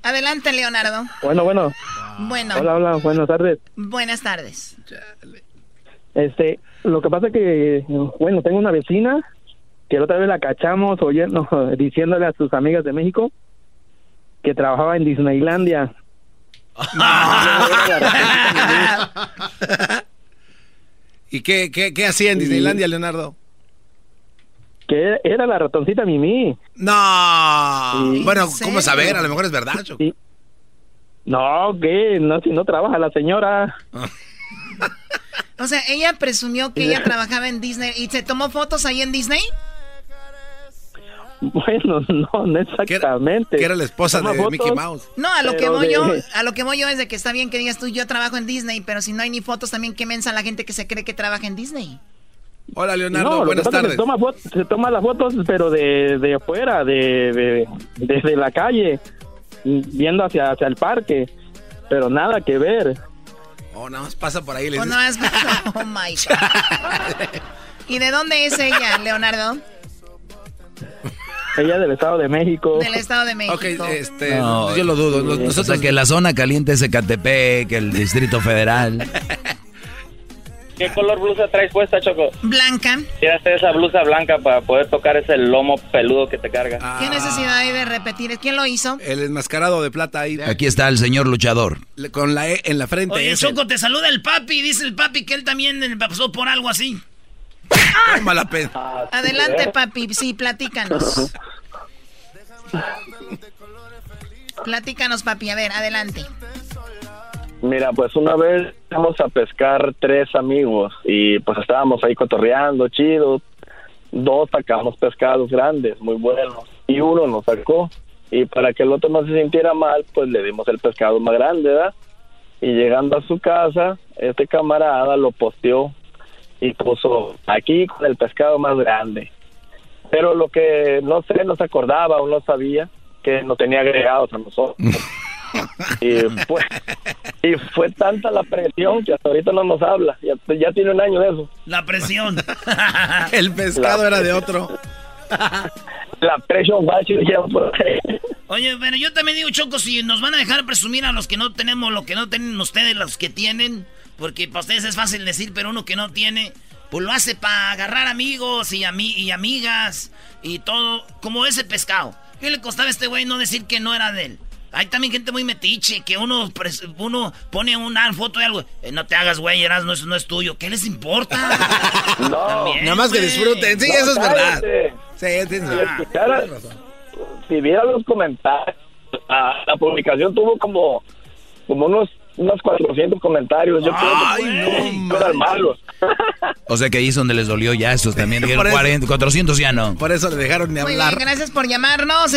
Adelante, Leonardo. Bueno, bueno. Bueno. Hola, hola, buenas tardes. Buenas tardes. Este, lo que pasa que, bueno, tengo una vecina que la otra vez la cachamos oyendo, diciéndole a sus amigas de México que trabajaba en Disneylandia. ¿Y qué, qué, qué hacía en Disneylandia, Leonardo? Que era la ratoncita Mimi. No. Bueno, ¿cómo saber? A lo mejor es verdad. No, que no, si no trabaja la señora. o sea, ella presumió que ella trabajaba en Disney y se tomó fotos ahí en Disney. Bueno, no, no exactamente. Que era, la esposa de Mickey Mouse. No, a lo que voy yo, a lo que voy yo es de que está bien que digas tú yo trabajo en Disney, pero si no hay ni fotos también qué mensa la gente que se cree que trabaja en Disney. Hola Leonardo, buenas tardes. Se toma, se toma, las fotos, pero de, de afuera, de, desde la calle, viendo hacia, hacia el parque, pero nada que ver. Oh, nada más pasa por ahí. Oh, no, es... oh my God. ¿Y de dónde es ella, Leonardo? Ella del Estado de México. Del Estado de México. Ok, este, yo lo dudo. Nosotros... O sea, que la zona caliente es Ecatepec, el Distrito Federal. ¿Qué color blusa traes puesta, Choco? Blanca. Quiero hacer esa blusa blanca para poder tocar ese lomo peludo que te carga. Ah. ¿Qué necesidad hay de repetir? ¿Quién lo hizo? El enmascarado de plata ahí. Aquí está el señor luchador. Con la E en la frente. Oye, Choco, te saluda el papi. Dice el papi que él también pasó por algo así. Toma la pena. Adelante, papi. Sí, platícanos. Platícanos, papi. A ver, adelante. Mira, pues una vez fuimos a pescar tres amigos y pues estábamos ahí cotorreando, chido. Dos sacamos pescados grandes, muy buenos, y uno nos sacó. Y para que el otro no se sintiera mal, pues le dimos el pescado más grande, ¿verdad? Y llegando a su casa, este camarada lo posteó y puso aquí con el pescado más grande. Pero lo que no sé, no se acordaba o no sabía, que no tenía agregados a nosotros. y, pues, y fue tanta la presión que hasta ahorita no nos habla. Ya, ya tiene un año de eso. La presión. el pescado era de otro. la presión va Oye, pero yo también digo, Choco, si nos van a dejar presumir a los que no tenemos lo que no tienen ustedes, los que tienen, porque para ustedes es fácil decir, pero uno que no tiene, pues lo hace para agarrar amigos y, y amigas y todo, como ese pescado. ¿Qué le costaba a este güey no decir que no era de él? Hay también gente muy metiche, que uno, uno pone una foto de algo. Eh, no te hagas, güey, Eras, no, eso no es tuyo. ¿Qué les importa? no, nada más que disfruten. Sí, eso es verdad. Sí, si, si viera los comentarios, la, publicación tuvo como, como unos unos 400 comentarios. Yo Ay, creo que no, malos. O sea que ahí es donde les dolió ya estos también. Dijeron 40, 400 ya no. Por eso le dejaron de hablar. gracias por llamarnos.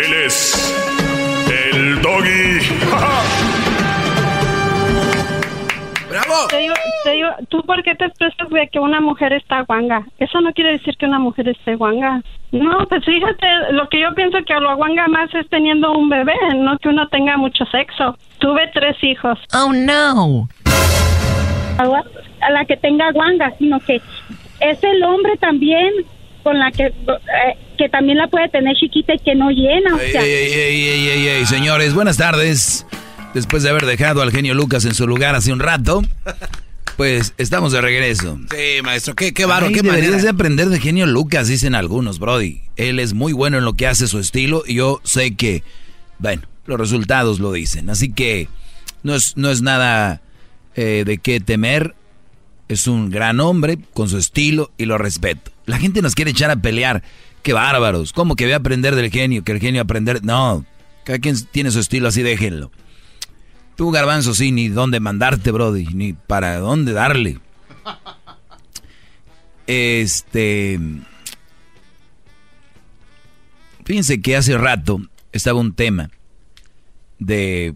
Él es el doggy. ¡Bravo! Te digo, te digo, ¿tú por qué te expresas de que una mujer está guanga? Eso no quiere decir que una mujer esté guanga. No, pues fíjate, lo que yo pienso que lo guanga más es teniendo un bebé, no que uno tenga mucho sexo. Tuve tres hijos. Oh, no. A la que tenga guanga, sino que es el hombre también con la que... Eh, que también la puede tener chiquita y que no llena. señores, buenas tardes. Después de haber dejado al genio Lucas en su lugar hace un rato, pues estamos de regreso. Sí, maestro, qué, qué varo, qué deberías de aprender de genio Lucas, dicen algunos, Brody. Él es muy bueno en lo que hace su estilo y yo sé que, bueno, los resultados lo dicen. Así que no es, no es nada eh, de qué temer. Es un gran hombre con su estilo y lo respeto. La gente nos quiere echar a pelear. Qué bárbaros. ¿Cómo que voy a aprender del genio? Que el genio aprender. No. Cada quien tiene su estilo, así déjenlo. Tú, Garbanzo, sí, ni dónde mandarte, Brody, ni para dónde darle. Este. Fíjense que hace rato estaba un tema de,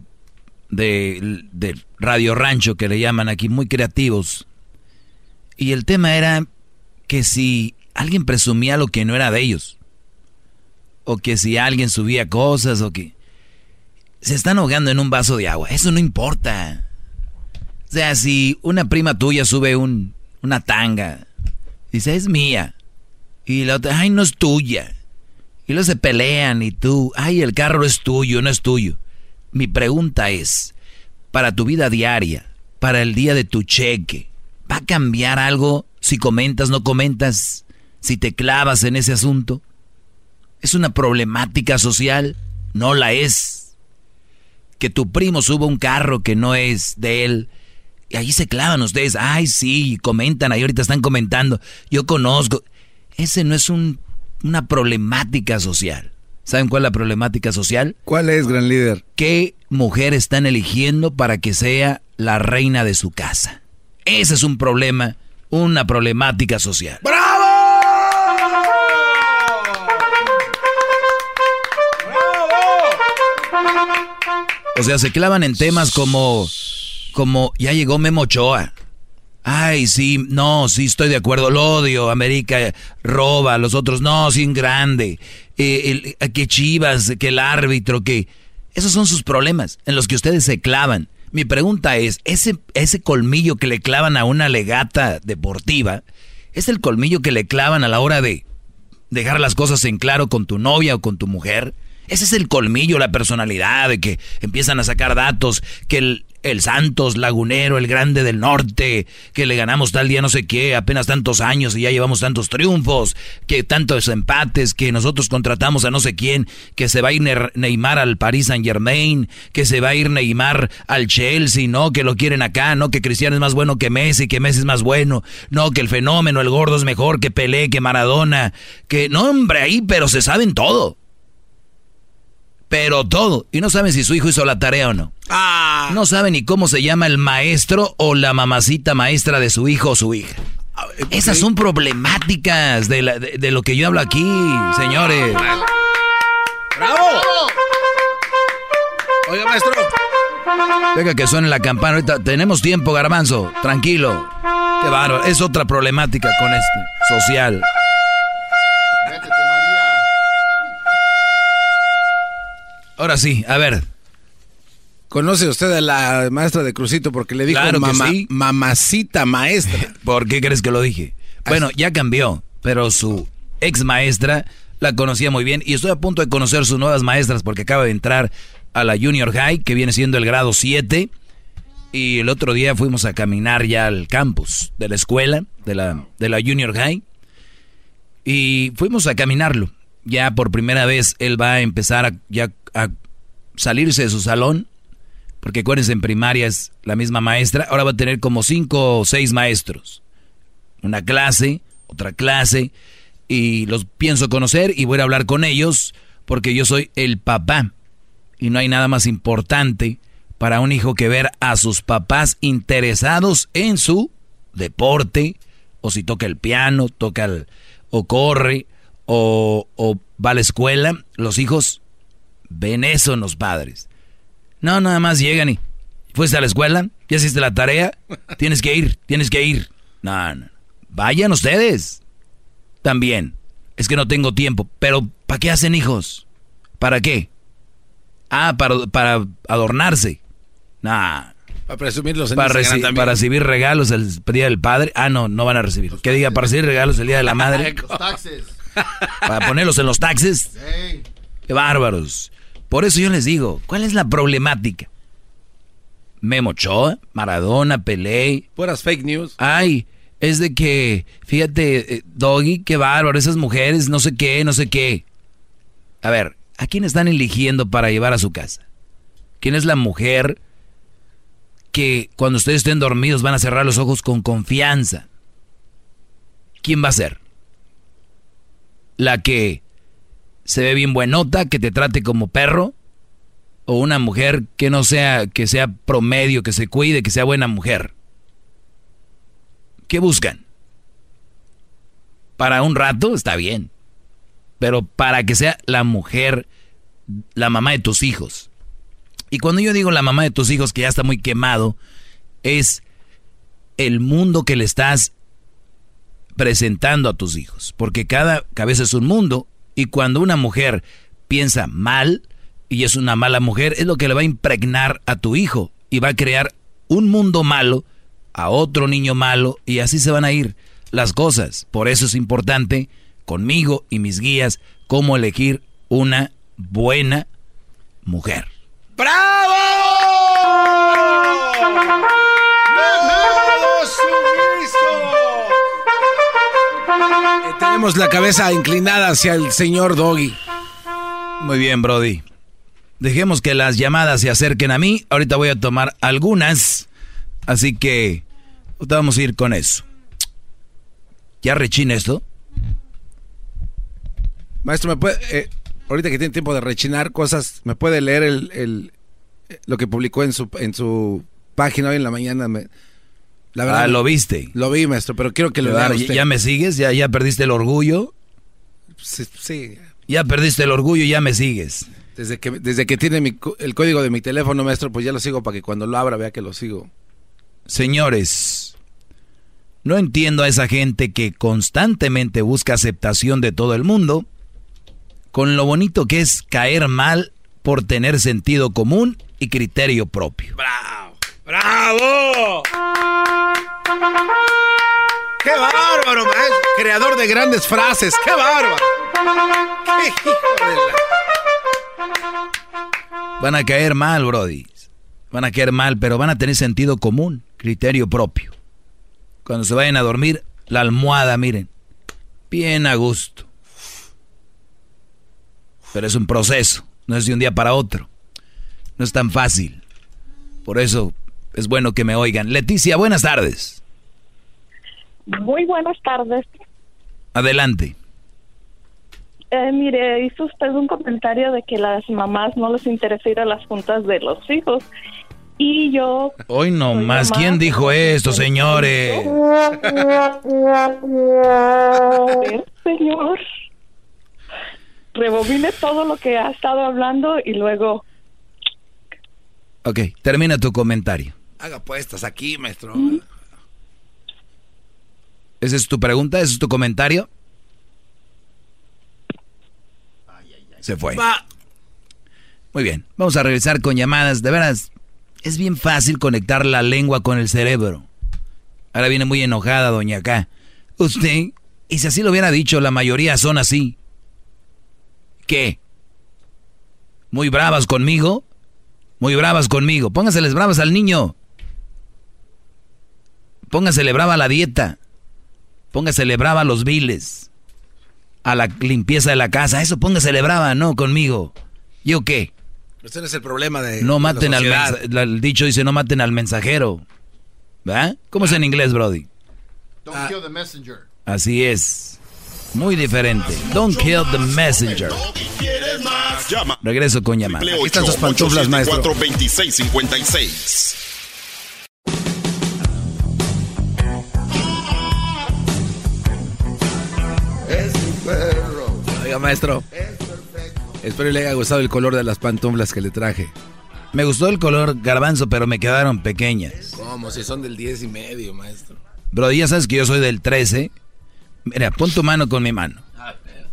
de, de Radio Rancho que le llaman aquí, muy creativos. Y el tema era que si alguien presumía lo que no era de ellos. O que si alguien subía cosas o que... Se están ahogando en un vaso de agua. Eso no importa. O sea, si una prima tuya sube un, una tanga, dice, es mía. Y la otra, ay, no es tuya. Y luego se pelean y tú, ay, el carro es tuyo, no es tuyo. Mi pregunta es, para tu vida diaria, para el día de tu cheque, ¿va a cambiar algo si comentas, no comentas? Si te clavas en ese asunto? ¿Es una problemática social? No la es. Que tu primo suba un carro que no es de él. Y ahí se clavan ustedes. Ay, sí, comentan, ahí ahorita están comentando. Yo conozco. Ese no es una problemática social. ¿Saben cuál es la problemática social? ¿Cuál es, gran líder? ¿Qué mujer están eligiendo para que sea la reina de su casa? Ese es un problema, una problemática social. ¡Bravo! O sea, se clavan en temas como, como ya llegó Memo Ochoa. Ay, sí, no, sí estoy de acuerdo, lo odio, América roba, los otros no, sin grande, eh, que Chivas, que el árbitro, que... Esos son sus problemas en los que ustedes se clavan. Mi pregunta es, ese, ese colmillo que le clavan a una legata deportiva, ¿es el colmillo que le clavan a la hora de dejar las cosas en claro con tu novia o con tu mujer? Ese es el colmillo, la personalidad, de que empiezan a sacar datos, que el, el Santos, Lagunero, el Grande del Norte, que le ganamos tal día no sé qué, apenas tantos años y ya llevamos tantos triunfos, que tantos empates, que nosotros contratamos a no sé quién, que se va a ir Neymar al Paris Saint Germain, que se va a ir Neymar al Chelsea, no, que lo quieren acá, no, que Cristiano es más bueno que Messi, que Messi es más bueno, no, que el fenómeno, el gordo es mejor que Pelé, que Maradona, que no, hombre, ahí, pero se saben todo pero todo. Y no saben si su hijo hizo la tarea o no. Ah. No saben ni cómo se llama el maestro o la mamacita maestra de su hijo o su hija. Esas son problemáticas de, lo que yo hablo aquí, señores. ¡Bravo! Oiga, maestro. Venga, que suene la campana. Ahorita tenemos tiempo, garbanzo. Tranquilo. Qué bárbaro. Es otra problemática con este. Social. Ahora sí, a ver. ¿Conoce usted a la maestra de Crucito porque le dijo mamacita maestra? ¿Por qué crees que lo dije? Bueno, ya cambió, pero su ex maestra la conocía muy bien y estoy a punto de conocer sus nuevas maestras porque acaba de entrar a la Junior High, que viene siendo el grado 7. Y el otro día fuimos a caminar ya al campus de la escuela, de la, de la Junior High. Y fuimos a caminarlo. Ya por primera vez él va a empezar a, ya a salirse de su salón, porque acuérdense, en primaria es la misma maestra, ahora va a tener como cinco o seis maestros. Una clase, otra clase, y los pienso conocer y voy a hablar con ellos porque yo soy el papá. Y no hay nada más importante para un hijo que ver a sus papás interesados en su deporte, o si toca el piano, toca el, o corre, o, o va a la escuela, los hijos Ven eso en los padres. No, nada más llegan y... ¿Fuiste a la escuela? ¿Ya hiciste la tarea? Tienes que ir, tienes que ir. No, no. Vayan ustedes. También. Es que no tengo tiempo. Pero, ¿para qué hacen hijos? ¿Para qué? Ah, para, para adornarse. Nah. Para presumirlos en para, para recibir regalos el día del padre. Ah, no, no van a recibir. ¿Qué diga? Para recibir regalos el día de la madre. Los taxes. Para ponerlos en los taxes. Qué bárbaros. Por eso yo les digo, ¿cuál es la problemática? Memo Ochoa, Maradona, Pelé. Puras fake news. Ay, es de que, fíjate, eh, Doggy, qué bárbaro, esas mujeres, no sé qué, no sé qué. A ver, ¿a quién están eligiendo para llevar a su casa? ¿Quién es la mujer que cuando ustedes estén dormidos van a cerrar los ojos con confianza? ¿Quién va a ser? La que se ve bien buenota, que te trate como perro, o una mujer que no sea, que sea promedio, que se cuide, que sea buena mujer. ¿Qué buscan? Para un rato está bien, pero para que sea la mujer, la mamá de tus hijos. Y cuando yo digo la mamá de tus hijos que ya está muy quemado, es el mundo que le estás presentando a tus hijos, porque cada cabeza es un mundo y cuando una mujer piensa mal y es una mala mujer, es lo que le va a impregnar a tu hijo y va a crear un mundo malo a otro niño malo y así se van a ir las cosas. Por eso es importante conmigo y mis guías cómo elegir una buena mujer. ¡Bravo! Tenemos la cabeza inclinada hacia el señor Doggy. Muy bien, Brody. Dejemos que las llamadas se acerquen a mí. Ahorita voy a tomar algunas. Así que vamos a ir con eso. ¿Ya rechina esto? Maestro, ¿me puede, eh, ahorita que tiene tiempo de rechinar cosas, ¿me puede leer el, lo que publicó en su, en su página hoy en la mañana? Me, ah, lo viste. Lo vi, maestro, pero quiero que lo vea ¿Ya me sigues? ¿Ya, ¿Ya perdiste el orgullo? Sí, Ya perdiste el orgullo y ya me sigues. Desde que, desde que tiene el código de mi teléfono, maestro, pues ya lo sigo para que cuando lo abra vea que lo sigo. Señores, no entiendo a esa gente que constantemente busca aceptación de todo el mundo, con lo bonito que es caer mal por tener sentido común y criterio propio. ¡Bravo! ¡Bravo! ¡Qué bárbaro, maestro! Creador de grandes frases, ¡qué bárbaro! ¡Qué hijo de la... Van a caer mal, Brody. Van a caer mal, pero van a tener sentido común, criterio propio. Cuando se vayan a dormir, la almohada, miren, bien a gusto. Pero es un proceso, no es de un día para otro. No es tan fácil. Por eso es bueno que me oigan. Leticia, buenas tardes. Muy buenas tardes. Adelante. Eh, mire, hizo usted un comentario de que las mamás no les interesa ir a las juntas de los hijos. Y yo... Hoy no más. ¿Quién dijo esto, señores? señor. Rebobine todo lo que ha estado hablando y luego... Ok, termina tu comentario. Haga puestas aquí, maestro. ¿Esa es tu pregunta? ¿Ese es tu comentario? Se fue. Muy bien, vamos a regresar con llamadas. De veras, es bien fácil conectar la lengua con el cerebro. Ahora viene muy enojada, doña K. Usted, y si así lo hubiera dicho, la mayoría son así. ¿Qué? ¿Muy bravas conmigo? Muy bravas conmigo. Póngaseles bravas al niño. Póngasele brava a la dieta. Póngasele brava a los viles. A la limpieza de la casa. Eso póngasele brava, no conmigo. ¿Yo qué? Ese no es el problema de. No maten al mensajero. El dicho dice: no maten al mensajero. ¿verdad? ¿Cómo es en inglés, Brody? Don't kill the messenger. Así es. Muy diferente. Don't kill the messenger. Llama. Regreso con llamada. Aquí están sus pantuflas, maestro. 2656. Oiga, maestro. Espero le haya gustado el color de las pantuflas que le traje. Me gustó el color garbanzo, pero me quedaron pequeñas. ¿Cómo? Si son del 10 y medio, maestro. Bro, ya sabes que yo soy del 13. Mira, pon tu mano con mi mano.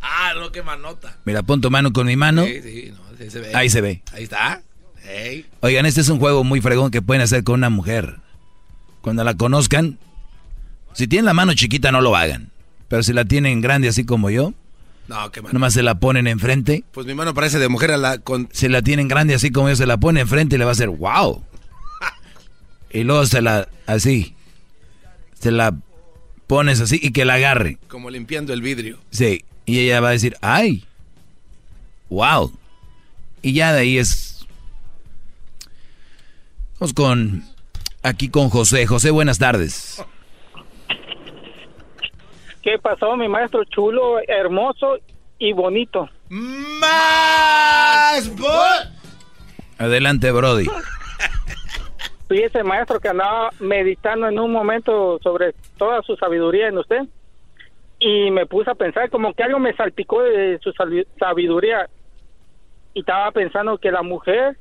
Ah, no, qué manota. Mira, pon tu mano con mi mano. Sí, sí, no, sí se ve. Ahí se ve. Ahí está. Hey. Oigan, este es un juego muy fregón que pueden hacer con una mujer. Cuando la conozcan, si tienen la mano chiquita no lo hagan. Pero si la tienen grande así como yo, No, qué mano. nomás se la ponen enfrente. Pues mi mano parece de mujer a la con. Si la tienen grande así como yo, se la pone enfrente y le va a hacer wow. Y luego se la, así, se la pones así y que la agarre. Como limpiando el vidrio. Sí, y ella va a decir, ay, wow. Y ya de ahí es... Vamos con... Aquí con José. José, buenas tardes. ¿Qué pasó, mi maestro? Chulo, hermoso y bonito. ¡Más! Adelante, Brody. Fíjese, maestro, que andaba meditando en un momento sobre toda su sabiduría en usted. Y me puse a pensar, como que algo me salpicó de su sabiduría. Y estaba pensando que la mujer,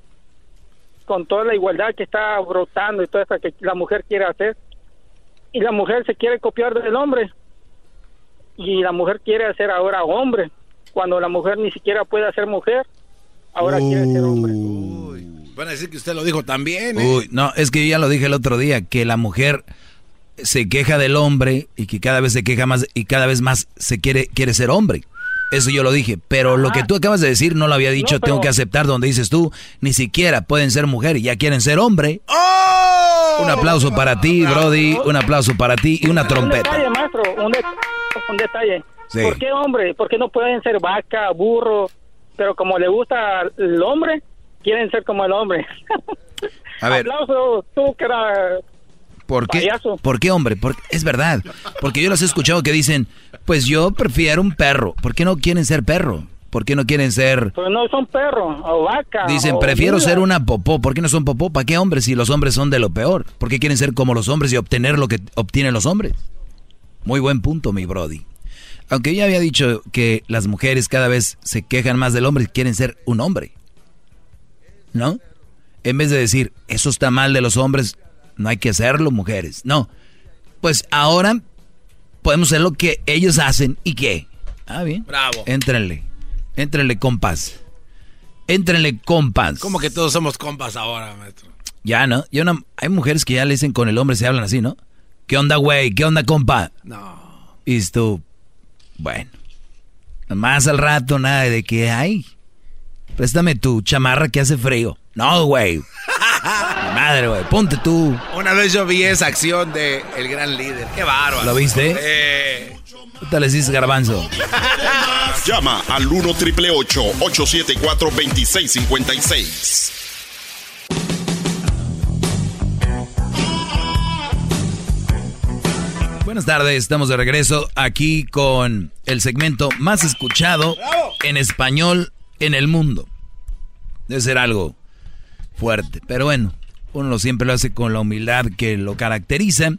con toda la igualdad que está brotando y toda esa que la mujer quiere hacer, y la mujer se quiere copiar del hombre. Y la mujer quiere ser ahora hombre, cuando la mujer ni siquiera puede ser mujer, ahora quiere ser hombre. Van a decir que usted lo dijo también, ¿eh? Uy, no, es que yo ya lo dije el otro día, que la mujer se queja del hombre y que cada vez se queja más y cada vez más se quiere, quiere ser hombre. Eso yo lo dije, pero lo que tú acabas de decir no lo había dicho, No, pero- tengo que aceptar donde dices tú, ni siquiera pueden ser mujer y ya quieren ser hombre. Un aplauso para ti, Brody, un aplauso para ti y una Un trompeta. detalle, maestro, un, de- un detalle. Sí. ¿Por qué hombre? ¿Por qué no pueden ser vaca, burro? Pero como le gusta el hombre, quieren ser como el hombre. A ver, Aplauso, tú que era... ¿por qué? payaso. ¿Por qué, hombre? Porque, es verdad, porque yo los he escuchado que dicen, pues yo prefiero un perro. ¿Por qué no quieren ser perro? ¿Por qué no quieren ser Pues no son perros o vaca. Dicen, o prefiero ser una popó. ¿Por qué no son popó? ¿Para qué hombres si los hombres son de lo peor? ¿Por qué quieren ser como los hombres y obtener lo que obtienen los hombres? Muy buen punto, mi Brody. Aunque ya había dicho que las mujeres cada vez se quejan más del hombre y quieren ser un hombre. ¿No? En vez de decir, eso está mal de los hombres, no hay que hacerlo, mujeres. No. Pues ahora podemos hacer lo que ellos hacen y qué. Ah, bien. Bravo. Éntrenle. Éntrenle, compas. Éntrenle, compas. Como que todos somos compas ahora, maestro. Ya, ¿no? Ya una- hay mujeres que ya le dicen con el hombre, se hablan así, ¿no? ¿Qué onda, güey? ¿Qué onda, compa? No. Y tú, bueno. Más al rato, nada de que hay. préstame tu chamarra que hace frío. No, güey. Madre, güey, ponte tú. Una vez yo vi esa acción de el gran líder. Qué bárbaro. ¿Lo viste? Eh. ¿Qué tal les dices, garbanzo? Llama al 1 triple 874 2656. Buenas tardes, estamos de regreso aquí con el segmento más escuchado en español en el mundo. Debe ser algo fuerte, pero bueno, uno siempre lo hace con la humildad que lo caracteriza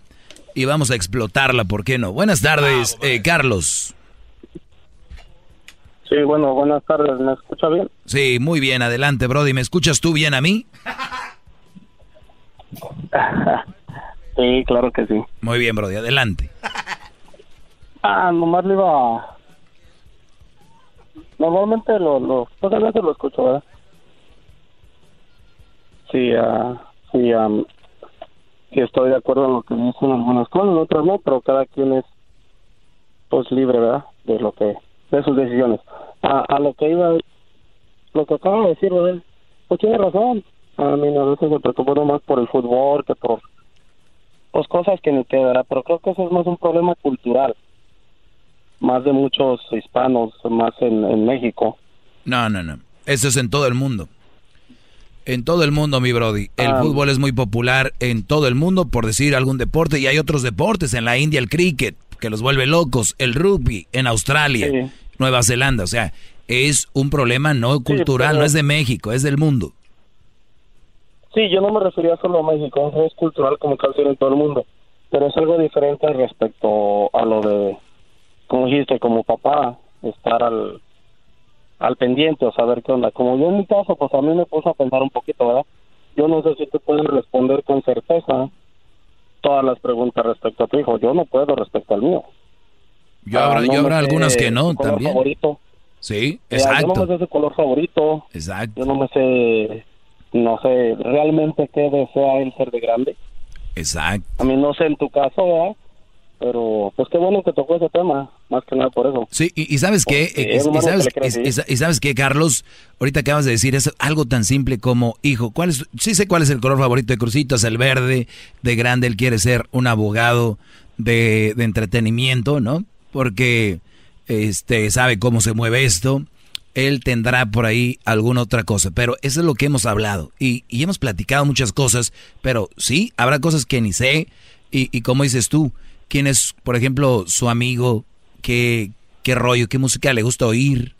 y vamos a explotarla, ¿por qué no? Buenas tardes, eh, Carlos. Sí, bueno, buenas tardes, ¿me escucha bien? Sí, muy bien, adelante, Brody. ¿Me escuchas tú bien a mí? sí, claro que sí. Muy bien, Brody, adelante. ah, nomás le iba Normalmente lo, lo, pocas veces lo escucho, ¿verdad? Sí, uh, sí, um, sí estoy de acuerdo en lo que dicen algunas cosas, otras no, pero cada quien es pues libre, ¿verdad? De lo que, de sus decisiones. A, a lo que iba, lo que acaba de decir, ¿verdad? Pues tiene razón. A mí a veces me preocupo más por el fútbol que por pues cosas que ni te ¿verdad? Pero creo que eso es más un problema cultural. Más de muchos hispanos, más en, en México. No, no, no. Eso es en todo el mundo. En todo el mundo, mi Brody. El ah. fútbol es muy popular en todo el mundo, por decir algún deporte, y hay otros deportes. En la India, el cricket, que los vuelve locos. El rugby, en Australia, Nueva Zelanda. O sea, es un problema no cultural, no es de México, es del mundo. Sí, yo no me refería solo a México, es cultural como casi en todo el mundo. Pero es algo diferente respecto a lo de, como dijiste, como papá, estar al al pendiente o saber qué onda. Como yo en mi caso, pues a mí me puso a pensar un poquito, ¿verdad? Yo no sé si tú puedes responder con certeza todas las preguntas respecto a tu hijo. Yo no puedo respecto al mío. Yo habrá, yo habrá algunas que no también. Favorito. Sí, exacto. yo no me sé ese color favorito. Exacto. Yo no me sé, no sé realmente qué desea él ser de grande. Exacto. A mí no sé en tu caso, ¿verdad? pero pues qué bueno que tocó ese tema, más que nada por eso. Sí, y, sabes qué, y, sabes, y, sabes qué, Carlos, ahorita acabas de decir es algo tan simple como, hijo, ¿cuál es, sí sé cuál es el color favorito de Crucitos, el verde, de grande, él quiere ser un abogado de, de entretenimiento, ¿no? Porque este sabe cómo se mueve esto, él tendrá por ahí alguna otra cosa, pero eso es lo que hemos hablado y, y hemos platicado muchas cosas, pero sí, habrá cosas que ni sé y, y como dices tú, quién es, por ejemplo, su amigo, qué, qué rollo, qué música le gusta oír.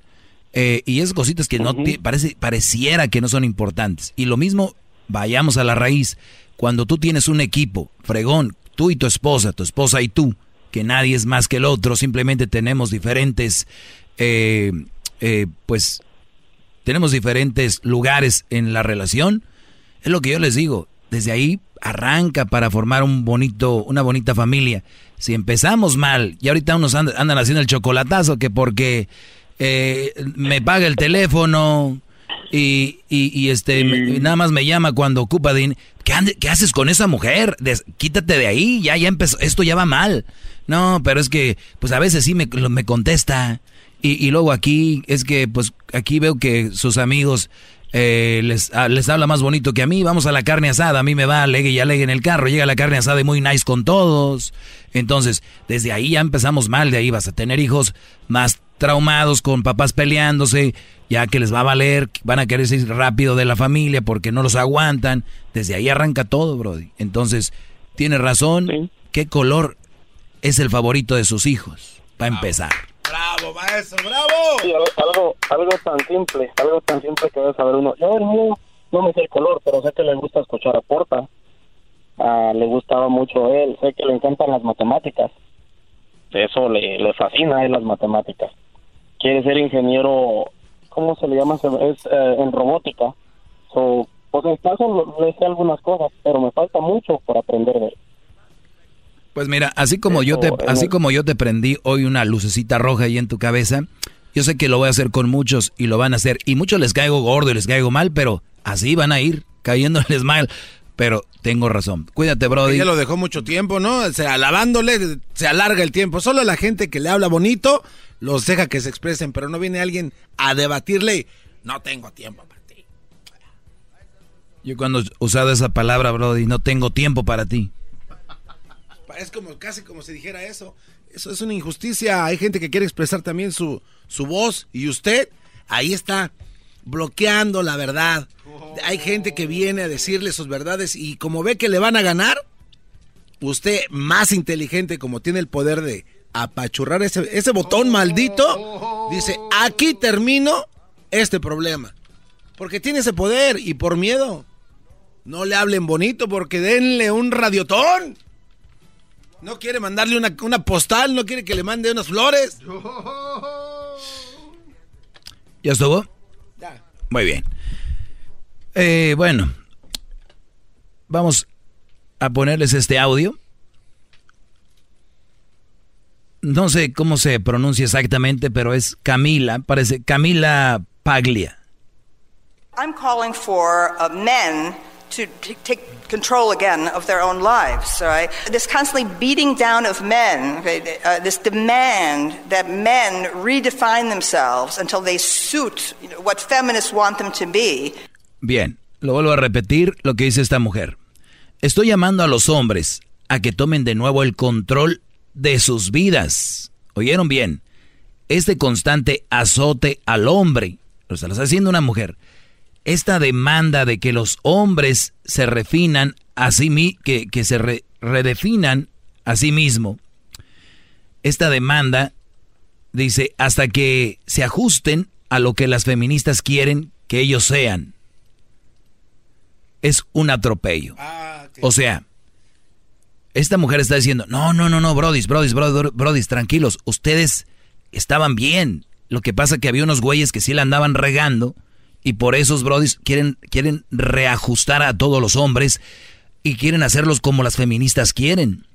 Eh, y esas cositas que no parece, pareciera que no son importantes. Y lo mismo, vayamos a la raíz. Cuando tú tienes un equipo, fregón, tú y tu esposa, tu esposa y tú, que nadie es más que el otro, simplemente tenemos diferentes, eh, eh, pues, tenemos diferentes lugares en la relación. Es lo que yo les digo. Desde ahí arranca para formar un bonito, una bonita familia. Si empezamos mal y ahorita unos andan, haciendo el chocolatazo que porque eh, me paga el teléfono y, y, este nada más me llama cuando ocupa dinero. ¿Qué, haces con esa mujer? quítate de ahí, ya, ya empezó, esto ya va mal. No, pero es que, pues a veces sí me, me contesta. Y, y luego aquí, es que, pues aquí veo que sus amigos eh, les, ah, les habla más bonito que a mí, vamos a la carne asada, a mí me va alegue y alegue en el carro, llega la carne asada y muy nice con todos. Entonces, desde ahí ya empezamos mal, de ahí vas a tener hijos más traumados con papás peleándose, ya que les va a valer, van a querer ir rápido de la familia porque no los aguantan. Desde ahí arranca todo, Brody. Entonces, tiene razón, ¿qué color es el favorito de sus hijos? Para empezar. Bravo, maestro, bravo. Sí, algo, algo tan simple, algo tan simple que debe saber uno. Yo no, no me sé el color, pero sé que le gusta escuchar a Porta. Ah, le gustaba mucho él, sé que le encantan las matemáticas. Eso le, le fascina a él las matemáticas. Quiere ser ingeniero, ¿cómo se le llama? Es eh, en robótica. So, pues en caso le sé algunas cosas, pero me falta mucho por aprender de él. Pues mira, así como yo te, así como yo te prendí hoy una lucecita roja ahí en tu cabeza, yo sé que lo voy a hacer con muchos y lo van a hacer. Y muchos les caigo gordo y les caigo mal, pero así van a ir cayéndoles mal. Pero tengo razón. Cuídate, Brody. Ya lo dejó mucho tiempo, ¿no? O sea, alabándole, se alarga el tiempo. Solo la gente que le habla bonito los deja que se expresen, pero no viene alguien a debatirle No tengo tiempo para ti. Yo cuando he usado esa palabra, Brody, no tengo tiempo para ti. Es como casi como si dijera eso. Eso es una injusticia. Hay gente que quiere expresar también su, su voz y usted ahí está bloqueando la verdad. Hay gente que viene a decirle sus verdades y como ve que le van a ganar, usted más inteligente como tiene el poder de apachurrar ese, ese botón maldito, dice, aquí termino este problema. Porque tiene ese poder y por miedo. No le hablen bonito porque denle un radiotón. No quiere mandarle una, una postal, no quiere que le mande unas flores. ¿Ya estuvo? Ya. Muy bien. Eh, bueno, vamos a ponerles este audio. No sé cómo se pronuncia exactamente, pero es Camila, parece Camila Paglia. I'm calling for uh, men to take control again of their own lives. Right? This constantly beating down of men, okay, uh, this demand that men redefine themselves until they suit you know, what feminists want them to be. Bien, lo vuelvo a repetir lo que dice esta mujer. Estoy llamando a los hombres a que tomen de nuevo el control de sus vidas. ¿Oyeron bien? Este constante azote al hombre, lo está haciendo una mujer, esta demanda de que los hombres se refinan a sí que, que se redefinan a sí mismo, esta demanda dice hasta que se ajusten a lo que las feministas quieren que ellos sean. Es un atropello. Ah, o sea, esta mujer está diciendo, no, no, no, no, brodis, brodis, brodis, brodis, tranquilos, ustedes estaban bien. Lo que pasa que había unos güeyes que sí la andaban regando y por esos brodis quieren, quieren reajustar a todos los hombres y quieren hacerlos como las feministas quieren.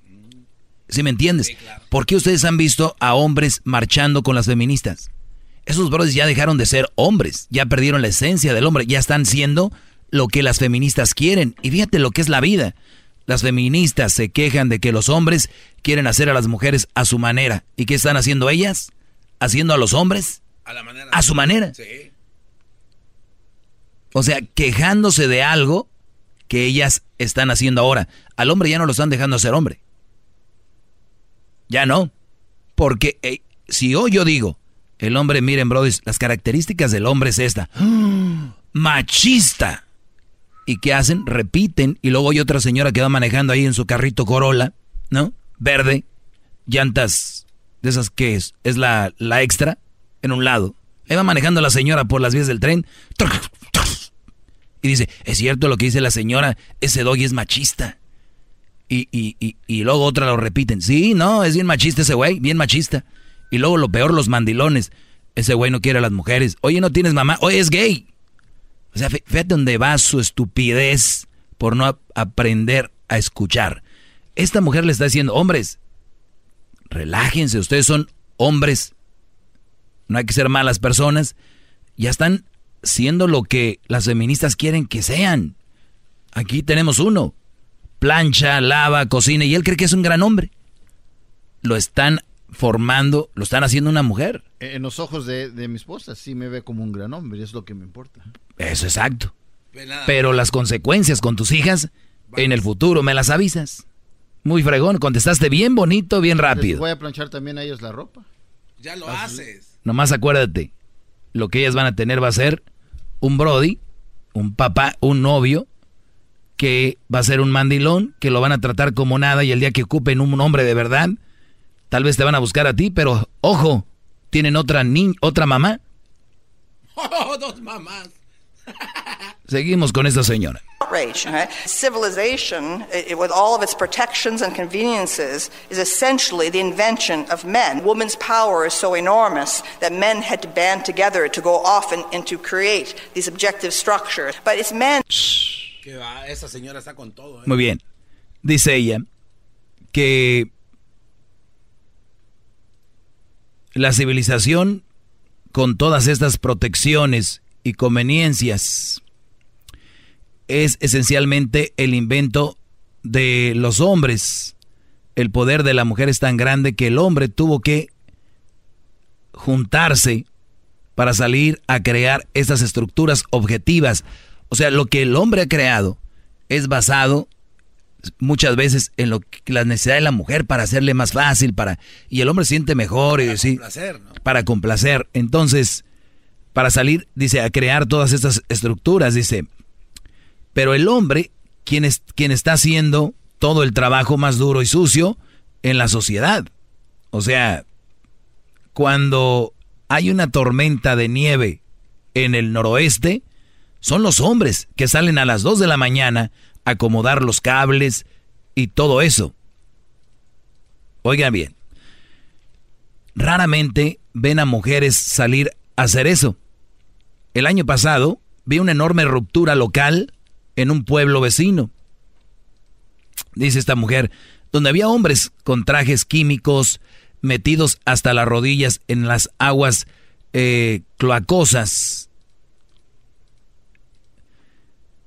¿Sí me entiendes? ¿Por qué ustedes han visto a hombres marchando con las feministas? Esos brodis ya dejaron de ser hombres, ya perdieron la esencia del hombre, ya están siendo lo que las feministas quieren. Y fíjate lo que es la vida. Las feministas se quejan de que los hombres quieren hacer a las mujeres a su manera. ¿Y qué están haciendo ellas? ¿Haciendo a los hombres? A, la manera. a su manera. Sí. O sea, quejándose de algo que ellas están haciendo ahora. Al hombre ya no lo están dejando ser hombre. Ya no. Porque eh, si hoy yo digo, el hombre, miren, brody, las características del hombre es esta. Machista. ¿Y qué hacen? Repiten. Y luego hay otra señora que va manejando ahí en su carrito Corolla, ¿no? Verde. Llantas de esas que es, es la, la extra en un lado. Ahí va manejando la señora por las vías del tren. Y dice, es cierto lo que dice la señora, ese doggy es machista. Y, y, y, y luego otra lo repiten, sí, no, es bien machista ese güey, bien machista. Y luego lo peor, los mandilones. Ese güey no quiere a las mujeres. Oye, no tienes mamá. Oye, es gay. O sea, fíjate dónde va su estupidez por no aprender a escuchar. Esta mujer le está diciendo, hombres, relájense, ustedes son hombres. No hay que ser malas personas. Ya están siendo lo que las feministas quieren que sean. Aquí tenemos uno. Plancha, lava, cocina y él cree que es un gran hombre. Lo están formando, lo están haciendo una mujer. En los ojos de, mi esposa sí me ve como un gran hombre, es lo que me importa. Eso exacto. Pero las consecuencias con tus hijas en el futuro me las avisas. Muy fregón, contestaste bien bonito, bien rápido. voy a planchar también a ellos la ropa. Ya lo haces. Nomás acuérdate, lo que ellas van a tener va a ser un Brody, un papá, un novio, que va a ser un mandilón, que lo van a tratar como nada y el día que ocupen un hombre de verdad, tal vez te van a buscar a ti, pero ojo, tienen otra ni otra mamá. Oh, dos mamás. Seguimos con esta señora. Civilization, it, with all of its protections and conveniences, is essentially the invention of men. Woman's power is so enormous that men had to band together to go off and, and to create these objective structures. But it's men. Esa señora está con todo. ¿eh? Muy bien. Dice ella que la civilización, con todas estas protecciones y conveniencias, es esencialmente el invento de los hombres. El poder de la mujer es tan grande que el hombre tuvo que juntarse para salir a crear estas estructuras objetivas. O sea, lo que el hombre ha creado es basado muchas veces en lo que la necesidad de la mujer para hacerle más fácil, para y el hombre siente mejor para y sí, complacer, ¿no? para complacer. Entonces, para salir, dice, a crear todas estas estructuras, dice, pero el hombre, quien, es, quien está haciendo todo el trabajo más duro y sucio en la sociedad. O sea, cuando hay una tormenta de nieve en el noroeste, son los hombres que salen a las 2 de la mañana a acomodar los cables y todo eso. Oigan bien, raramente ven a mujeres salir a hacer eso. El año pasado vi una enorme ruptura local en un pueblo vecino. Dice esta mujer, donde había hombres con trajes químicos metidos hasta las rodillas en las aguas eh, cloacosas.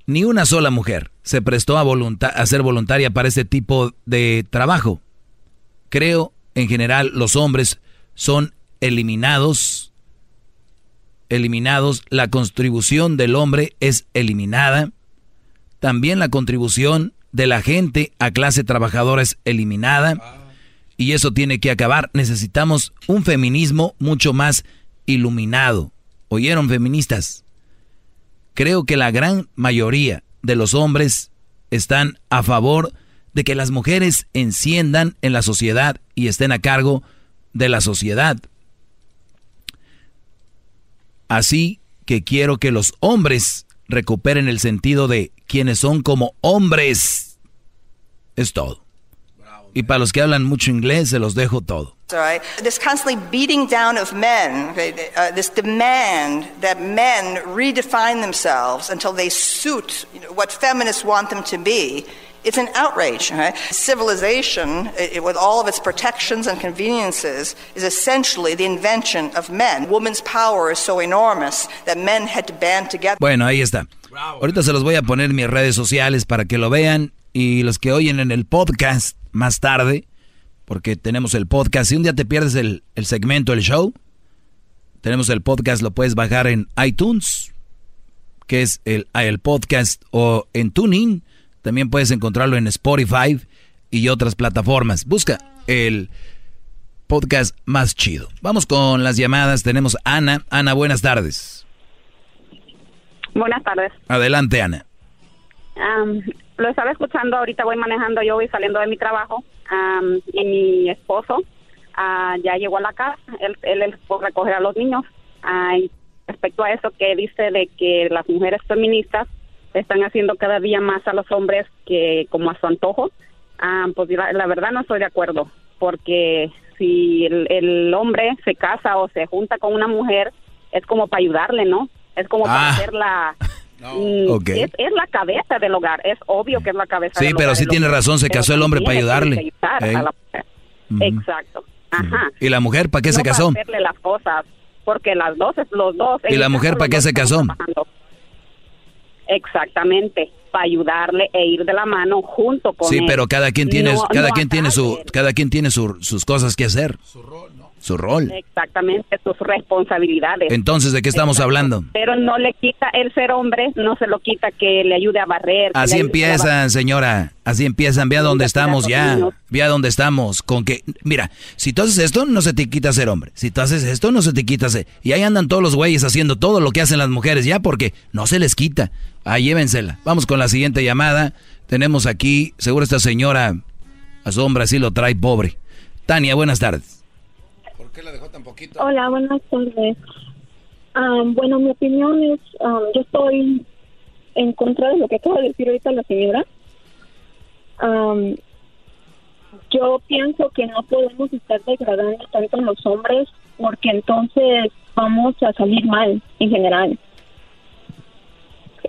Ni una sola mujer se prestó a, a ser voluntaria para este tipo de trabajo. Creo, en general, los hombres son eliminados. Eliminados, la contribución del hombre es eliminada. También la contribución de la gente a clase trabajadora es eliminada. Y eso tiene que acabar. Necesitamos un feminismo mucho más iluminado. ¿Oyeron feministas? Creo que la gran mayoría de los hombres están a favor de que las mujeres enciendan en la sociedad y estén a cargo de la sociedad. Así que quiero que los hombres recuperen el sentido de quienes son como hombres. Es todo. Y para los que hablan mucho inglés, se los dejo todo. This constantly beating down of men, uh, this demand that men redefine themselves until they suit what feminists want them to be. It's an outrage. Right? Civilization, it, with all of its protections and conveniences, is essentially the invention of men. Woman's power is so enormous that men had to band together. Bueno, ahí está. Ahorita se los voy a poner en mis redes sociales para que lo vean y los que oyen en el podcast más tarde, porque tenemos el podcast. Si un día te pierdes el, el segmento, el show, tenemos el podcast, lo puedes bajar en iTunes, que es el, el podcast, o en TuneIn. También puedes encontrarlo en Spotify y otras plataformas. Busca el podcast más chido. Vamos con las llamadas. Tenemos a Ana. Ana, buenas tardes. Buenas tardes. Adelante, Ana. Um, lo estaba escuchando, ahorita voy manejando, yo voy saliendo de mi trabajo um, y mi esposo uh, ya llegó a la casa, él, él, él fue a recoger a los niños. Uh, respecto a eso que dice de que las mujeres feministas están haciendo cada día más a los hombres que como a su antojo, uh, pues la, la, verdad no estoy de acuerdo, porque si el, el, hombre se casa o se junta con una mujer, es como para ayudarle, ¿no? Es como para hacerla... No. Okay. Es, es, la cabeza del hogar, es obvio que es la cabeza sí, del pero hogar. sí tiene razón, se casó el hombre para ayudarle. ¿Eh? La uh -huh. Exacto. Ajá. ¿Y la mujer para qué no se casó? Para hacerle las cosas, porque las dos, los dos. ¿Y la mujer para qué se casó? Exactamente, para ayudarle e ir de la mano junto con Sí, él. pero cada quien tiene, no, cada no quien tiene su, cada quien tiene su, sus cosas que hacer. Su rol, ¿no? Su rol. Exactamente, sus responsabilidades. Entonces, ¿de qué estamos Exacto. hablando? Pero no le quita el ser hombre, no se lo quita que le ayude a barrer. Así empiezan, señora. Así empiezan. Ve a dónde estamos ya. Ve a dónde estamos. Con que, mira, si tú haces esto, no se te quita ser hombre. Si tú haces esto, no se te quita ser. Y ahí andan todos los güeyes haciendo todo lo que hacen las mujeres ya porque no se les quita. Ahí llévensela. Vamos con la siguiente llamada. Tenemos aquí, seguro esta señora asombra, así lo trae pobre. Tania, buenas tardes. ¿Por qué la dejó tan poquito? Hola, buenas tardes. Um, bueno, mi opinión es, yo estoy en contra de lo que acaba de decir ahorita la señora. Um, yo pienso que no podemos estar degradando tanto a los hombres porque entonces vamos a salir mal en general.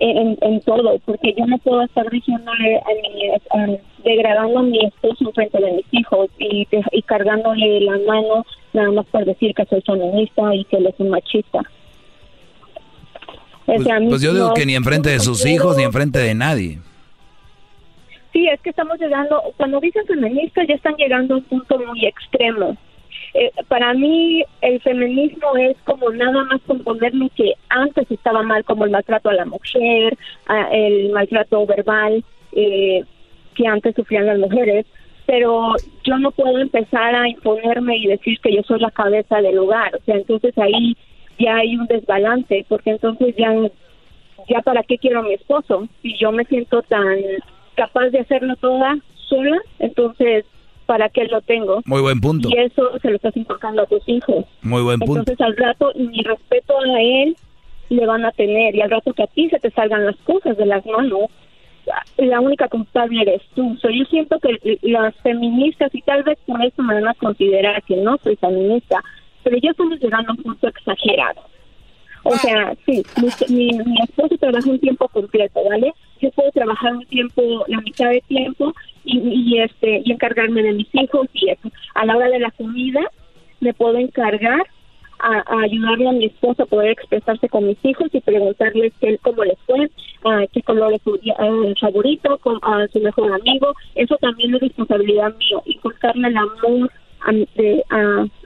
En, en todo, porque yo no puedo estar diciéndole a mi, a, degradando a mi esposo frente de mis hijos y, y cargándole la mano nada más por decir que soy feminista y que él es un machista. Pues, o sea, pues yo digo no, que ni enfrente de sus hijos ni enfrente de nadie. Sí, es que estamos llegando, cuando dicen feministas ya están llegando a un punto muy extremo. Eh, para mí el feminismo es como nada más componerme que antes estaba mal, como el maltrato a la mujer, el maltrato verbal eh, que antes sufrían las mujeres, pero yo no puedo empezar a imponerme y decir que yo soy la cabeza del hogar, o sea, entonces ahí ya hay un desbalance, porque entonces ya, ya para qué quiero a mi esposo. Si yo me siento tan capaz de hacerlo toda sola, entonces ¿para qué lo tengo? Muy buen punto. Y eso se lo estás enfocando a tus hijos. Muy buen punto. Entonces al rato mi respeto a él le van a tener y al rato que a ti se te salgan las cosas de las manos, la única culpable eres tú. yo siento que las feministas, y tal vez por eso me van a considerar que no soy feminista, pero ya estamos llegando a un punto exagerado. O sea, sí, mi, mi, esposo trabaja un tiempo completo, ¿vale? Yo puedo trabajar un tiempo, la mitad de tiempo, y, y este y encargarme de mis hijos y eso. A la hora de la comida, me puedo encargar a, ayudarle a mi esposo a poder expresarse con mis hijos y preguntarles qué, cómo les fue, qué color es su favorito, con, a su mejor amigo. Eso también es responsabilidad mío, inculcarle el amor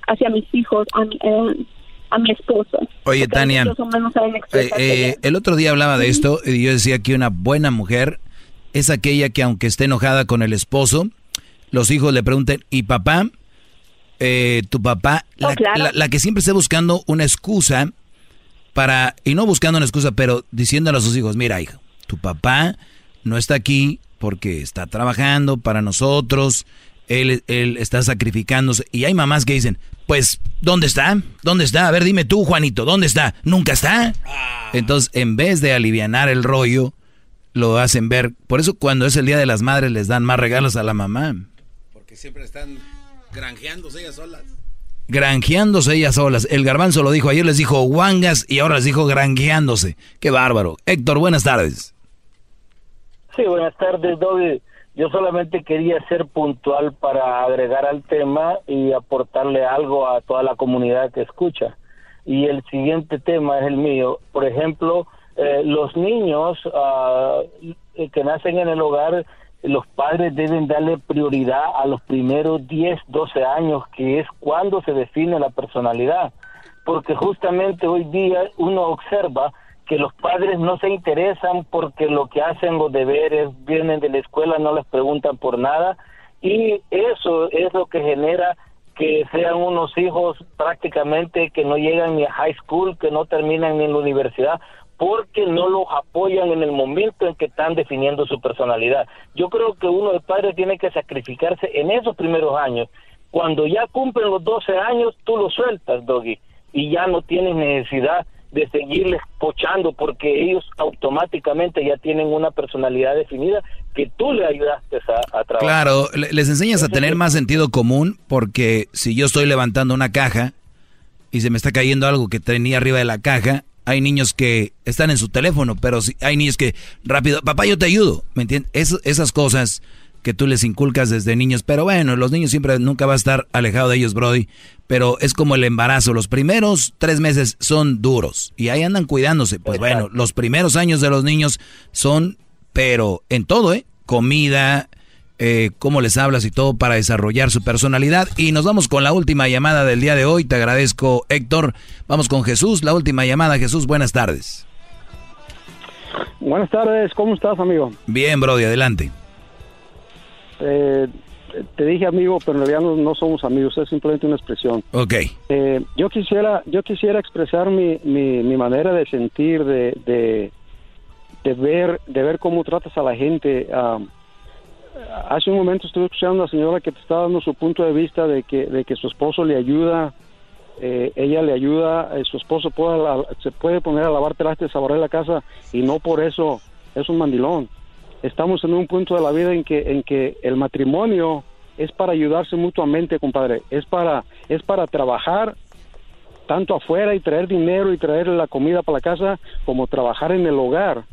hacia mis hijos, a mi, eh, a mi esposo. Oye, Tania, eh, eh, el otro día hablaba de esto y yo decía que una buena mujer es aquella que aunque esté enojada con el esposo, los hijos le pregunten, ¿y papá? eh, tu papá, oh, la, que siempre esté buscando una excusa para, y no buscando una excusa, pero diciéndole a sus hijos, mira hijo, tu papá no está aquí porque está trabajando para nosotros, él, él está sacrificándose. Y hay mamás que dicen, pues, ¿dónde está? ¿Dónde está? A ver, dime tú, Juanito, ¿dónde está? ¿Nunca está? Ah. Entonces, en vez de alivianar el rollo, lo hacen ver. Por eso cuando es el Día de las Madres les dan más regalos a la mamá. Porque siempre están Granjeándose ellas solas. Granjeándose ellas solas. El garbanzo lo dijo ayer, les dijo guangas y ahora les dijo granjeándose. Qué bárbaro. Héctor, buenas tardes. Sí, buenas tardes, Dobby. Yo solamente quería ser puntual para agregar al tema y aportarle algo a toda la comunidad que escucha. Y el siguiente tema es el mío. Por ejemplo, eh, los niños ah, que nacen en el hogar los padres deben darle prioridad a los primeros 10, 12 años, que es cuando se define la personalidad. Porque justamente hoy día uno observa que los padres no se interesan porque lo que hacen los deberes, vienen de la escuela, no les preguntan por nada y eso es lo que genera que sean unos hijos prácticamente que no llegan ni a high school, que no terminan ni en la universidad, porque no los apoyan en el momento en que están definiendo su personalidad. Yo creo que uno de padres tiene que sacrificarse en esos primeros años. Cuando ya cumplen los 12 años, tú los sueltas, Doggy, y ya no tienes necesidad de seguirles pochando porque ellos automáticamente ya tienen una personalidad definida que tú le ayudaste a, trabajar. Claro, les enseñas a tener más sentido común porque si yo estoy levantando una caja y se me está cayendo algo que tenía arriba de la caja, hay niños que están en su teléfono, pero hay niños que rápido, papá, yo te ayudo, ¿me entiendes? esas cosas que tú les inculcas desde niños, pero bueno, los niños siempre nunca va a estar alejado de ellos, Brody, pero es como el embarazo, los primeros tres meses son duros y ahí andan cuidándose, pues bueno, los primeros años de los niños son, pero en todo, ¿eh? Comida, eh, cómo les hablas y todo para desarrollar su personalidad. Y nos vamos con la última llamada del día de hoy. Te agradezco, Héctor. Vamos con Jesús, la última llamada. Jesús, buenas tardes. Buenas tardes, ¿cómo estás, amigo? Bien, Brody, adelante. Eh, te dije amigo, pero en realidad no, somos amigos, es simplemente una expresión. Ok. Eh, yo quisiera, yo quisiera expresar mi, mi, manera de sentir, de, de, ver, de ver cómo tratas a la gente. Um, hace un momento estuve escuchando a la señora que te está dando su punto de vista de que, de que su esposo le ayuda, eh, ella le ayuda, eh, su esposo puede, se puede poner a lavar trastes, a barrer la casa y no por eso es un mandilón. Estamos en un punto de la vida en que, en que el matrimonio es para ayudarse mutuamente, compadre, es para, es para trabajar tanto afuera y traer dinero y traer la comida para la casa como trabajar en el hogar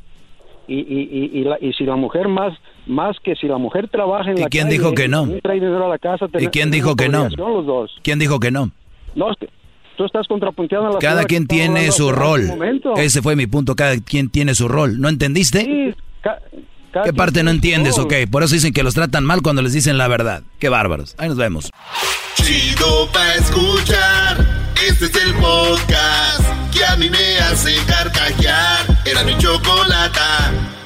y, y, y, la, y si la mujer más más que si la mujer trabaja en ¿Y la quién dijo que no? trae dinero a la casa, ¿Y quién dijo que no? Los dos. ¿Quién dijo que no? No, tú estás contrapunteando a la Cada quien tiene su rol. Ese fue mi punto, cada quien tiene su rol. ¿No entendiste? Sí, ¿Qué parte no entiendes? Ok, por eso dicen que los tratan mal cuando les dicen la verdad. Qué bárbaros. Ahí nos vemos. chido pa' escuchar. Este es el podcast que a mí me hace carcajear. Era mi chocolata.